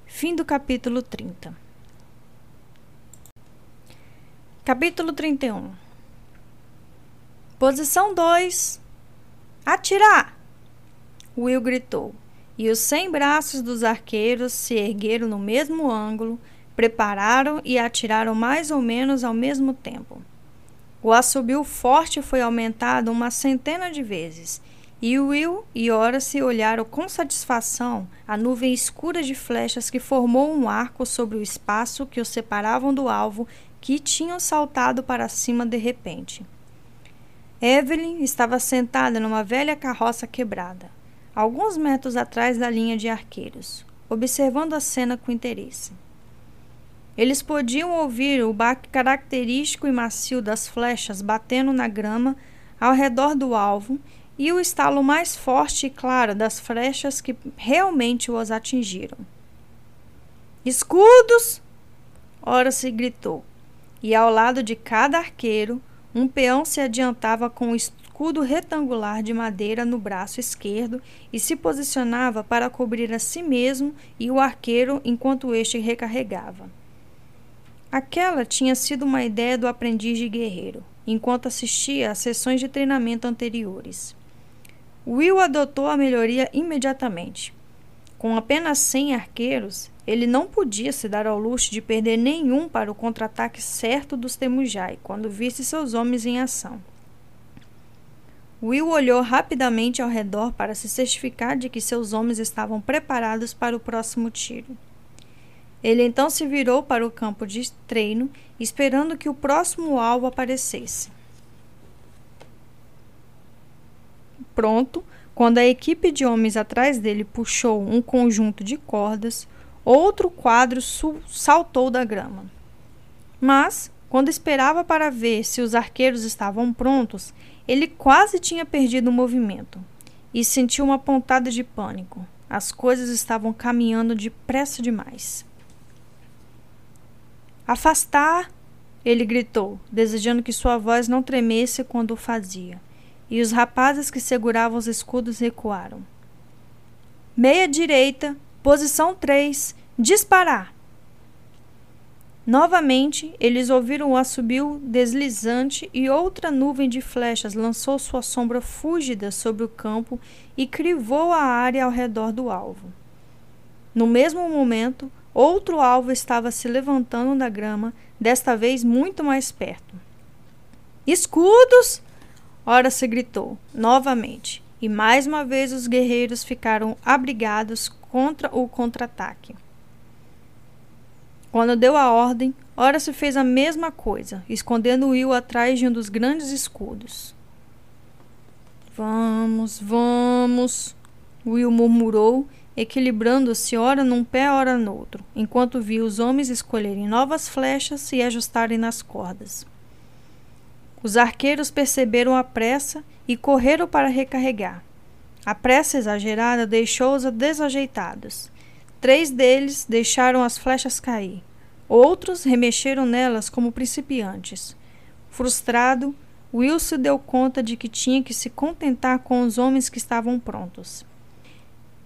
Fim do capítulo 30. Capítulo 31 Posição 2 Atirar! Will gritou, E os cem braços dos arqueiros se ergueram no mesmo ângulo, prepararam e atiraram mais ou menos ao mesmo tempo. O assobio forte foi aumentado uma centena de vezes, e Will e Horace olharam com satisfação a nuvem escura de flechas que formou um arco sobre o espaço que os separavam do alvo que tinham saltado para cima de repente. Evelyn estava sentada numa velha carroça quebrada, alguns metros atrás da linha de arqueiros, observando a cena com interesse. Eles podiam ouvir o baque característico e macio das flechas batendo na grama ao redor do alvo e o estalo mais forte e claro das flechas que realmente os atingiram. Escudos! Ora se gritou, e ao lado de cada arqueiro, um peão se adiantava com o escudo retangular de madeira no braço esquerdo e se posicionava para cobrir a si mesmo e o arqueiro enquanto este recarregava. Aquela tinha sido uma ideia do aprendiz de guerreiro, enquanto assistia às sessões de treinamento anteriores. Will adotou a melhoria imediatamente. Com apenas 100 arqueiros, ele não podia se dar ao luxo de perder nenhum para o contra-ataque certo dos Temujai quando visse seus homens em ação. Will olhou rapidamente ao redor para se certificar de que seus homens estavam preparados para o próximo tiro. Ele então se virou para o campo de treino, esperando que o próximo alvo aparecesse. pronto quando a equipe de homens atrás dele puxou um conjunto de cordas, outro quadro saltou da grama. Mas, quando esperava para ver se os arqueiros estavam prontos, ele quase tinha perdido o movimento e sentiu uma pontada de pânico. As coisas estavam caminhando depressa demais. Afastar! Ele gritou, desejando que sua voz não tremesse quando o fazia e os rapazes que seguravam os escudos recuaram. Meia direita, posição 3, disparar! Novamente, eles ouviram o assobio deslizante e outra nuvem de flechas lançou sua sombra fúlgida sobre o campo e crivou a área ao redor do alvo. No mesmo momento, outro alvo estava se levantando da grama, desta vez muito mais perto. Escudos! Ora se gritou novamente, e mais uma vez os guerreiros ficaram abrigados contra o contra-ataque. Quando deu a ordem, Ora se fez a mesma coisa, escondendo Will atrás de um dos grandes escudos. Vamos, vamos, Will murmurou, equilibrando-se ora num pé, ora no outro, enquanto via os homens escolherem novas flechas e ajustarem nas cordas. Os arqueiros perceberam a pressa e correram para recarregar. A pressa exagerada deixou-os desajeitados. Três deles deixaram as flechas cair. Outros remexeram nelas como principiantes. Frustrado, Wilson deu conta de que tinha que se contentar com os homens que estavam prontos.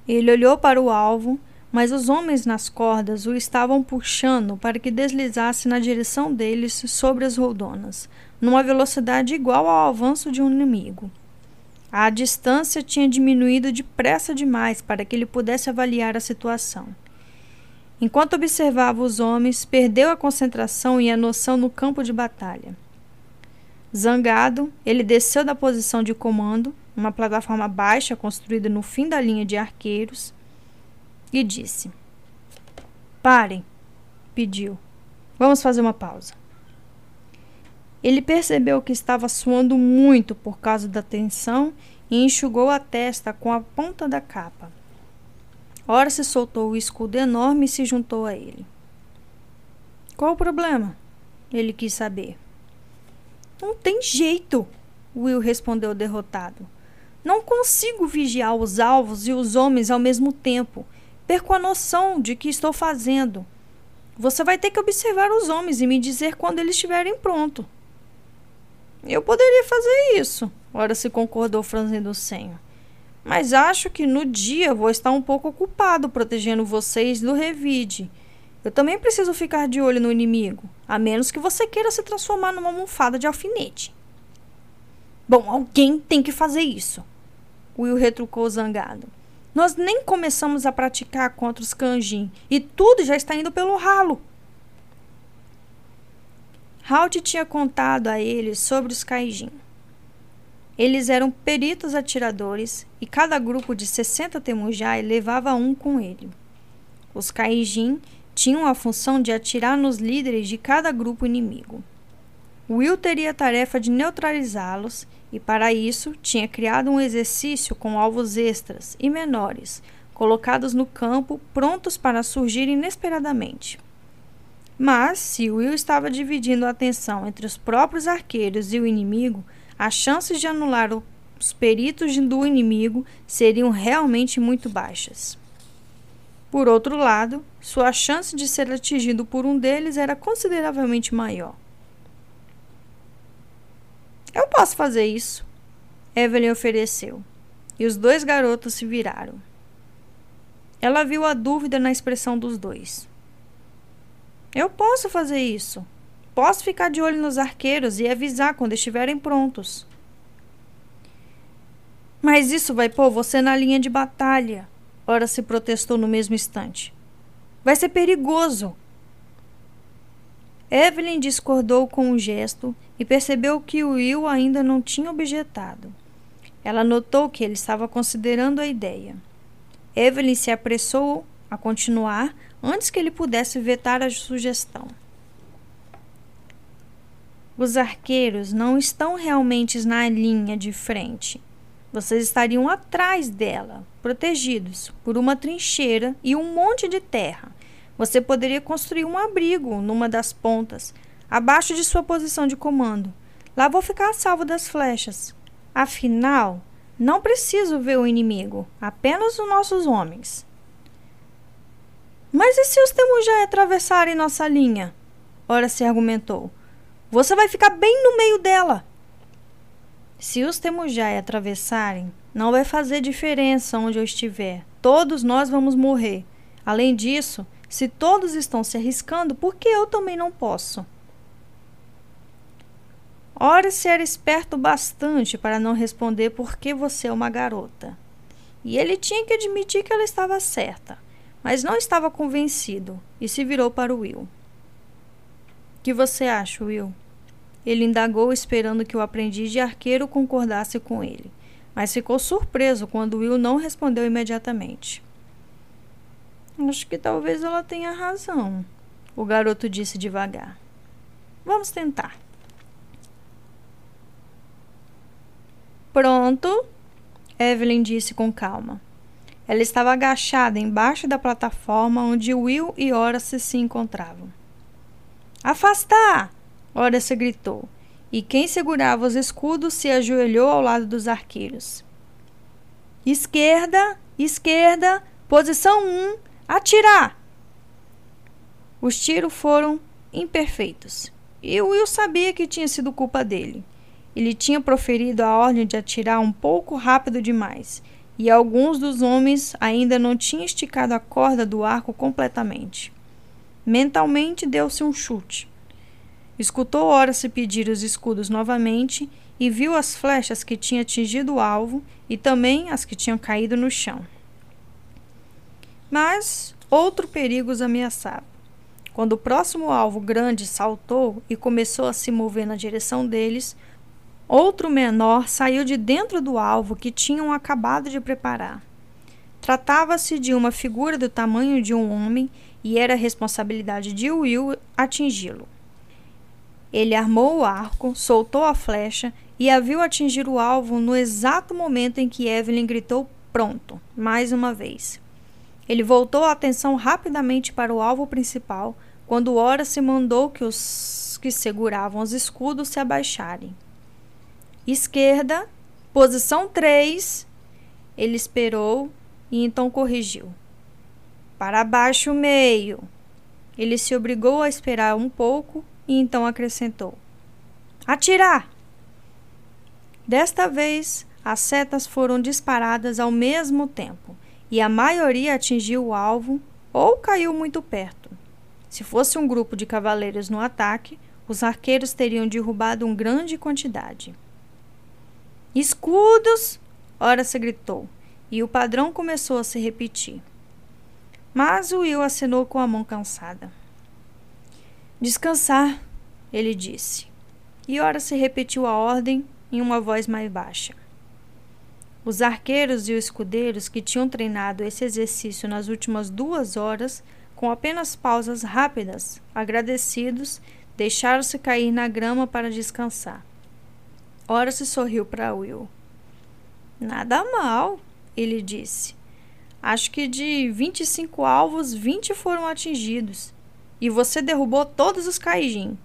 Ele olhou para o alvo, mas os homens nas cordas o estavam puxando para que deslizasse na direção deles sobre as roldonas, numa velocidade igual ao avanço de um inimigo. A distância tinha diminuído depressa demais para que ele pudesse avaliar a situação. Enquanto observava os homens, perdeu a concentração e a noção no campo de batalha. Zangado, ele desceu da posição de comando, uma plataforma baixa construída no fim da linha de arqueiros, e disse: Parem, pediu. Vamos fazer uma pausa. Ele percebeu que estava suando muito por causa da tensão e enxugou a testa com a ponta da capa. Ora se soltou o escudo enorme e se juntou a ele. Qual o problema? Ele quis saber. Não tem jeito, Will respondeu derrotado. Não consigo vigiar os alvos e os homens ao mesmo tempo. Perco a noção de que estou fazendo. Você vai ter que observar os homens e me dizer quando eles estiverem prontos. Eu poderia fazer isso, ora se concordou franzindo o senho. Mas acho que no dia vou estar um pouco ocupado protegendo vocês do revide. Eu também preciso ficar de olho no inimigo, a menos que você queira se transformar numa almofada de alfinete. Bom, alguém tem que fazer isso. Will retrucou zangado. Nós nem começamos a praticar contra os Kanjin e tudo já está indo pelo ralo. Halt tinha contado a eles sobre os Kaijin. Eles eram peritos atiradores e cada grupo de 60 temujai levava um com ele. Os Kaijin tinham a função de atirar nos líderes de cada grupo inimigo. Will teria a tarefa de neutralizá-los e, para isso, tinha criado um exercício com alvos extras e menores, colocados no campo, prontos para surgir inesperadamente. Mas, se Will estava dividindo a atenção entre os próprios arqueiros e o inimigo, as chances de anular os peritos do inimigo seriam realmente muito baixas. Por outro lado, sua chance de ser atingido por um deles era consideravelmente maior. Eu posso fazer isso. Evelyn ofereceu. E os dois garotos se viraram. Ela viu a dúvida na expressão dos dois. Eu posso fazer isso. Posso ficar de olho nos arqueiros e avisar quando estiverem prontos. Mas isso vai pôr você na linha de batalha. Ora se protestou no mesmo instante. Vai ser perigoso. Evelyn discordou com o gesto e percebeu que Will ainda não tinha objetado. Ela notou que ele estava considerando a ideia. Evelyn se apressou a continuar antes que ele pudesse vetar a sugestão. Os arqueiros não estão realmente na linha de frente. Vocês estariam atrás dela, protegidos por uma trincheira e um monte de terra. Você poderia construir um abrigo numa das pontas, abaixo de sua posição de comando. Lá vou ficar a salvo das flechas. Afinal, não preciso ver o inimigo, apenas os nossos homens. Mas e se os Temujai atravessarem nossa linha? Ora se argumentou. Você vai ficar bem no meio dela. Se os Temujai atravessarem, não vai fazer diferença onde eu estiver. Todos nós vamos morrer. Além disso, se todos estão se arriscando, por que eu também não posso? Ora se era esperto bastante para não responder porque você é uma garota. E ele tinha que admitir que ela estava certa, mas não estava convencido e se virou para o Will. Que você acha, Will? Ele indagou esperando que o aprendiz de arqueiro concordasse com ele, mas ficou surpreso quando Will não respondeu imediatamente. Acho que talvez ela tenha razão, o garoto disse devagar. Vamos tentar. Pronto, Evelyn disse com calma. Ela estava agachada embaixo da plataforma onde Will e Horace se encontravam. Afastar! Horace gritou, e quem segurava os escudos se ajoelhou ao lado dos arqueiros. Esquerda, esquerda, posição 1, Atirar! Os tiros foram imperfeitos. E Will sabia que tinha sido culpa dele. Ele tinha proferido a ordem de atirar um pouco rápido demais, e alguns dos homens ainda não tinham esticado a corda do arco completamente. Mentalmente deu-se um chute. Escutou Horace pedir os escudos novamente e viu as flechas que tinham atingido o alvo e também as que tinham caído no chão. Mas outro perigo os ameaçava. Quando o próximo alvo grande saltou e começou a se mover na direção deles, outro menor saiu de dentro do alvo que tinham acabado de preparar. Tratava-se de uma figura do tamanho de um homem e era responsabilidade de Will atingi-lo. Ele armou o arco, soltou a flecha e a viu atingir o alvo no exato momento em que Evelyn gritou pronto, mais uma vez. Ele voltou a atenção rapidamente para o alvo principal quando Horace mandou que os que seguravam os escudos se abaixarem. Esquerda, posição 3. Ele esperou e então corrigiu. Para baixo, meio. Ele se obrigou a esperar um pouco e então acrescentou: Atirar! Desta vez, as setas foram disparadas ao mesmo tempo e a maioria atingiu o alvo ou caiu muito perto. Se fosse um grupo de cavaleiros no ataque, os arqueiros teriam derrubado uma grande quantidade. Escudos! Ora se gritou, e o padrão começou a se repetir. Mas Will acenou com a mão cansada. Descansar, ele disse. E ora se repetiu a ordem em uma voz mais baixa. Os arqueiros e os escudeiros que tinham treinado esse exercício nas últimas duas horas, com apenas pausas rápidas, agradecidos, deixaram-se cair na grama para descansar. Ora se sorriu para Will. Nada mal, ele disse. Acho que de 25 alvos, 20 foram atingidos. E você derrubou todos os Kaijin.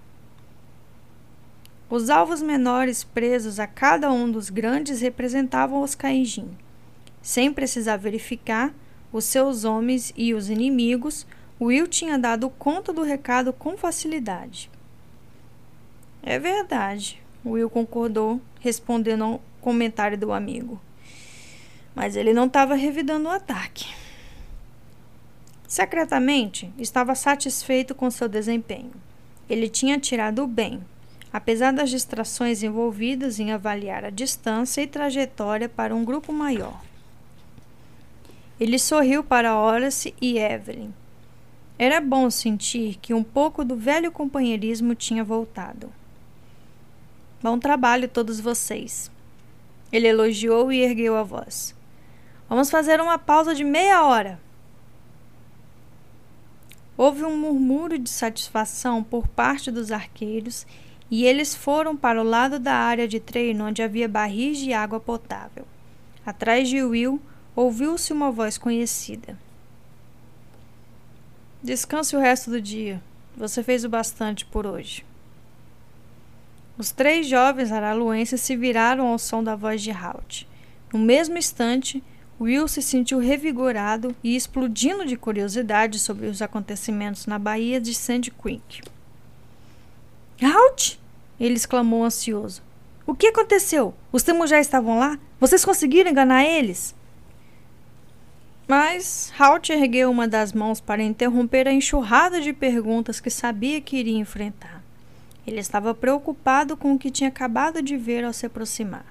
Os alvos menores presos a cada um dos grandes representavam os Kaijin. Sem precisar verificar os seus homens e os inimigos, Will tinha dado conta do recado com facilidade. É verdade, Will concordou, respondendo ao comentário do amigo. Mas ele não estava revidando o ataque. Secretamente, estava satisfeito com seu desempenho. Ele tinha tirado bem, apesar das distrações envolvidas em avaliar a distância e trajetória para um grupo maior. Ele sorriu para Horace e Evelyn. Era bom sentir que um pouco do velho companheirismo tinha voltado. Bom trabalho, todos vocês. Ele elogiou e ergueu a voz. Vamos fazer uma pausa de meia hora. Houve um murmúrio de satisfação por parte dos arqueiros e eles foram para o lado da área de treino onde havia barris de água potável. Atrás de Will, ouviu-se uma voz conhecida. Descanse o resto do dia. Você fez o bastante por hoje. Os três jovens araluenses se viraram ao som da voz de Halt. No mesmo instante, Will se sentiu revigorado e explodindo de curiosidade sobre os acontecimentos na Baía de Sand Creek. Halt! Ele exclamou ansioso. O que aconteceu? Os temos já estavam lá? Vocês conseguiram enganar eles? Mas Halt ergueu uma das mãos para interromper a enxurrada de perguntas que sabia que iria enfrentar. Ele estava preocupado com o que tinha acabado de ver ao se aproximar.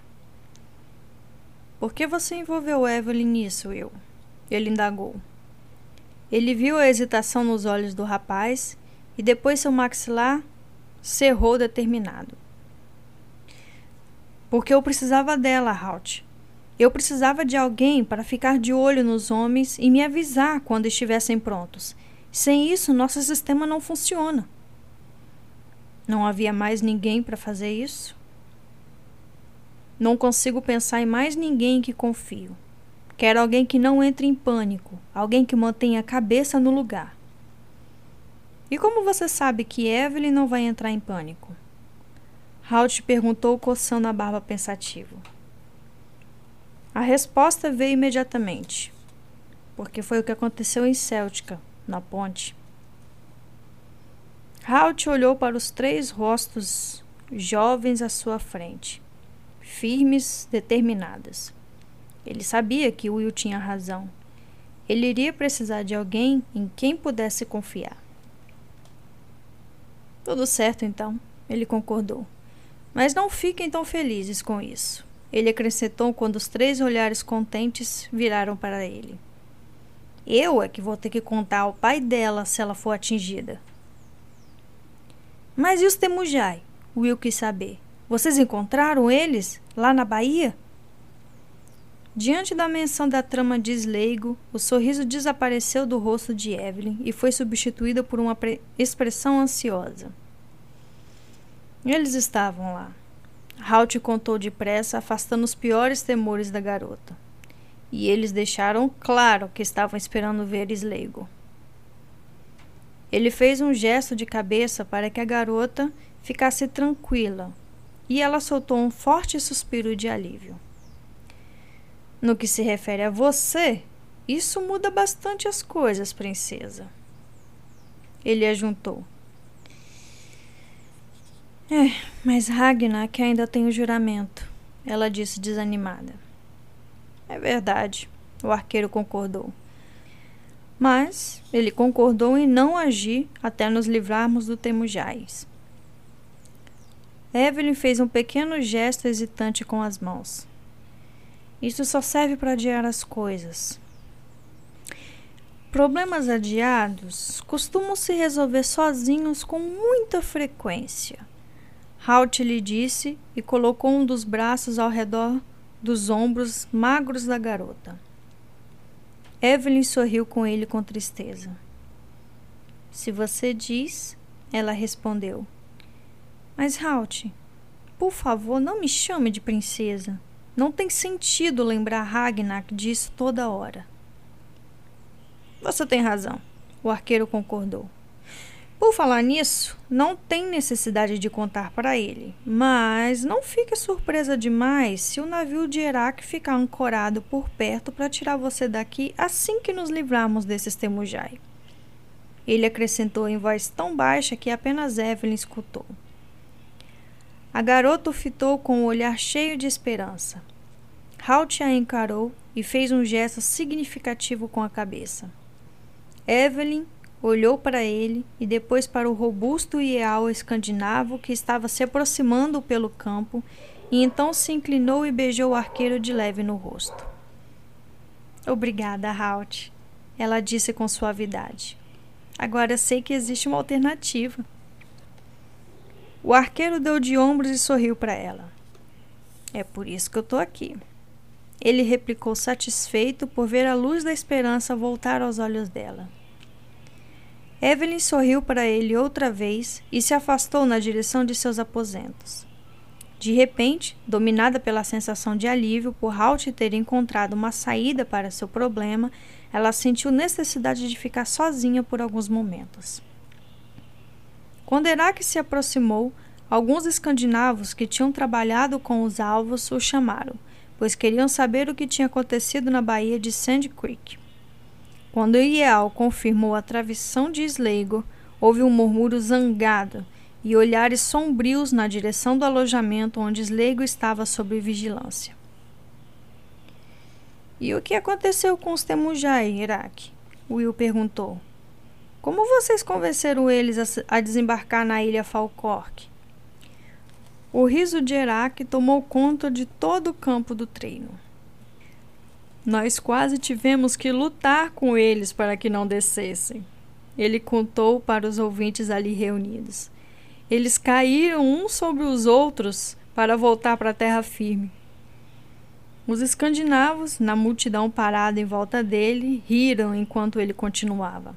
Por que você envolveu Evelyn nisso, Will? Ele indagou. Ele viu a hesitação nos olhos do rapaz e depois seu maxilar cerrou determinado. Porque eu precisava dela, Halt. Eu precisava de alguém para ficar de olho nos homens e me avisar quando estivessem prontos. Sem isso, nosso sistema não funciona. Não havia mais ninguém para fazer isso? Não consigo pensar em mais ninguém que confio. Quero alguém que não entre em pânico, alguém que mantenha a cabeça no lugar. E como você sabe que Evelyn não vai entrar em pânico? Halt perguntou, coçando a barba pensativo. A resposta veio imediatamente, porque foi o que aconteceu em Céltica, na ponte. Halt olhou para os três rostos jovens à sua frente firmes, determinadas. Ele sabia que Will tinha razão. Ele iria precisar de alguém em quem pudesse confiar. Tudo certo, então, ele concordou. Mas não fiquem tão felizes com isso. Ele acrescentou quando os três olhares contentes viraram para ele. Eu é que vou ter que contar ao pai dela se ela for atingida. Mas e os Temujai? Will quis saber. Vocês encontraram eles lá na Bahia? Diante da menção da trama de Sleigo, o sorriso desapareceu do rosto de Evelyn e foi substituído por uma expressão ansiosa. Eles estavam lá. Halt contou depressa, afastando os piores temores da garota. E eles deixaram claro que estavam esperando ver Sleigo. Ele fez um gesto de cabeça para que a garota ficasse tranquila e ela soltou um forte suspiro de alívio. No que se refere a você, isso muda bastante as coisas, princesa. Ele ajuntou. É, mas Ragnar que ainda tem o juramento, ela disse desanimada. É verdade, o arqueiro concordou. Mas ele concordou em não agir até nos livrarmos do Temujais. Evelyn fez um pequeno gesto hesitante com as mãos. Isso só serve para adiar as coisas. Problemas adiados costumam se resolver sozinhos com muita frequência. Halt lhe disse e colocou um dos braços ao redor dos ombros magros da garota. Evelyn sorriu com ele com tristeza. Se você diz, ela respondeu. Mas, Halt, por favor, não me chame de princesa. Não tem sentido lembrar Ragnar disso toda hora. Você tem razão, o arqueiro concordou. Por falar nisso, não tem necessidade de contar para ele, mas não fique surpresa demais se o navio de Herak ficar ancorado por perto para tirar você daqui assim que nos livrarmos desses temujai. Ele acrescentou em voz tão baixa que apenas Evelyn escutou. A garota o fitou com um olhar cheio de esperança. Halt a encarou e fez um gesto significativo com a cabeça. Evelyn olhou para ele e depois para o robusto leal escandinavo que estava se aproximando pelo campo, e então se inclinou e beijou o arqueiro de leve no rosto. Obrigada, Halt, ela disse com suavidade. Agora sei que existe uma alternativa. O arqueiro deu de ombros e sorriu para ela. É por isso que eu estou aqui. Ele replicou satisfeito por ver a luz da esperança voltar aos olhos dela. Evelyn sorriu para ele outra vez e se afastou na direção de seus aposentos. De repente, dominada pela sensação de alívio por Halt ter encontrado uma saída para seu problema, ela sentiu necessidade de ficar sozinha por alguns momentos. Quando Herak se aproximou, alguns escandinavos que tinham trabalhado com os alvos o chamaram, pois queriam saber o que tinha acontecido na baía de Sand Creek. Quando Iel confirmou a travissão de Sleigo, houve um murmúrio zangado e olhares sombrios na direção do alojamento onde Sleigo estava sob vigilância. E o que aconteceu com os Temujai, Iraque? Will perguntou. Como vocês convenceram eles a, a desembarcar na ilha Falcork? O riso de Iraque tomou conta de todo o campo do treino. Nós quase tivemos que lutar com eles para que não descessem. Ele contou para os ouvintes ali reunidos. Eles caíram uns sobre os outros para voltar para a terra firme. Os escandinavos, na multidão parada em volta dele, riram enquanto ele continuava.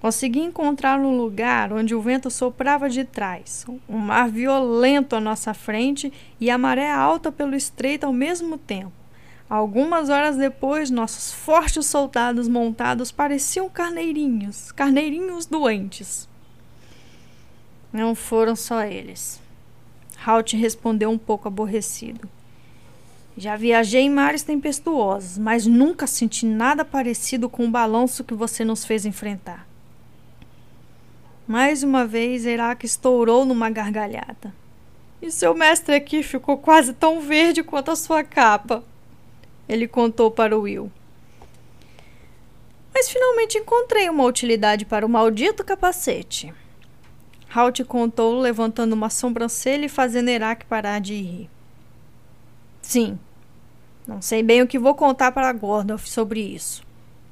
Consegui encontrar um lugar onde o vento soprava de trás, um mar violento à nossa frente e a maré alta pelo estreito ao mesmo tempo. Algumas horas depois, nossos fortes soldados montados pareciam carneirinhos, carneirinhos doentes. Não foram só eles. Halt respondeu um pouco aborrecido. Já viajei em mares tempestuosos, mas nunca senti nada parecido com o balanço que você nos fez enfrentar. Mais uma vez, Herak estourou numa gargalhada. E seu mestre aqui ficou quase tão verde quanto a sua capa ele contou para Will. Mas finalmente encontrei uma utilidade para o maldito capacete. Halt contou, levantando uma sobrancelha e fazendo Herak parar de rir. Sim, não sei bem o que vou contar para Gordolf sobre isso.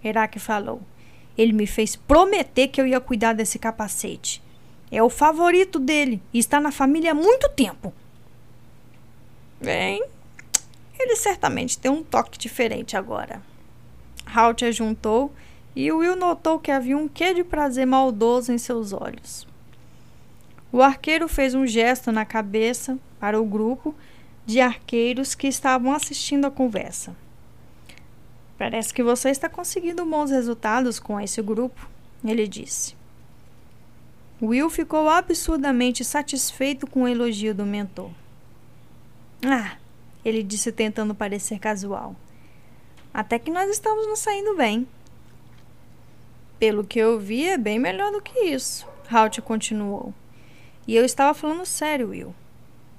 Herak falou. Ele me fez prometer que eu ia cuidar desse capacete. É o favorito dele e está na família há muito tempo. Bem, ele certamente tem um toque diferente agora. Halt ajuntou e Will notou que havia um quê de prazer maldoso em seus olhos. O arqueiro fez um gesto na cabeça para o grupo de arqueiros que estavam assistindo a conversa. Parece que você está conseguindo bons resultados com esse grupo, ele disse. Will ficou absurdamente satisfeito com o elogio do mentor. Ah, ele disse tentando parecer casual. Até que nós estamos nos saindo bem. Pelo que eu vi, é bem melhor do que isso, Halt continuou. E eu estava falando sério, Will.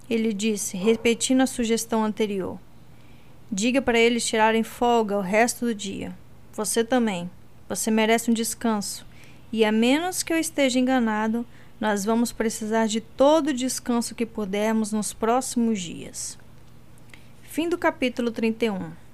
Ele disse, repetindo a sugestão anterior. Diga para eles tirarem folga o resto do dia. Você também. Você merece um descanso. E a menos que eu esteja enganado, nós vamos precisar de todo o descanso que pudermos nos próximos dias. Fim do capítulo 31.